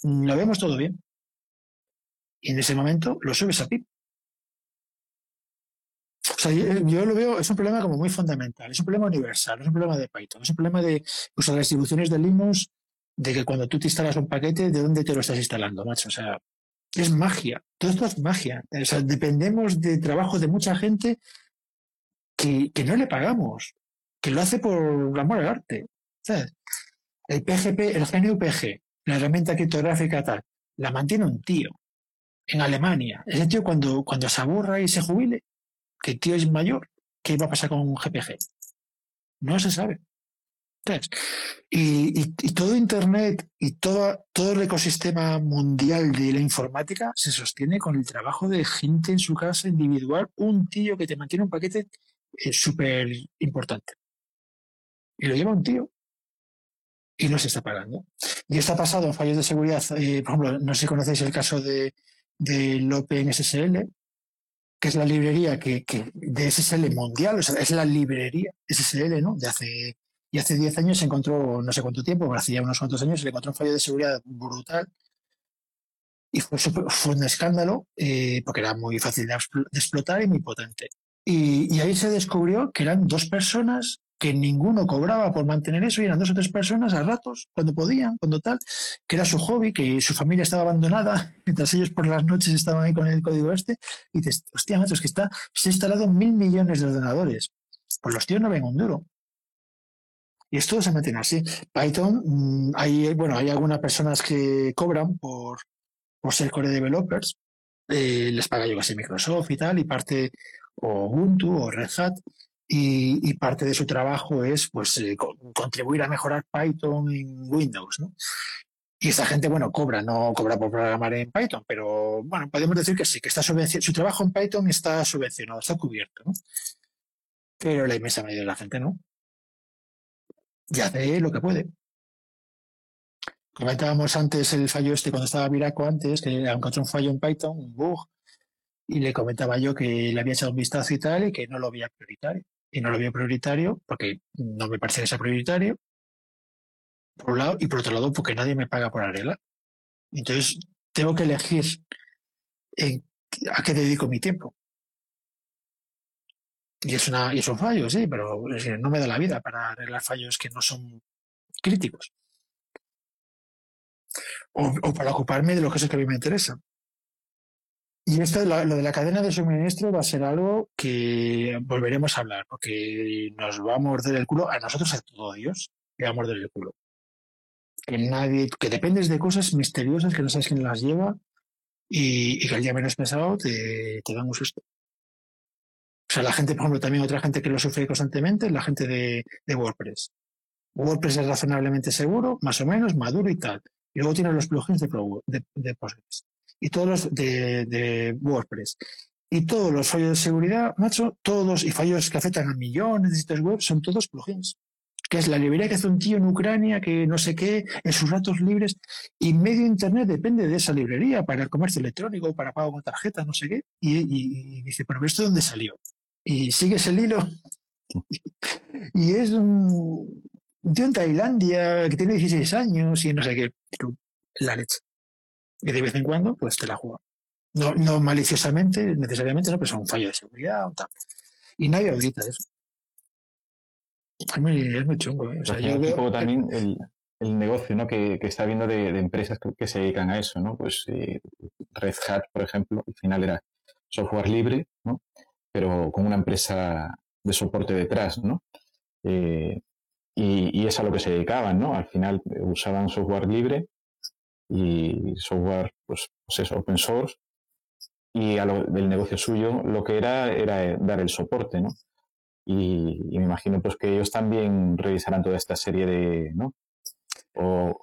lo vemos todo bien. Y en ese momento lo subes a PIP. O sea, yo, lo veo, es un problema como muy fundamental, es un problema universal, es un problema de Python, es un problema de usar las distribuciones de Linux, de que cuando tú te instalas un paquete, ¿de dónde te lo estás instalando, macho? O sea, es magia. Todo esto es magia. O sea, dependemos de trabajo de mucha gente que, no le pagamos, que lo hace por amor al arte. El PGP, el GNU-PG, la herramienta criptográfica tal, la mantiene un tío en Alemania. Ese tío cuando, cuando se aburra y se jubile, que el tío es mayor, ¿qué va a pasar con un GPG? No se sabe. Y, todo Internet y todo, el ecosistema mundial de la informática se sostiene con el trabajo de gente en su casa individual, un tío que te mantiene un paquete eh, súper importante. Y lo lleva un tío y no se está pagando. Y está pasado en fallos de seguridad. Eh, por ejemplo, no sé si conocéis el caso de, del OpenSSL, que es la librería que, que de SSL mundial, o sea, es la librería SSL, ¿no? De hace y hace 10 años se encontró, no sé cuánto tiempo, pero hace ya unos cuantos años, se encontró un fallo de seguridad brutal. Y fue, fue un escándalo eh, porque era muy fácil de, explotar y muy potente. Y, ahí se descubrió que eran dos personas que ninguno cobraba por mantener eso y eran dos o tres personas a ratos, cuando podían, cuando tal, que era su hobby, que su familia estaba abandonada, mientras ellos por las noches estaban ahí con el código este, y dices, hostia, macho, es que está, se ha instalado mil millones de ordenadores. Pues los tíos no ven un duro. Y esto se mantiene así. Python, mm, hay, bueno, hay algunas personas que cobran por, por ser core developers, eh, les paga yo casi Microsoft y tal, y parte o Ubuntu o Red Hat, y, parte de su trabajo es pues eh, contribuir a mejorar Python en Windows, ¿no? Y esta gente, bueno, cobra, no cobra por programar en Python, pero bueno, podemos decir que sí, que está su trabajo en Python está subvencionado, está cubierto, ¿no? Pero la inmensa mayoría de la gente no y hace lo que puede. Comentábamos antes el fallo este cuando estaba Miraco antes, que encontró un fallo en Python, un bug, y le comentaba yo que le había echado un vistazo y tal, y que no lo veía prioritario. Y no lo veía prioritario porque no me parece que sea prioritario, por un lado, y por otro lado, porque nadie me paga por arreglar. Entonces, tengo que elegir a qué dedico mi tiempo. Y es, una, y es un fallo, sí, pero no me da la vida para arreglar fallos que no son críticos. O, para ocuparme de los cosas que a mí me interesan. Y esto, lo, de la cadena de suministro va a ser algo que volveremos a hablar, porque nos va a morder el culo, a nosotros, a todos Dios, le va a morder el culo. Que nadie, que dependes de cosas misteriosas que no sabes quién las lleva, y, que el día menos pensado te, te dan un susto. O sea, la gente, por ejemplo, también otra gente que lo sufre constantemente la gente de, WordPress. WordPress es razonablemente seguro, más o menos, maduro y tal. Y luego tienes los plugins de, de Postgres. Y todos los de, de, WordPress. Y todos los fallos de seguridad, macho, todos, y fallos que afectan a millones de sitios web, son todos plugins. Que es la librería que hace un tío en Ucrania, que no sé qué, en sus ratos libres. Y medio Internet depende de esa librería para el comercio electrónico, para pago con tarjeta, no sé qué. Y, y, y dice, pero ¿esto dónde salió? y sigues el hilo. y es un tío en Tailandia que tiene 16 años y no sé qué. La leche. Y de vez en cuando, pues te la juega. No, no maliciosamente, necesariamente, no, pero es un fallo de seguridad o tal. Y nadie audita eso. Es muy, es muy chungo. ¿eh? O sea, yo
veo, también el, el, negocio ¿no? que, que está habiendo de, de empresas que, se dedican a eso. ¿no? Pues eh, Red Hat, por ejemplo, al final era software libre, ¿no? pero con una empresa de soporte detrás, ¿no? Eh, y, y, es a lo que se dedicaban, ¿no? Al final usaban software libre y software, pues, pues open source, y a lo del negocio suyo lo que era era dar el soporte, ¿no? Y, y, me imagino pues que ellos también revisarán toda esta serie de, ¿no? O,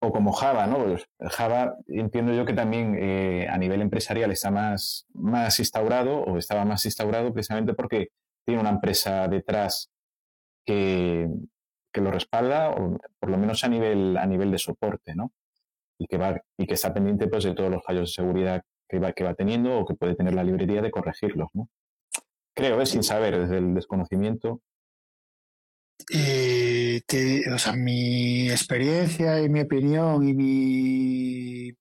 o como Java, ¿no? Pues Java entiendo yo que también eh, a nivel empresarial está más, más instaurado o estaba más instaurado precisamente porque tiene una empresa detrás que, que lo respalda, o por lo menos a nivel, a nivel de soporte, ¿no? Y que, va, y que está pendiente pues, de todos los fallos de seguridad que va, que va teniendo o que puede tener la librería de corregirlos, ¿no? Creo, ¿eh? sin saber, desde el desconocimiento,
eh, o sea, mi experiencia y mi opinión y mi,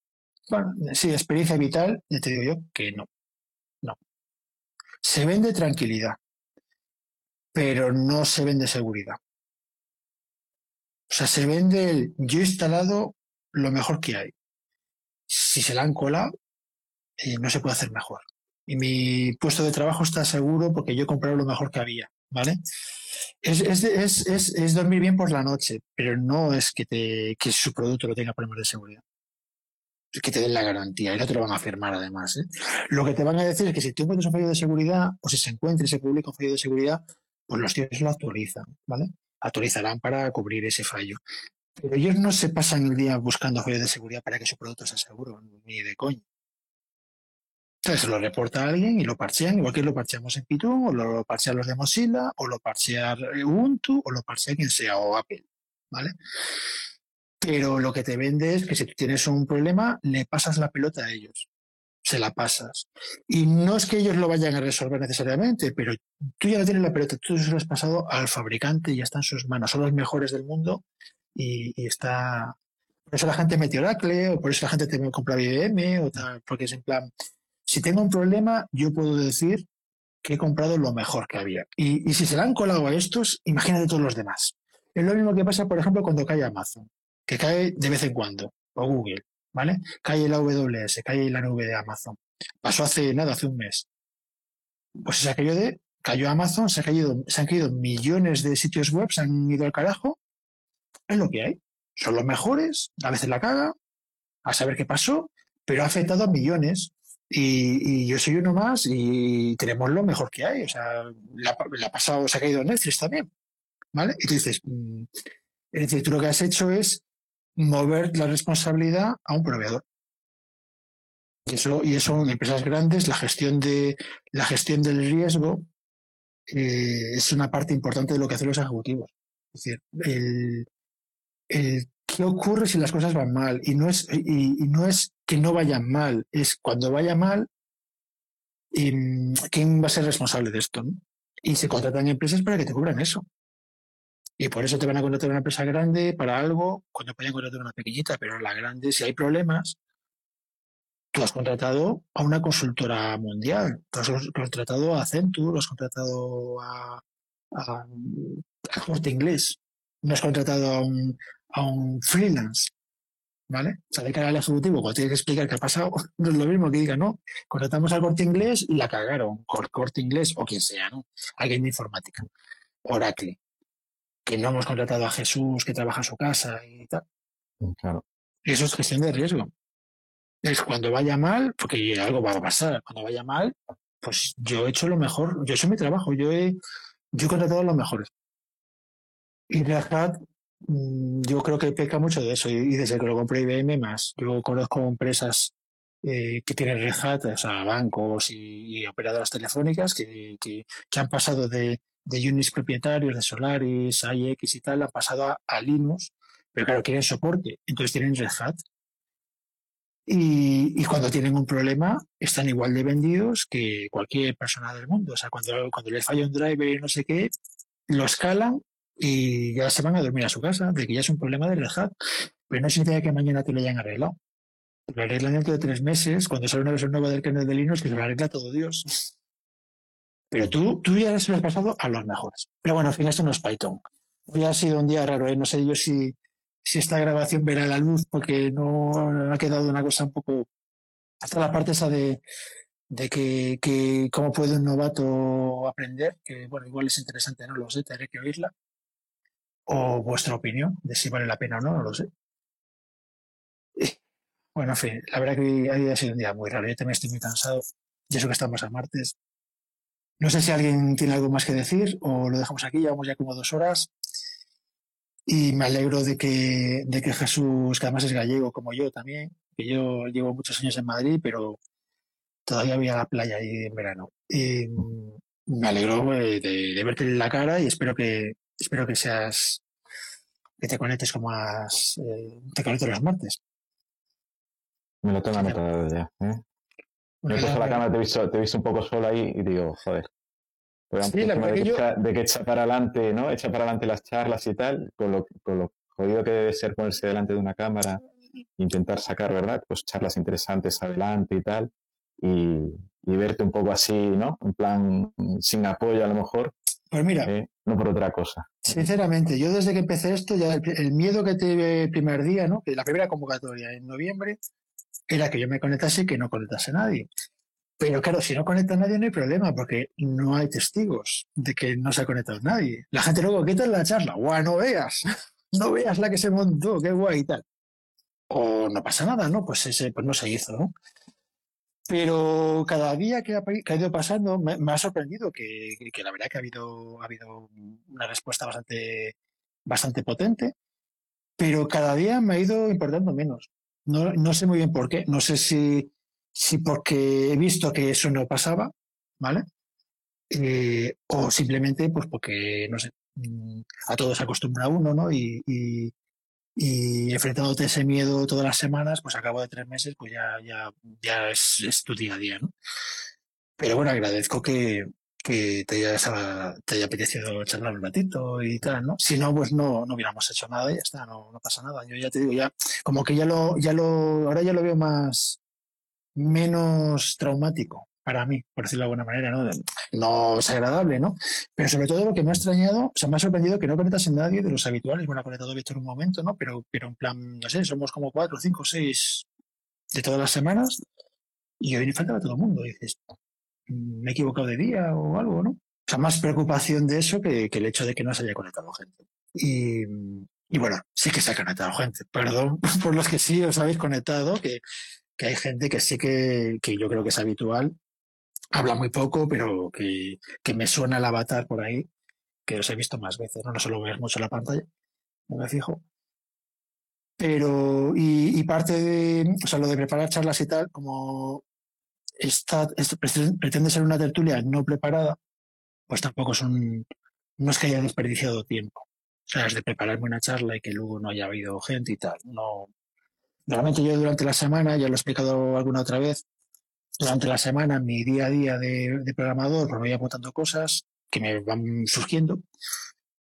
bueno, sí, experiencia vital, ya te digo yo que no, no. Se vende tranquilidad, pero no se vende seguridad. O sea, se vende el yo he instalado lo mejor que hay. Si se la han colado, eh, no se puede hacer mejor. Y mi puesto de trabajo está seguro porque yo he comprado lo mejor que había, ¿vale? Es, es, es, es, dormir bien por la noche, pero no es que, te, que su producto lo tenga problemas de seguridad. Es que te den la garantía y no te lo van a firmar además. ¿eh? Lo que te van a decir es que si tú encuentras un fallo de seguridad o si se encuentra y se publica un fallo de seguridad, pues los tíos lo actualizan, ¿vale? Actualizarán para cubrir ese fallo. Pero ellos no se pasan el día buscando fallos de seguridad para que su producto sea seguro, ni de coño. Entonces lo reporta a alguien y lo parchean, igual que lo parcheamos en Python, o lo parchean los de Mozilla, o lo parchea Ubuntu, o lo parchea quien sea, o Apple, ¿vale? Pero lo que te vende es que si tú tienes un problema, le pasas la pelota a ellos. Se la pasas. Y no es que ellos lo vayan a resolver necesariamente, pero tú ya no tienes la pelota, tú se lo has pasado al fabricante y ya está en sus manos. Son los mejores del mundo y, y está. Por eso la gente mete Oracle, o por eso la gente te compra IBM, o tal, porque es en plan, si tengo un problema, yo puedo decir que he comprado lo mejor que había. Y, y si se le han colado a estos, imagínate todos los demás. Es lo mismo que pasa, por ejemplo, cuando cae Amazon, que cae de vez en cuando, o Google, ¿vale? Cae la AWS, cae la nube de Amazon. Pasó hace nada, hace un mes. Pues se aquello de, cayó Amazon, se, ha caído, se han caído millones de sitios web, se han ido al carajo. Es lo que hay. Son los mejores, a veces la caga, a saber qué pasó, pero ha afectado a millones. Y, yo soy uno más y tenemos lo mejor que hay. O sea, la, la pasado, se ha caído Netflix también. ¿Vale? Y tú dices, mm, es tú lo que has hecho es mover la responsabilidad a un proveedor. Y eso, y eso en empresas grandes, la gestión de la gestión del riesgo eh, es una parte importante de lo que hacen los ejecutivos. Es decir, el, el qué ocurre si las cosas van mal. Y no es, y, no es que no vayan mal, es cuando vaya mal, ¿quién va a ser responsable de esto? Y se contratan empresas para que te cubran eso. Y por eso te van a contratar una empresa grande para algo, cuando pueden contratar una pequeñita, pero la grande, si hay problemas, tú has contratado a una consultora mundial, tú has contratado a Accenture, has contratado a, a, a Corte Inglés, no has contratado a un, a un freelance. ¿vale? Sabe que al ejecutivo cuando tiene que explicar qué ha pasado, no es lo mismo que diga, no, contratamos al corte inglés y la cagaron, corte inglés o quien sea, ¿no? Alguien de informática, Oracle, que no hemos contratado a Jesús que trabaja en su casa y tal.
Claro.
Y eso es gestión de riesgo. es cuando vaya mal, porque algo va a pasar, cuando vaya mal, pues yo he hecho lo mejor, yo he hecho mi trabajo, yo he, yo he contratado a los mejores. Y Red Hat, mm, yo creo que peca mucho de eso, y, desde que lo compré IBM más. Yo conozco empresas eh, que tienen Red Hat, o sea, bancos y, operadoras telefónicas que, que, han pasado de, de Unix propietarios, de Solaris, IX y tal, han pasado a, Linux, pero claro, quieren soporte, entonces tienen Red Hat y, cuando tienen un problema, están igual de vendidos que cualquier persona del mundo. O sea, cuando, cuando les falla un driver y no sé qué, lo escalan y ya se van a dormir a su casa, de que ya es un problema de Hat. Pero no significa que mañana te lo hayan arreglado. Lo arreglan dentro de tres meses, cuando sale una versión nueva del kernel de Linux, que se lo arregla todo Dios. Pero tú, tú ya se lo has pasado a los mejores. Pero bueno, al final esto no es Python. Hoy ha sido un día raro, ¿eh? no sé yo si, si esta grabación verá la luz, porque no ha quedado una cosa un poco. Hasta la parte esa de, de que, que, cómo puede un novato aprender, que bueno, igual es interesante, no lo sé, tendré que oírla. O vuestra opinión de si vale la pena o no, no lo sé. Bueno, en fin, la verdad que ha sido un día muy raro. Yo también estoy muy cansado. Y eso que estamos a martes. No sé si alguien tiene algo más que decir o lo dejamos aquí. Llevamos ya como dos horas. Y me alegro de que, de que Jesús, que además es gallego como yo también, que yo llevo muchos años en Madrid, pero todavía voy a la playa ahí en verano. Y me alegro eh, de, verte en la cara y espero que, espero que seas, que te conectes como más, eh, te conectes los martes.
Me lo tengo anotado ya. ¿eh? Me he puesto la cámara, te he, visto, te he visto un poco solo ahí y digo, joder, sí, la de, que echa, de que echa para adelante, ¿no? Echa para adelante las charlas y tal, con lo, con lo jodido que debe ser ponerse delante de una cámara, intentar sacar, ¿verdad? Pues charlas interesantes adelante y tal, y, y verte un poco así, ¿no? En plan, sin apoyo a lo mejor.
Pues mira.
Eh, no por otra cosa.
Sinceramente, yo desde que empecé esto, ya el, miedo que tuve el primer día, ¿no? La primera convocatoria en noviembre, era que yo me conectase y que no conectase nadie. Pero claro, si no conecta nadie no hay problema, porque no hay testigos de que no se ha conectado nadie. La gente luego, ¿qué tal la charla? ¡Guau, no veas! No veas la que se montó, qué guay y tal. O no pasa nada, ¿no? Pues ese pues no se hizo, ¿no? Pero cada día que ha, ido pasando me, ha sorprendido que, la verdad que ha habido, ha habido una respuesta bastante, bastante potente, pero cada día me ha ido importando menos. No, no sé muy bien por qué. No sé si si porque he visto que eso no pasaba, ¿vale? Eh, o simplemente pues porque, no sé, mm, a todos acostumbra uno, ¿no? Y, y, y, enfrentándote ese miedo todas las semanas, pues a cabo de tres meses, pues ya, ya, ya es, tu día a día, ¿no? Pero bueno, agradezco que, que te haya, te haya apetecido charlar un ratito y tal, ¿no? Si no, pues no, no hubiéramos hecho nada y ya está, no, no pasa nada. Yo ya te digo, ya, como que ya lo, ya lo, ahora ya lo veo más, menos traumático para mí, por decirlo de alguna manera, ¿no? No es agradable, ¿no? Pero sobre todo lo que me ha extrañado, o sea, me ha sorprendido que no conectas en nadie de los habituales. Bueno, ha conectado Víctor un momento, ¿no? Pero, pero en plan, no sé, somos como cuatro, cinco, seis de todas las semanas y hoy me faltaba todo el mundo. dices, mm, me he equivocado de día o algo, ¿no? O sea, más preocupación de eso que, que el hecho de que no se haya conectado gente. Y, y bueno, sí que se ha conectado gente. Perdón por los que sí os habéis conectado, que que hay gente que sí que, que yo creo que es habitual, habla muy poco, pero que, que, me suena el avatar por ahí, que os he visto más veces, no, no solo ver mucho la pantalla, no me fijo. Pero, y, parte de, o sea, lo de preparar charlas y tal, como está, pretende ser una tertulia no preparada, pues tampoco son, no es que haya desperdiciado tiempo. O sea, es de prepararme una charla y que luego no haya habido gente y tal. No, Normalmente yo durante la semana, ya lo he explicado alguna otra vez, durante la semana, mi día a día de, programador, pues voy apuntando cosas que me van surgiendo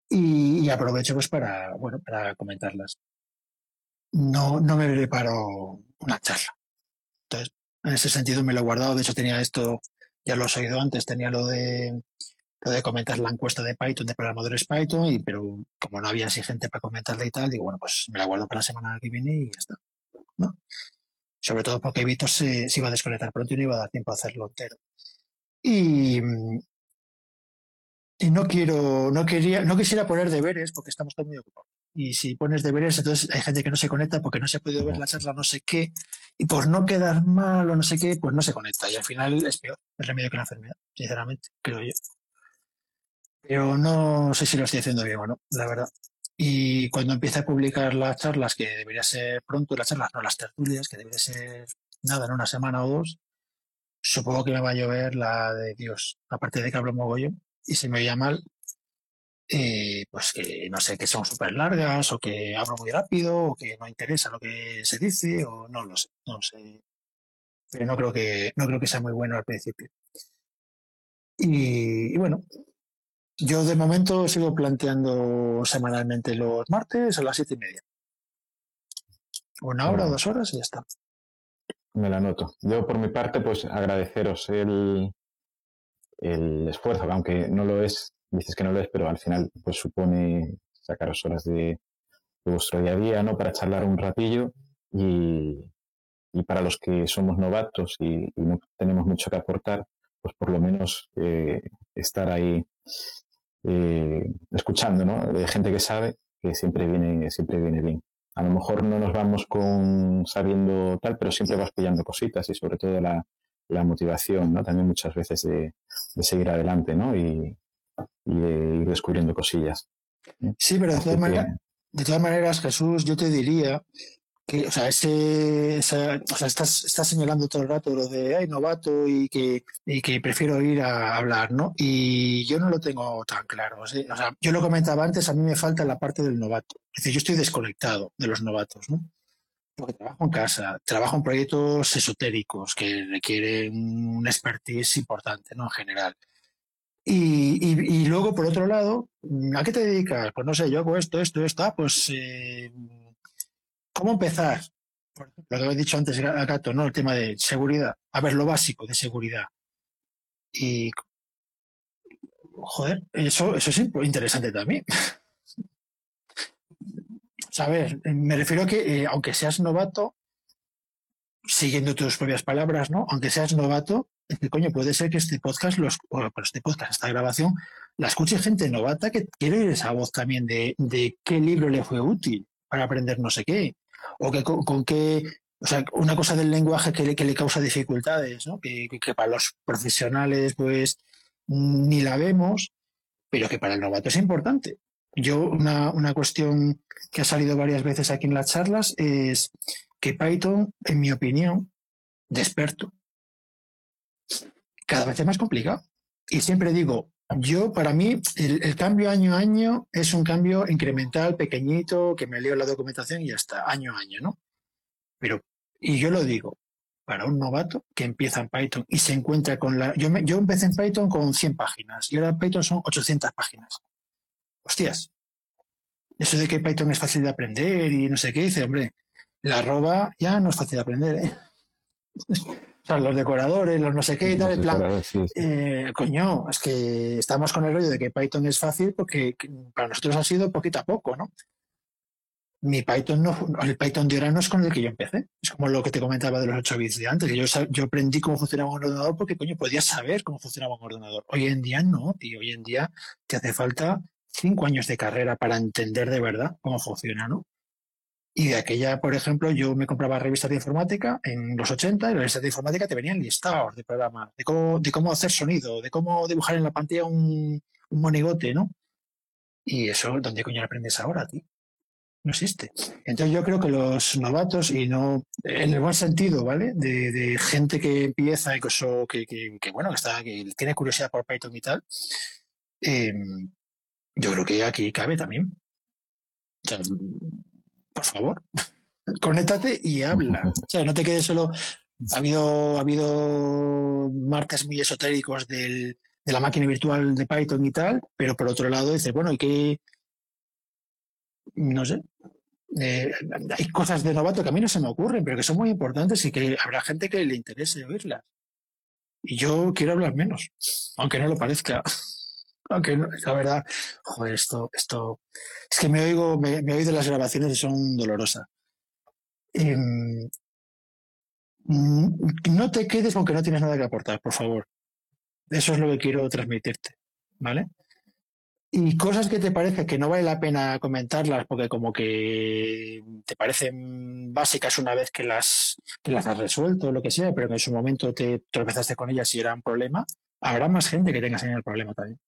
y, aprovecho pues para, bueno, para comentarlas. No, no me preparo una charla. Entonces, en ese sentido me lo he guardado. De hecho, tenía esto, ya lo he oído antes, tenía lo de, lo de comentar la encuesta de Python, de programadores Python, y, pero como no había así gente para comentarla y tal, digo, bueno, pues me la guardo para la semana que viene y ya está. ¿no? Sobre todo porque Víctor se, se, iba a desconectar pronto y no iba a dar tiempo a hacerlo entero. Y, y no quiero, no quería, no quisiera poner deberes porque estamos todos muy ocupados. Y si pones deberes, entonces hay gente que no se conecta porque no se ha podido ver la charla, no sé qué, y por no quedar mal o no sé qué, pues no se conecta. Y al final es peor, es remedio que una enfermedad, sinceramente, creo yo. Pero no sé si lo estoy haciendo bien o no, la verdad. Y cuando empiece a publicar las charlas, que debería ser pronto, las charlas, no las tertulias, que debería ser nada, en una semana o dos, supongo que me va a llover la de Dios, aparte de que hablo mogollón, y si me oía mal, eh, pues que no sé, que son súper largas, o que hablo muy rápido, o que no interesa lo que se dice, o no lo sé, no sé. Pero no creo que, no creo que sea muy bueno al principio. y bueno, yo de momento sigo planteando semanalmente los martes a las siete y media. Una hora, dos horas y ya está.
Me la noto. Yo por mi parte, pues agradeceros el, el esfuerzo, aunque no lo es, dices que no lo es, pero al final pues supone sacaros horas de, vuestro día a día, ¿no? Para charlar un ratillo y, y para los que somos novatos y, no tenemos mucho que aportar, pues por lo menos eh, estar ahí eh, escuchando, ¿no? De gente que sabe que siempre viene, siempre viene bien. A lo mejor no nos vamos con sabiendo tal, pero siempre vas pillando cositas y sobre todo la, motivación, ¿no? También muchas veces de, seguir adelante, ¿no? Y, de ir descubriendo cosillas.
Sí, pero de todas, de todas maneras, Jesús, yo te diría que, o sea, ese, o sea, estás, estás, señalando todo el rato lo de, ay, novato y que, y que prefiero ir a hablar, ¿no? Y yo no lo tengo tan claro. O sea, yo lo comentaba antes, a mí me falta la parte del novato. Es decir, yo estoy desconectado de los novatos, ¿no? Porque trabajo en casa, trabajo en proyectos esotéricos que requieren un expertise importante, ¿no? En general. Y, y, y, luego, por otro lado, ¿a qué te dedicas? Pues no sé, yo hago esto, esto, esto. Ah, pues eh, ¿Cómo empezar? lo que he dicho antes, Gato, ¿no? El tema de seguridad. A ver, lo básico de seguridad. Y, joder, eso, eso es interesante también. ¿Sabes? Me refiero a que, eh, aunque seas novato, siguiendo tus propias palabras, ¿no? Aunque seas novato, que coño, puede ser que este podcast, los, este podcast, esta grabación, la escuche gente novata que quiere esa voz también de, de qué libro le fue útil para aprender no sé qué, o que con, qué, o sea, una cosa del lenguaje que le, que le causa dificultades, ¿no? Que, para los profesionales, pues, ni la vemos, pero que para el novato es importante. Yo, una, una cuestión que ha salido varias veces aquí en las charlas es que Python, en mi opinión, de experto, cada vez es más complicado. Y siempre digo, yo, para mí, el, cambio año a año es un cambio incremental, pequeñito, que me leo la documentación y ya está, año a año, ¿no? Pero, y yo lo digo, para un novato que empieza en Python y se encuentra con la... Yo, yo empecé en Python con 100 páginas y ahora Python son 800 páginas. Hostias. Eso de que Python es fácil de aprender y no sé qué, dice, hombre, la arroba ya no es fácil de aprender, ¿eh? O sea, los decoradores, los no sé qué y tal, en plan, eh, coño, es que estamos con el rollo de que Python es fácil porque para nosotros ha sido poquito a poco, ¿no? Mi Python no, el Python de ahora no es con el que yo empecé. Es como lo que te comentaba de los 8 bits de antes, que yo, yo aprendí cómo funcionaba un ordenador porque, coño, podía saber cómo funcionaba un ordenador. Hoy en día no, tío. Hoy en día te hace falta cinco años de carrera para entender de verdad cómo funciona, ¿no? Y de aquella, por ejemplo, yo me compraba revistas de informática en los 80 y las revistas de informática te venían listados de programas, de cómo, de cómo hacer sonido, de cómo dibujar en la pantalla un, monigote, ¿no? Y eso, ¿dónde coño aprendes ahora, tío? No existe. Entonces yo creo que los novatos, y no en el buen sentido, ¿vale? De, gente que empieza y que, que, que, bueno, que, está, que tiene curiosidad por Python y tal, em, yo creo que aquí cabe también. O sea, por favor, conéctate y habla. O sea, no te quedes solo. Ha habido, ha habido martes muy esotéricos del, de la máquina virtual de Python y tal, pero por otro lado dices, bueno, ¿y qué? No sé. Eh, hay cosas de novato que a mí no se me ocurren, pero que son muy importantes y que habrá gente que le interese oírlas. Y yo quiero hablar menos, aunque no lo parezca. Aunque la verdad, joder, esto, esto, es que me oigo, me, me oído las grabaciones y son dolorosas. Em, no te quedes con que no tienes nada que aportar, por favor. Eso es lo que quiero transmitirte, ¿vale? Y cosas que te parece que no vale la pena comentarlas porque como que te parecen básicas una vez que las, que las has resuelto o lo que sea, pero que en su momento te tropezaste con ellas y era un problema, habrá más gente que tenga ese el problema también.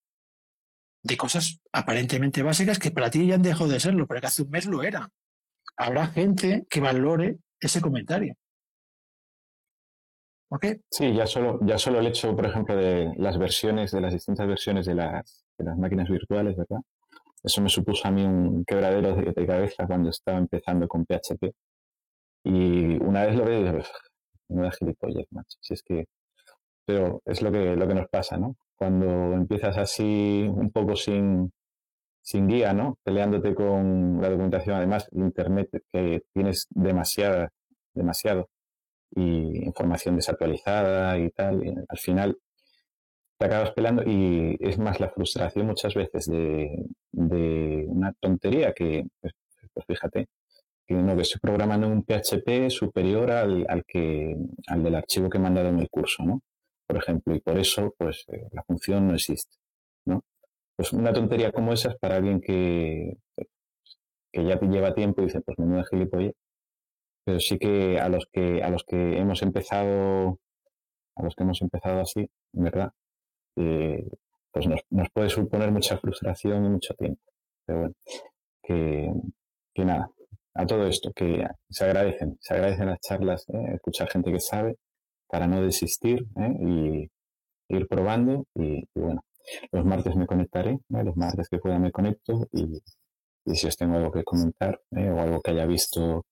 De cosas aparentemente básicas que para ti ya han dejado de serlo, pero que hace un mes lo era. Habrá gente que valore ese comentario. ¿Ok?
Sí, ya solo, ya solo el hecho, por ejemplo, de las versiones, de las distintas versiones de las, de las máquinas virtuales, ¿verdad? Eso me supuso a mí un quebradero de, cabeza cuando estaba empezando con PHP. Y una vez lo veo y digo, no da gilipollas, macho. Pero es lo que, lo que nos pasa, ¿no? Cuando empiezas así un poco sin, sin guía, ¿no? Peleándote con la documentación, además, Internet, que tienes demasiada, demasiado, y información desactualizada y tal, al final te acabas pelando y es más la frustración muchas veces de, una tontería que, pues, pues, fíjate, que uno que estoy programando un PHP superior al, al, que, al del archivo que he mandado en el curso, ¿no? Por ejemplo, y por eso, pues, eh, la función no existe, ¿no? Pues una tontería como esa es para alguien que, que ya lleva tiempo y dice, pues menuda gilipollas, pero sí que a los que, a los que hemos empezado, a los que hemos empezado así, verdad, eh, pues nos, nos, puede suponer mucha frustración y mucho tiempo. Pero bueno, que, que nada, a todo esto, que se agradecen, se agradecen las charlas, ¿eh? escuchar gente que sabe para no desistir ¿eh? y ir probando y, bueno, los martes me conectaré, los martes que pueda me conecto y, y si os tengo algo que comentar o algo que haya visto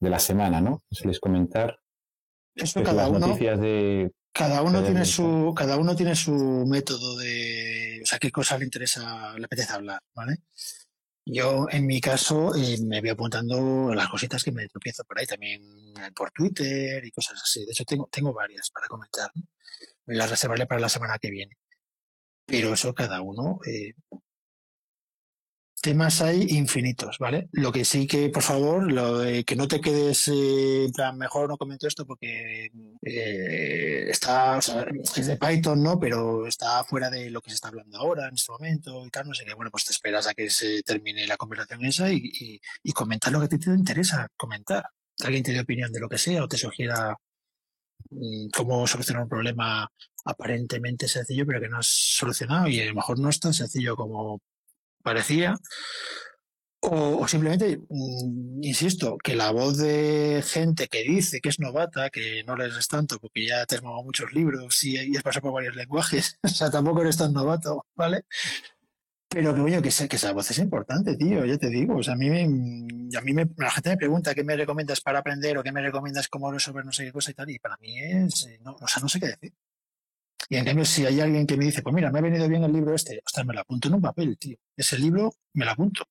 de la semana, ¿no? Sueles comentar.
Eso cada uno. Noticias de cada uno tiene su, cada uno tiene su método de, o sea, qué cosa le interesa, le apetece hablar, ¿vale? Yo, en mi caso, eh, me voy apuntando las cositas que me tropiezo por ahí, también por Twitter y cosas así. De hecho, tengo, tengo varias para comentar. Me las reservaré para la semana que viene. Pero eso cada uno eh, temas hay infinitos, ¿vale? Lo que sí que, por favor, lo que no te quedes, eh, mejor no comento esto porque eh, está, o sea, es de Python, ¿no? Pero está fuera de lo que se está hablando ahora, en este momento y tal, no sé qué. Bueno, pues te esperas a que se termine la conversación esa y, y, comentar lo que a te interesa comentar. Alguien te dé opinión de lo que sea o te sugiera mm, cómo solucionar un problema aparentemente sencillo, pero que no has solucionado y a lo mejor no es tan sencillo como parecía. O, simplemente, mm, insisto, que la voz de gente que dice que es novata, que no lees tanto porque ya te has mamado muchos libros y, has pasado por varios lenguajes, o sea, tampoco eres tan novato, ¿vale? Pero que, que, que esa voz es importante, tío, ya te digo. O sea, a mí, a mí la gente me pregunta qué me recomiendas para aprender o qué me recomiendas cómo resolver no sé qué cosa y tal, y para mí es, eh, no, o sea, no sé qué decir. Y en cambio, si hay alguien que me dice, pues mira, me ha venido bien el libro este, ostras, me lo apunto en un papel, tío. Ese libro me lo apunto.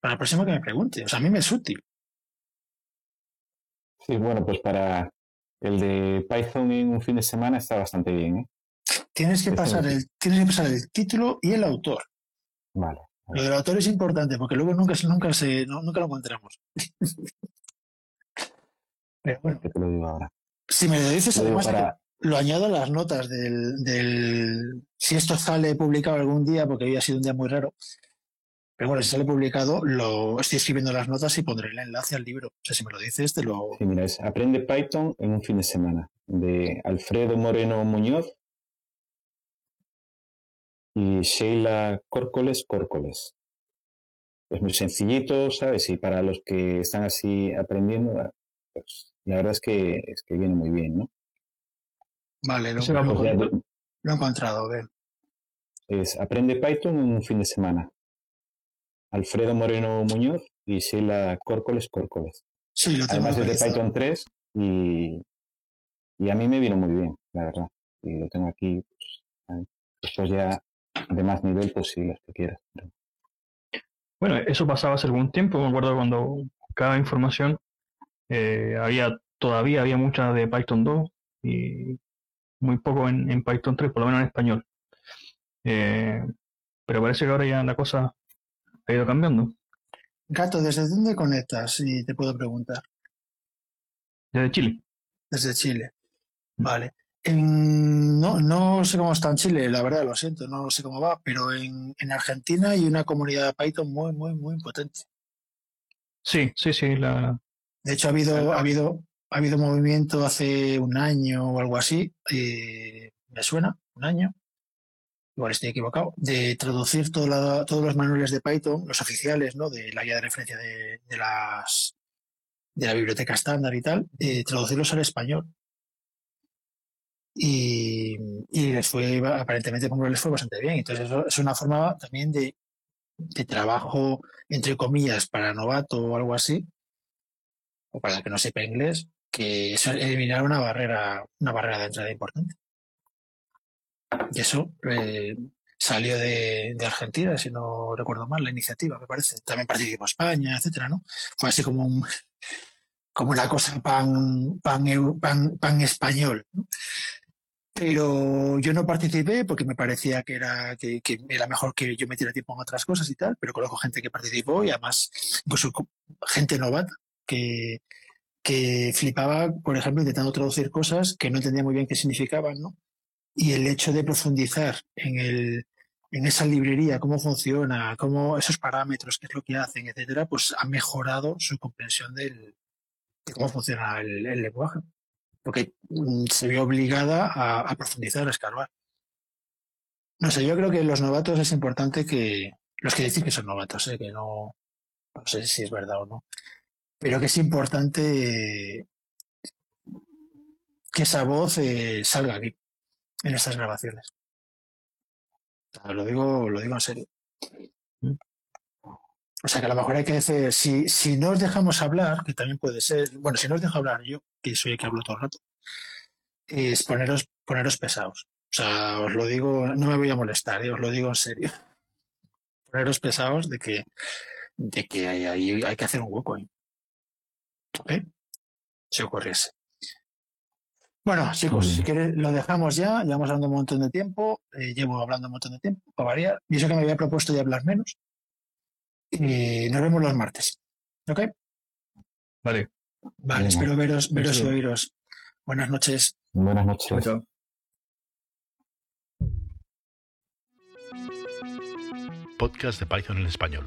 Para el próximo que me pregunte. O sea, a mí me es útil.
Sí, bueno, pues para el de Python en un fin de semana está bastante bien. ¿eh?
Tienes, que pasar el, tienes que pasar el título y el autor.
Vale.
Lo del autor es importante porque luego nunca, nunca, se, nunca lo encontramos.
Pero bueno. te lo digo ahora.
Si me lo dices, además, lo añado a las notas del, Si esto sale publicado algún día, porque hoy ha sido un día muy raro. Pero bueno, si sale publicado, lo estoy escribiendo las notas y pondré el enlace al libro. O sea, si me lo dices, te lo.
Sí, mira, es Aprende Python en un fin de semana, de Alfredo Moreno Muñoz y Sheila Córcoles Córcoles. Es muy sencillito, ¿sabes? Y para los que están así aprendiendo, pues la verdad es que, es que viene muy bien, ¿no?
Vale, lo, he encontrado, bien.
Es Aprende Python en un fin de semana. Alfredo Moreno Muñoz y Sheila Córcoles Córcoles.
Sí, lo
tengo Además es de Python 3 y, y a mí me vino muy bien, la verdad. Y lo tengo aquí, pues, después ya de más nivel posible, si quieras.
Bueno, eso pasaba hace algún tiempo, me acuerdo cuando cada información eh, había, todavía había mucha de Python 2 y muy poco en, Python 3, por lo menos en español. Eh, pero parece que ahora ya la cosa ha ido cambiando.
Gato, ¿desde dónde conectas? Si te puedo preguntar.
Desde Chile.
Desde Chile. Vale. no, no sé cómo está en Chile, la verdad, lo siento, no sé cómo va, pero en, Argentina hay una comunidad de Python muy, muy, muy potente.
Sí, sí, sí. La...
De hecho, ha habido, ha habido, ha habido movimiento hace un año o algo así, eh, me suena, un año, igual estoy equivocado, de traducir todos los manuales de Python, los oficiales, ¿no? De la guía de referencia de, las de la biblioteca estándar y tal, eh, traducirlos al español. Y, les fue, aparentemente, les fue bastante bien. Entonces, eso es una forma también de, de trabajo, entre comillas, para novato o algo así, o para el que no sepa inglés, que es eliminar una barrera, una barrera de entrada importante. Y eso eh, salió de, Argentina, si no recuerdo mal, la iniciativa, me parece. También participó España, etcétera, ¿no? Fue así como un, como una cosa pan, pan, pan, pan español. Pero yo no participé porque me parecía que era, que, era mejor que yo metiera tiempo en otras cosas y tal, pero conozco gente que participó y además incluso gente novata que, que flipaba, por ejemplo, intentando traducir cosas que no entendía muy bien qué significaban, ¿no? y el hecho de profundizar en, el, en esa librería, cómo funciona, cómo esos parámetros, qué es lo que hacen, etcétera, pues ha mejorado su comprensión del, de cómo funciona el, lenguaje. Porque mm, se vio obligada a, profundizar, a escarbar. No sé, yo creo que los novatos es importante que, los que dicen que son novatos, ¿eh? que no, no sé si es verdad o no, pero que es importante que esa voz eh, salga aquí en estas grabaciones. lo digo, lo digo en serio. O sea que a lo mejor hay que decir, si, si no os dejamos hablar, que también puede ser, bueno, si no os dejo hablar yo, que soy el que hablo todo el rato, es poneros, poneros pesados. O sea, os lo digo, no me voy a molestar, ¿eh? os lo digo en serio. Poneros pesados de que, de que hay, hay, hay que hacer un hueco ahí. ¿Eh? Si ocurriese. Bueno, chicos, si quieres lo dejamos ya, llevamos hablando un montón de tiempo, eh, llevo hablando un montón de tiempo, para variar. Y eso que me había propuesto de hablar menos. Y nos vemos los martes. ¿Ok?
Vale.
Vale, espero veros, veros y oíros. Buenas noches.
Buenas noches.
Podcast de Python en español.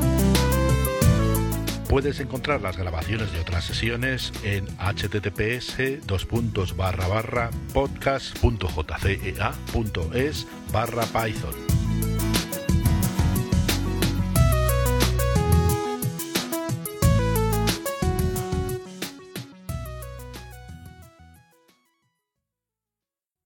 Puedes encontrar las grabaciones de otras sesiones en https podcast.jcea.es barra python.